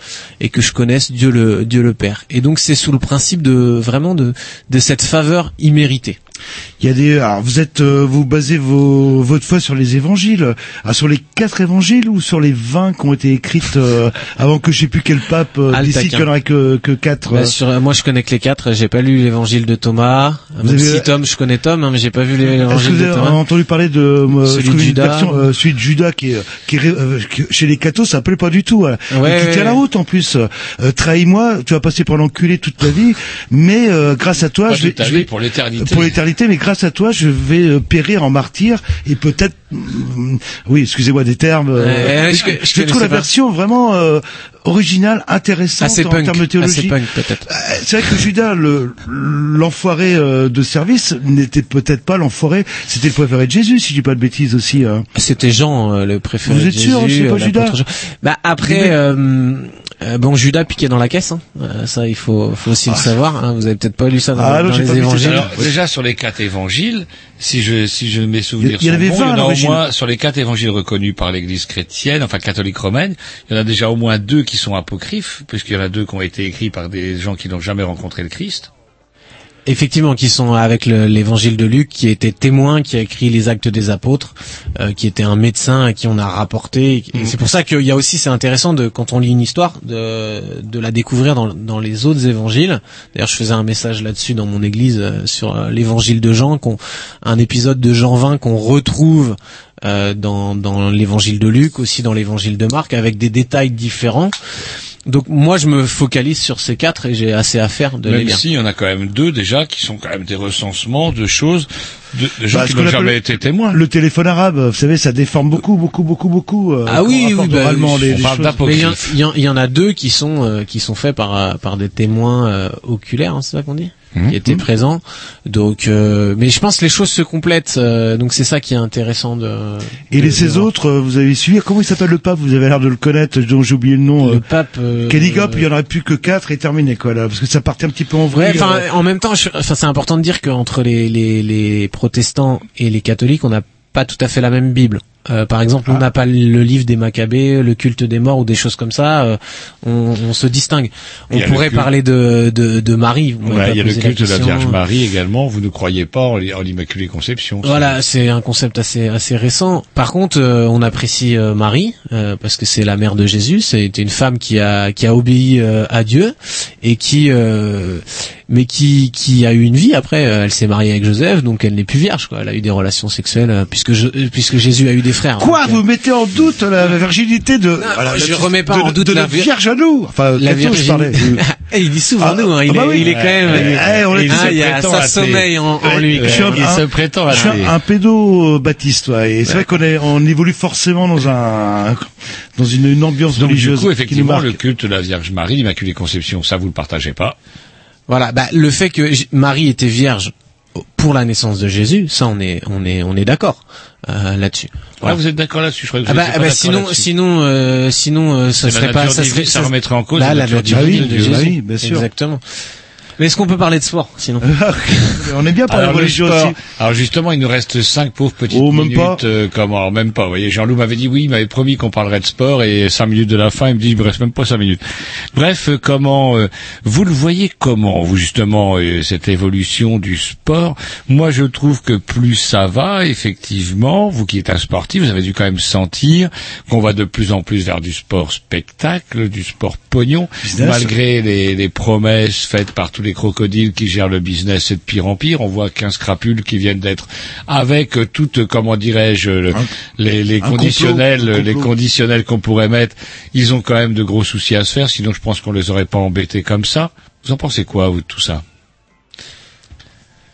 Speaker 4: et que je connaisse Dieu le Dieu le Père. Et donc c'est sous le principe de vraiment de de cette faveur imméritée.
Speaker 2: Il y a des. Alors vous êtes, euh, vous basez vos, votre foi sur les évangiles, ah, sur les quatre évangiles ou sur les 20 qui ont été écrites euh, avant que je sais plus quel pape euh,
Speaker 4: Ah,
Speaker 2: décide qu'il n'y en aurait que, que quatre.
Speaker 4: Bah,
Speaker 2: euh.
Speaker 4: sur, moi je connais que les quatre, j'ai pas lu l'évangile de Thomas.
Speaker 2: Vous
Speaker 4: Même
Speaker 2: avez-
Speaker 4: si Tom, je connais Tom, hein, mais j'ai pas vu l'évangile de Thomas.
Speaker 2: entendu parler de euh,
Speaker 4: Celui de Judas.
Speaker 2: version, euh, celui de Judas qui qui euh, qui- chez les cathos ça s'appelait pas du tout voilà.
Speaker 4: Ouais,
Speaker 2: et qui
Speaker 4: ouais,
Speaker 2: tient la
Speaker 4: ouais.
Speaker 2: route en plus euh, trahis-moi tu vas passer pour l'enculé toute ta vie mais euh, grâce à toi je vais, je vais-
Speaker 1: pour l'éternité.
Speaker 2: pour l'éternité mais grâce à toi je vais euh, périr en martyr et peut-être mm, oui excusez-moi des termes euh,
Speaker 4: je-
Speaker 2: je,
Speaker 4: je
Speaker 2: trouve la
Speaker 4: pas.
Speaker 2: version vraiment euh, originale intéressante
Speaker 4: Assez
Speaker 2: en
Speaker 4: punk,
Speaker 2: termes de théologie
Speaker 4: assez punk peut-être.
Speaker 2: euh, C'est vrai que Judas, le l'enfoiré euh, de service, n'était peut-être pas l'enfoiré, c'était le préféré de Jésus, si je dis pas de bêtises aussi. hein.
Speaker 4: C'était Jean euh, le préféré.
Speaker 2: Vous
Speaker 4: de
Speaker 2: êtes sûr,
Speaker 4: Jésus,
Speaker 2: c'est pas Judas.
Speaker 4: Bah après, euh, bon Judas piqué dans la caisse. Hein. Euh, ça il faut, faut aussi le savoir. Hein. Vous avez peut-être pas lu ça dans,
Speaker 2: Ah, non,
Speaker 4: dans les évangiles.
Speaker 1: Alors, déjà sur les quatre évangiles, si je si je mes souvenirs
Speaker 2: Il y en
Speaker 1: sont
Speaker 2: avait
Speaker 1: bons,
Speaker 2: 20 à
Speaker 1: il y en a au moins sur les quatre évangiles reconnus par l'Église chrétienne, enfin catholique romaine, il y en a déjà au moins deux qui sont apocryphes, puisqu'il y en a deux qui ont été écrits par des gens qui n'ont jamais rencontré le Christ.
Speaker 4: Effectivement, qui sont avec le- l'évangile de Luc, qui était témoin, qui a écrit les actes des apôtres, euh, qui était un médecin à qui on a rapporté.
Speaker 2: Mm.
Speaker 4: Et c'est pour ça qu'il y a aussi, c'est intéressant de quand on lit une histoire, de, de la découvrir dans, dans les autres évangiles. D'ailleurs, je faisais un message là-dessus dans mon église euh, sur euh, l'évangile de Jean, qu'on, un épisode de Jean 20 qu'on retrouve euh, dans, dans l'évangile de Luc, aussi dans l'évangile de Marc, avec des détails différents. Donc moi, je me focalise sur ces quatre et j'ai assez à faire de les
Speaker 1: Même
Speaker 4: lire.
Speaker 1: si il y en a quand même deux déjà qui sont quand même des recensements de choses de, de gens
Speaker 2: Bah,
Speaker 1: qui n'ont jamais été témoins.
Speaker 2: Le téléphone arabe, vous savez, ça déforme beaucoup, beaucoup, beaucoup, beaucoup. euh,
Speaker 4: Ah oui, oui, bah,
Speaker 2: les,
Speaker 1: on
Speaker 2: les
Speaker 1: parle.
Speaker 4: Mais il y, y y en a deux qui sont euh, qui sont faits par euh, par des témoins euh, oculaires, hein, c'est ça qu'on dit,
Speaker 1: Mhm.
Speaker 4: qui étaient présents. Donc, euh, mais je pense que les choses se complètent. euh, donc c'est ça qui est intéressant de.
Speaker 2: Et
Speaker 4: de-
Speaker 2: les ces autres, euh, vous avez suivi, comment il s'appelle le pape Vous avez l'air de le connaître, dont j'ai oublié le nom.
Speaker 4: Le
Speaker 2: euh,
Speaker 4: pape. euh,
Speaker 2: Kenigop, il y en aurait plus que quatre et terminé, quoi, là, parce que ça partait un petit peu en vrai.
Speaker 4: Ouais, enfin, en même temps, enfin, c'est important de dire qu'entre les, les, les protestants et les catholiques, on n'a pas tout à fait la même Bible. Euh, par exemple,
Speaker 2: Ah.
Speaker 4: on n'a pas le livre des Maccabées, le culte des morts ou des choses comme ça. euh, on, on se distingue. On pourrait parler de, de, de Marie.
Speaker 1: Ouais, il y a le culte de la. Vierge Marie également. Vous ne croyez pas en, l'Immaculée Conception.
Speaker 4: Voilà, c'est un concept assez assez récent. Par contre, euh, on apprécie euh, Marie euh, parce que c'est la mère de Jésus. C'était une femme qui a qui a obéi euh, à Dieu et qui euh, mais qui qui a eu une vie après. Elle s'est mariée avec Joseph, donc elle n'est plus vierge. Quoi. Elle a eu des relations sexuelles puisque je, puisque Jésus a eu des frères.
Speaker 2: Quoi,
Speaker 4: Donc, euh,
Speaker 2: vous mettez en doute la, la virginité de... voilà,
Speaker 4: je
Speaker 2: de-
Speaker 4: remets pas
Speaker 2: de-
Speaker 4: en doute
Speaker 2: de
Speaker 4: la
Speaker 2: la Vierge à nous. Enfin,
Speaker 4: la
Speaker 2: parlais.
Speaker 4: virginité. il dit souvent
Speaker 2: Ah,
Speaker 4: nous. Hein, il,
Speaker 2: ah bah
Speaker 4: est,
Speaker 2: oui.
Speaker 4: il est quand même.
Speaker 2: Eh, eh, on est
Speaker 4: Ah, il y a ça sommeil en, en lui.
Speaker 2: Je suis un-.
Speaker 1: Il se prétend
Speaker 2: Je suis un, un pédo baptiste, ouais. Et c'est vrai qu'on est, on évolue forcément dans un, dans une, une ambiance
Speaker 1: Donc du
Speaker 2: religieuse
Speaker 1: coup,
Speaker 2: qui nous
Speaker 1: effectivement, le culte de la Vierge Marie, l'Immaculée Conception, ça vous le partagez pas.
Speaker 4: Voilà, bah, le fait que Marie était vierge pour la naissance de Jésus, ça on est on est on est d'accord euh, là-dessus.
Speaker 1: Ah, vous êtes d'accord là-dessus Je crois que vous
Speaker 4: Ah bah,
Speaker 1: étiez
Speaker 4: ah bah,
Speaker 1: d'accord
Speaker 4: sinon sinon euh, sinon euh, ça serait pas ça serait
Speaker 1: ça remettrait en cause
Speaker 4: Là,
Speaker 1: la nature
Speaker 2: divine de.
Speaker 4: Jésus.
Speaker 2: Bah oui, bien sûr.
Speaker 4: Exactement. Mais est-ce qu'on peut parler de sport sinon
Speaker 9: On est bien par
Speaker 1: Alors,
Speaker 9: les
Speaker 1: le
Speaker 9: religions
Speaker 1: sport.
Speaker 9: aussi.
Speaker 1: Alors justement, il nous reste cinq pauvres petites
Speaker 9: Oh, même
Speaker 1: minutes.
Speaker 9: pas.
Speaker 1: euh, comment alors, Même pas. Vous voyez, Jean-Loup m'avait dit oui, il m'avait promis qu'on parlerait de sport et cinq minutes de la fin, il me dit il me reste même pas cinq minutes. Bref, euh, comment euh, vous le voyez comment vous justement euh, cette évolution du sport? Moi, je trouve que plus ça va, effectivement, vous qui êtes un sportif, vous avez dû quand même sentir qu'on va de plus en plus vers du sport spectacle, du sport pognon,
Speaker 9: Business.
Speaker 1: malgré les, les promesses faites par tous les crocodiles qui gèrent le business, c'est de pire en pire. On voit qu'un scrapule qui viennent d'être avec toutes, comment dirais-je, le- les, les
Speaker 9: un complot,
Speaker 1: conditionnels,
Speaker 9: complot.
Speaker 1: les conditionnels qu'on pourrait mettre. Ils ont quand même de gros soucis à se faire. Sinon, je pense qu'on les aurait pas embêtés comme ça. Vous en pensez quoi, vous, de tout ça?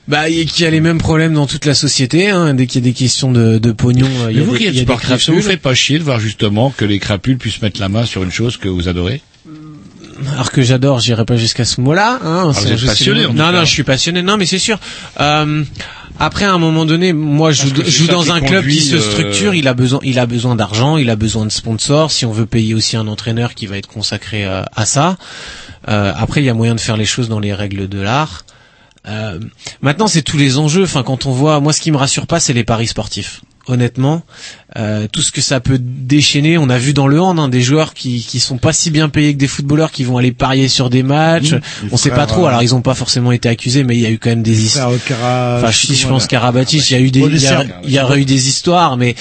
Speaker 4: Bah, il y a- qu'il y a les mêmes problèmes dans toute la société. Hein. Dès qu'il y a des questions de, de pognon, il y a
Speaker 1: vous
Speaker 4: des,
Speaker 1: qui êtes sportif, ça vous fait pas chier de voir justement que les crapules puissent mettre la main sur une chose que vous adorez?
Speaker 4: Alors que j'adore, j'irai pas jusqu'à ce mot-là. Hein. C'est juste-
Speaker 1: passionné, en
Speaker 4: Non,
Speaker 1: cas.
Speaker 4: non, je suis passionné. Non, mais c'est sûr. Euh, après, à un moment donné, moi, je joue, je dans un club qui se
Speaker 1: euh,
Speaker 4: structure. Il a besoin, il a besoin d'argent, il a besoin de sponsors. Si on veut payer aussi un entraîneur qui va être consacré euh, à ça. Euh, après, il y a moyen de faire les choses dans les règles de l'art. Euh, maintenant, c'est tous les enjeux. Enfin, quand on voit, moi, ce qui me rassure pas, c'est les paris sportifs. Honnêtement, euh, tout ce que ça peut déchaîner. On a vu dans le hand hein, des joueurs qui qui sont pas si bien payés que des footballeurs qui vont aller parier sur des matchs.
Speaker 9: Mmh.
Speaker 4: On sait pas
Speaker 9: frères,
Speaker 4: trop.
Speaker 9: euh,
Speaker 4: Alors, ils ont pas forcément été accusés, mais il y a eu quand même des histoires. Enfin,
Speaker 9: je
Speaker 4: si pense. Karabatic, il y a eu des, il y, a, y eu des histoires, mais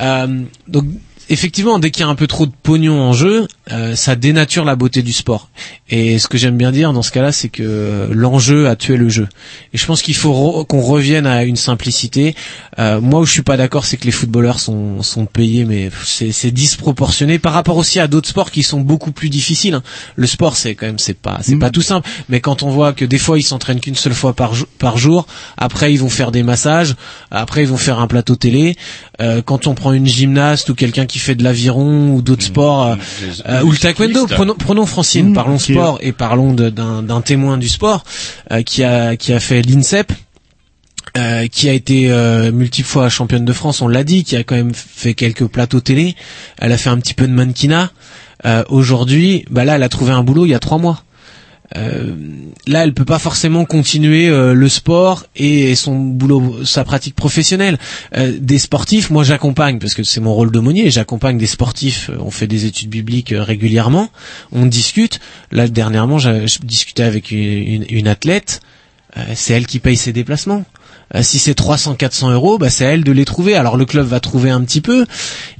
Speaker 4: euh, donc effectivement, dès qu'il y a un peu trop de pognon en jeu, euh, ça dénature la beauté du sport. Et ce que j'aime bien dire dans ce cas-là, c'est que l'enjeu a tué le jeu. Et je pense qu'il faut re- qu'on revienne à une simplicité. Euh, moi, où je suis pas d'accord, c'est que les footballeurs sont, sont payés, mais c'est c'est disproportionné par rapport aussi à d'autres sports qui sont beaucoup plus difficiles. hein. Le sport, c'est quand même, c'est pas, c'est pas tout simple. Mais quand on voit que des fois ils s'entraînent qu'une seule fois par, par jour, après ils vont faire des massages, après ils vont faire un plateau télé. Euh, quand on prend une gymnaste ou quelqu'un qui fait de l'aviron ou d'autres sports, euh, euh, ou le taekwondo, prenons, prenons Francine,
Speaker 9: Mmh,
Speaker 4: parlons sport et parlons d'un témoin du sport euh, qui a qui a fait l'INSEP. euh, qui a été euh, multiple fois championne de France, on l'a dit, qui a quand même fait quelques plateaux télé. Elle a fait un petit peu de mannequinat. Euh, Aujourd'hui, bah là, elle a trouvé un boulot il y a trois mois. Euh, là, elle peut pas forcément continuer euh, le sport et son boulot, sa pratique professionnelle. Euh, des sportifs, moi, j'accompagne parce que c'est mon rôle d'aumônier. J'accompagne des sportifs. euh, On fait des études bibliques euh, régulièrement. On discute. Là, dernièrement, j'ai- je discutais avec une, une- athlète. C'est elle qui paye ses déplacements. Si c'est 300, 400 euros, bah, c'est à elle de les trouver. Alors le club va trouver un petit peu.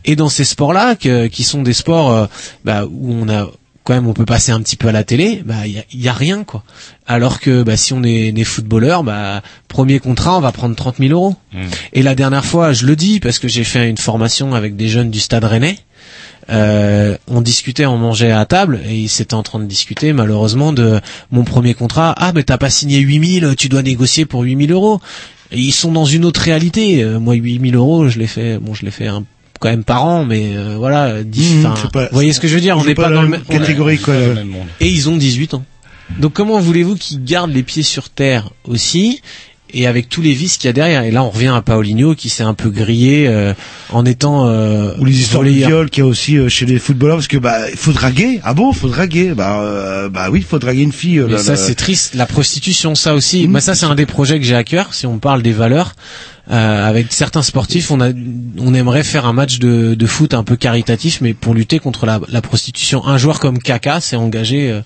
Speaker 4: Et dans ces sports-là, que- qui sont des sports bah, où on a quand même on peut passer un petit peu à la télé, bah il y a, y a rien quoi. Alors que bah, si on est des footballeurs, bah premier contrat on va prendre 30 000 euros. Et la dernière fois, je le dis parce que j'ai fait une formation avec des jeunes du Stade Rennais. Euh, on discutait, on mangeait à table et ils étaient en train de discuter malheureusement de mon premier contrat. Ah mais t'as pas signé 8000, tu dois négocier pour 8000 euros. Et ils sont dans une autre réalité. Euh, moi 8000 euros, je l'ai fait, bon je l'ai fait un- quand même par an, mais euh, voilà. dix-
Speaker 9: Mmh, pas-
Speaker 4: vous voyez ce que je veux dire
Speaker 9: on
Speaker 4: n'est
Speaker 9: pas
Speaker 4: pas
Speaker 9: dans la
Speaker 4: le
Speaker 9: même catégorie, quoi.
Speaker 1: Pas le même monde.
Speaker 4: Et ils ont 18 ans. Donc comment voulez-vous qu'ils gardent les pieds sur terre aussi et avec tous les vices qu'il y a derrière? Et là, on revient à Paulinho qui s'est un peu grillé euh, en étant euh,
Speaker 9: Ou les histoires de viol qu'il y a aussi euh, chez les footballeurs parce que bah il faut draguer ah bon faut draguer bah euh, bah oui faut draguer une fille euh,
Speaker 4: Mais
Speaker 9: là,
Speaker 4: ça
Speaker 9: là.
Speaker 4: c'est triste, la prostitution ça aussi.
Speaker 9: Mmh.
Speaker 4: Bah ça c'est un des projets que j'ai à cœur. Si on parle des valeurs, euh, avec certains sportifs, on a, on aimerait faire un match de, de foot un peu caritatif, mais pour lutter contre la, la prostitution. Un joueur comme Kaka s'est engagé, euh,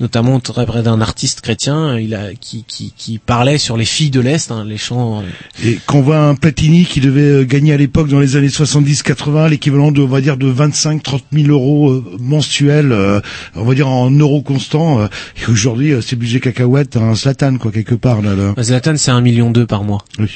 Speaker 4: notamment auprès d'un artiste chrétien, il a qui, qui, qui parlait sur les filles de l'est, hein, les chants. euh,
Speaker 9: et qu'on voit un Platini qui devait euh, gagner à l'époque dans les années 70-80 l'équivalent de on va dire de 25-30 000 euros euh, mensuels euh, on va dire en euros constants euh, et aujourd'hui euh, c'est budget cacahuète un Slatan quoi quelque part là, là.
Speaker 4: Zlatan c'est un million deux par mois.
Speaker 9: Oui.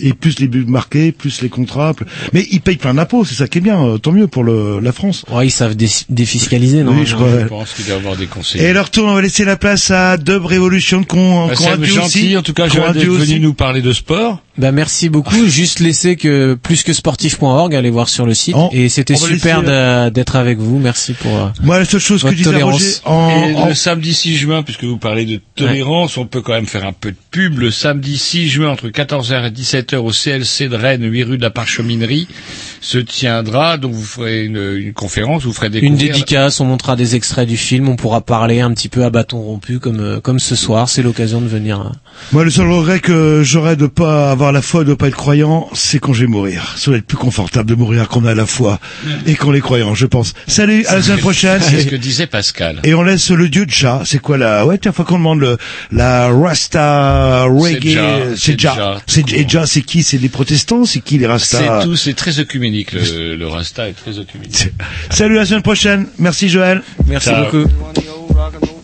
Speaker 9: Et plus les buts marqués, plus les contrats. plus- Mais ils payent plein d'impôts, c'est ça qui est bien. euh, Tant mieux pour le, la France.
Speaker 4: Ouais, ils savent dé- défiscaliser, non
Speaker 9: Oui, je crois.
Speaker 1: Je pense qu'il doit avoir des conseils.
Speaker 9: Et leur tour, on va laisser la place à Dub Revolution qu'on
Speaker 1: Bah,
Speaker 9: qu'on a dû
Speaker 1: gentil,
Speaker 9: aussi.
Speaker 1: en tout cas,
Speaker 9: dû
Speaker 1: venu nous parler de sport.
Speaker 4: Bah merci beaucoup. Juste laisser que plus que sportif.org, allez voir sur le site.
Speaker 2: On-
Speaker 4: et c'était super d'a- d'être avec vous. Merci pour. euh,
Speaker 2: Moi, la seule chose que. Roger, en,
Speaker 1: Et
Speaker 2: en-
Speaker 1: le samedi 6 juin, puisque vous parlez de tolérance, on peut quand même faire un peu de pub. Le samedi 6 juin, entre 14h et 17h, au CLC de Rennes, 8 rue de la Parcheminerie, se tiendra, donc vous ferez une, une conférence, vous ferez découvrir...
Speaker 4: Une dédicace, on montrera des extraits du film, on pourra parler un petit peu à bâton rompu comme euh, comme ce soir. C'est l'occasion de venir. euh,
Speaker 2: moi, le seul regret que j'aurais de pas avoir la foi, de pas être croyant, c'est quand je vais mourir. Ça va être plus confortable de mourir qu'on a la foi et qu'on est croyant, je pense. Salut, à la semaine prochaine.
Speaker 1: C'est ce que disait Pascal.
Speaker 2: Et on laisse le dieu de chat. C'est quoi la Ouais, tiens, faut qu'on demande le la Rasta reggae.
Speaker 1: C'est Ja,
Speaker 2: C'est. Ja. C'est et Ja, c'est qui? C'est les protestants? C'est qui les Rastas
Speaker 1: C'est tout, c'est très œcuménique, le, le Rasta est très œcuménique.
Speaker 2: Salut, à la semaine prochaine. Merci Joël.
Speaker 4: Merci
Speaker 1: Ciao.
Speaker 4: beaucoup.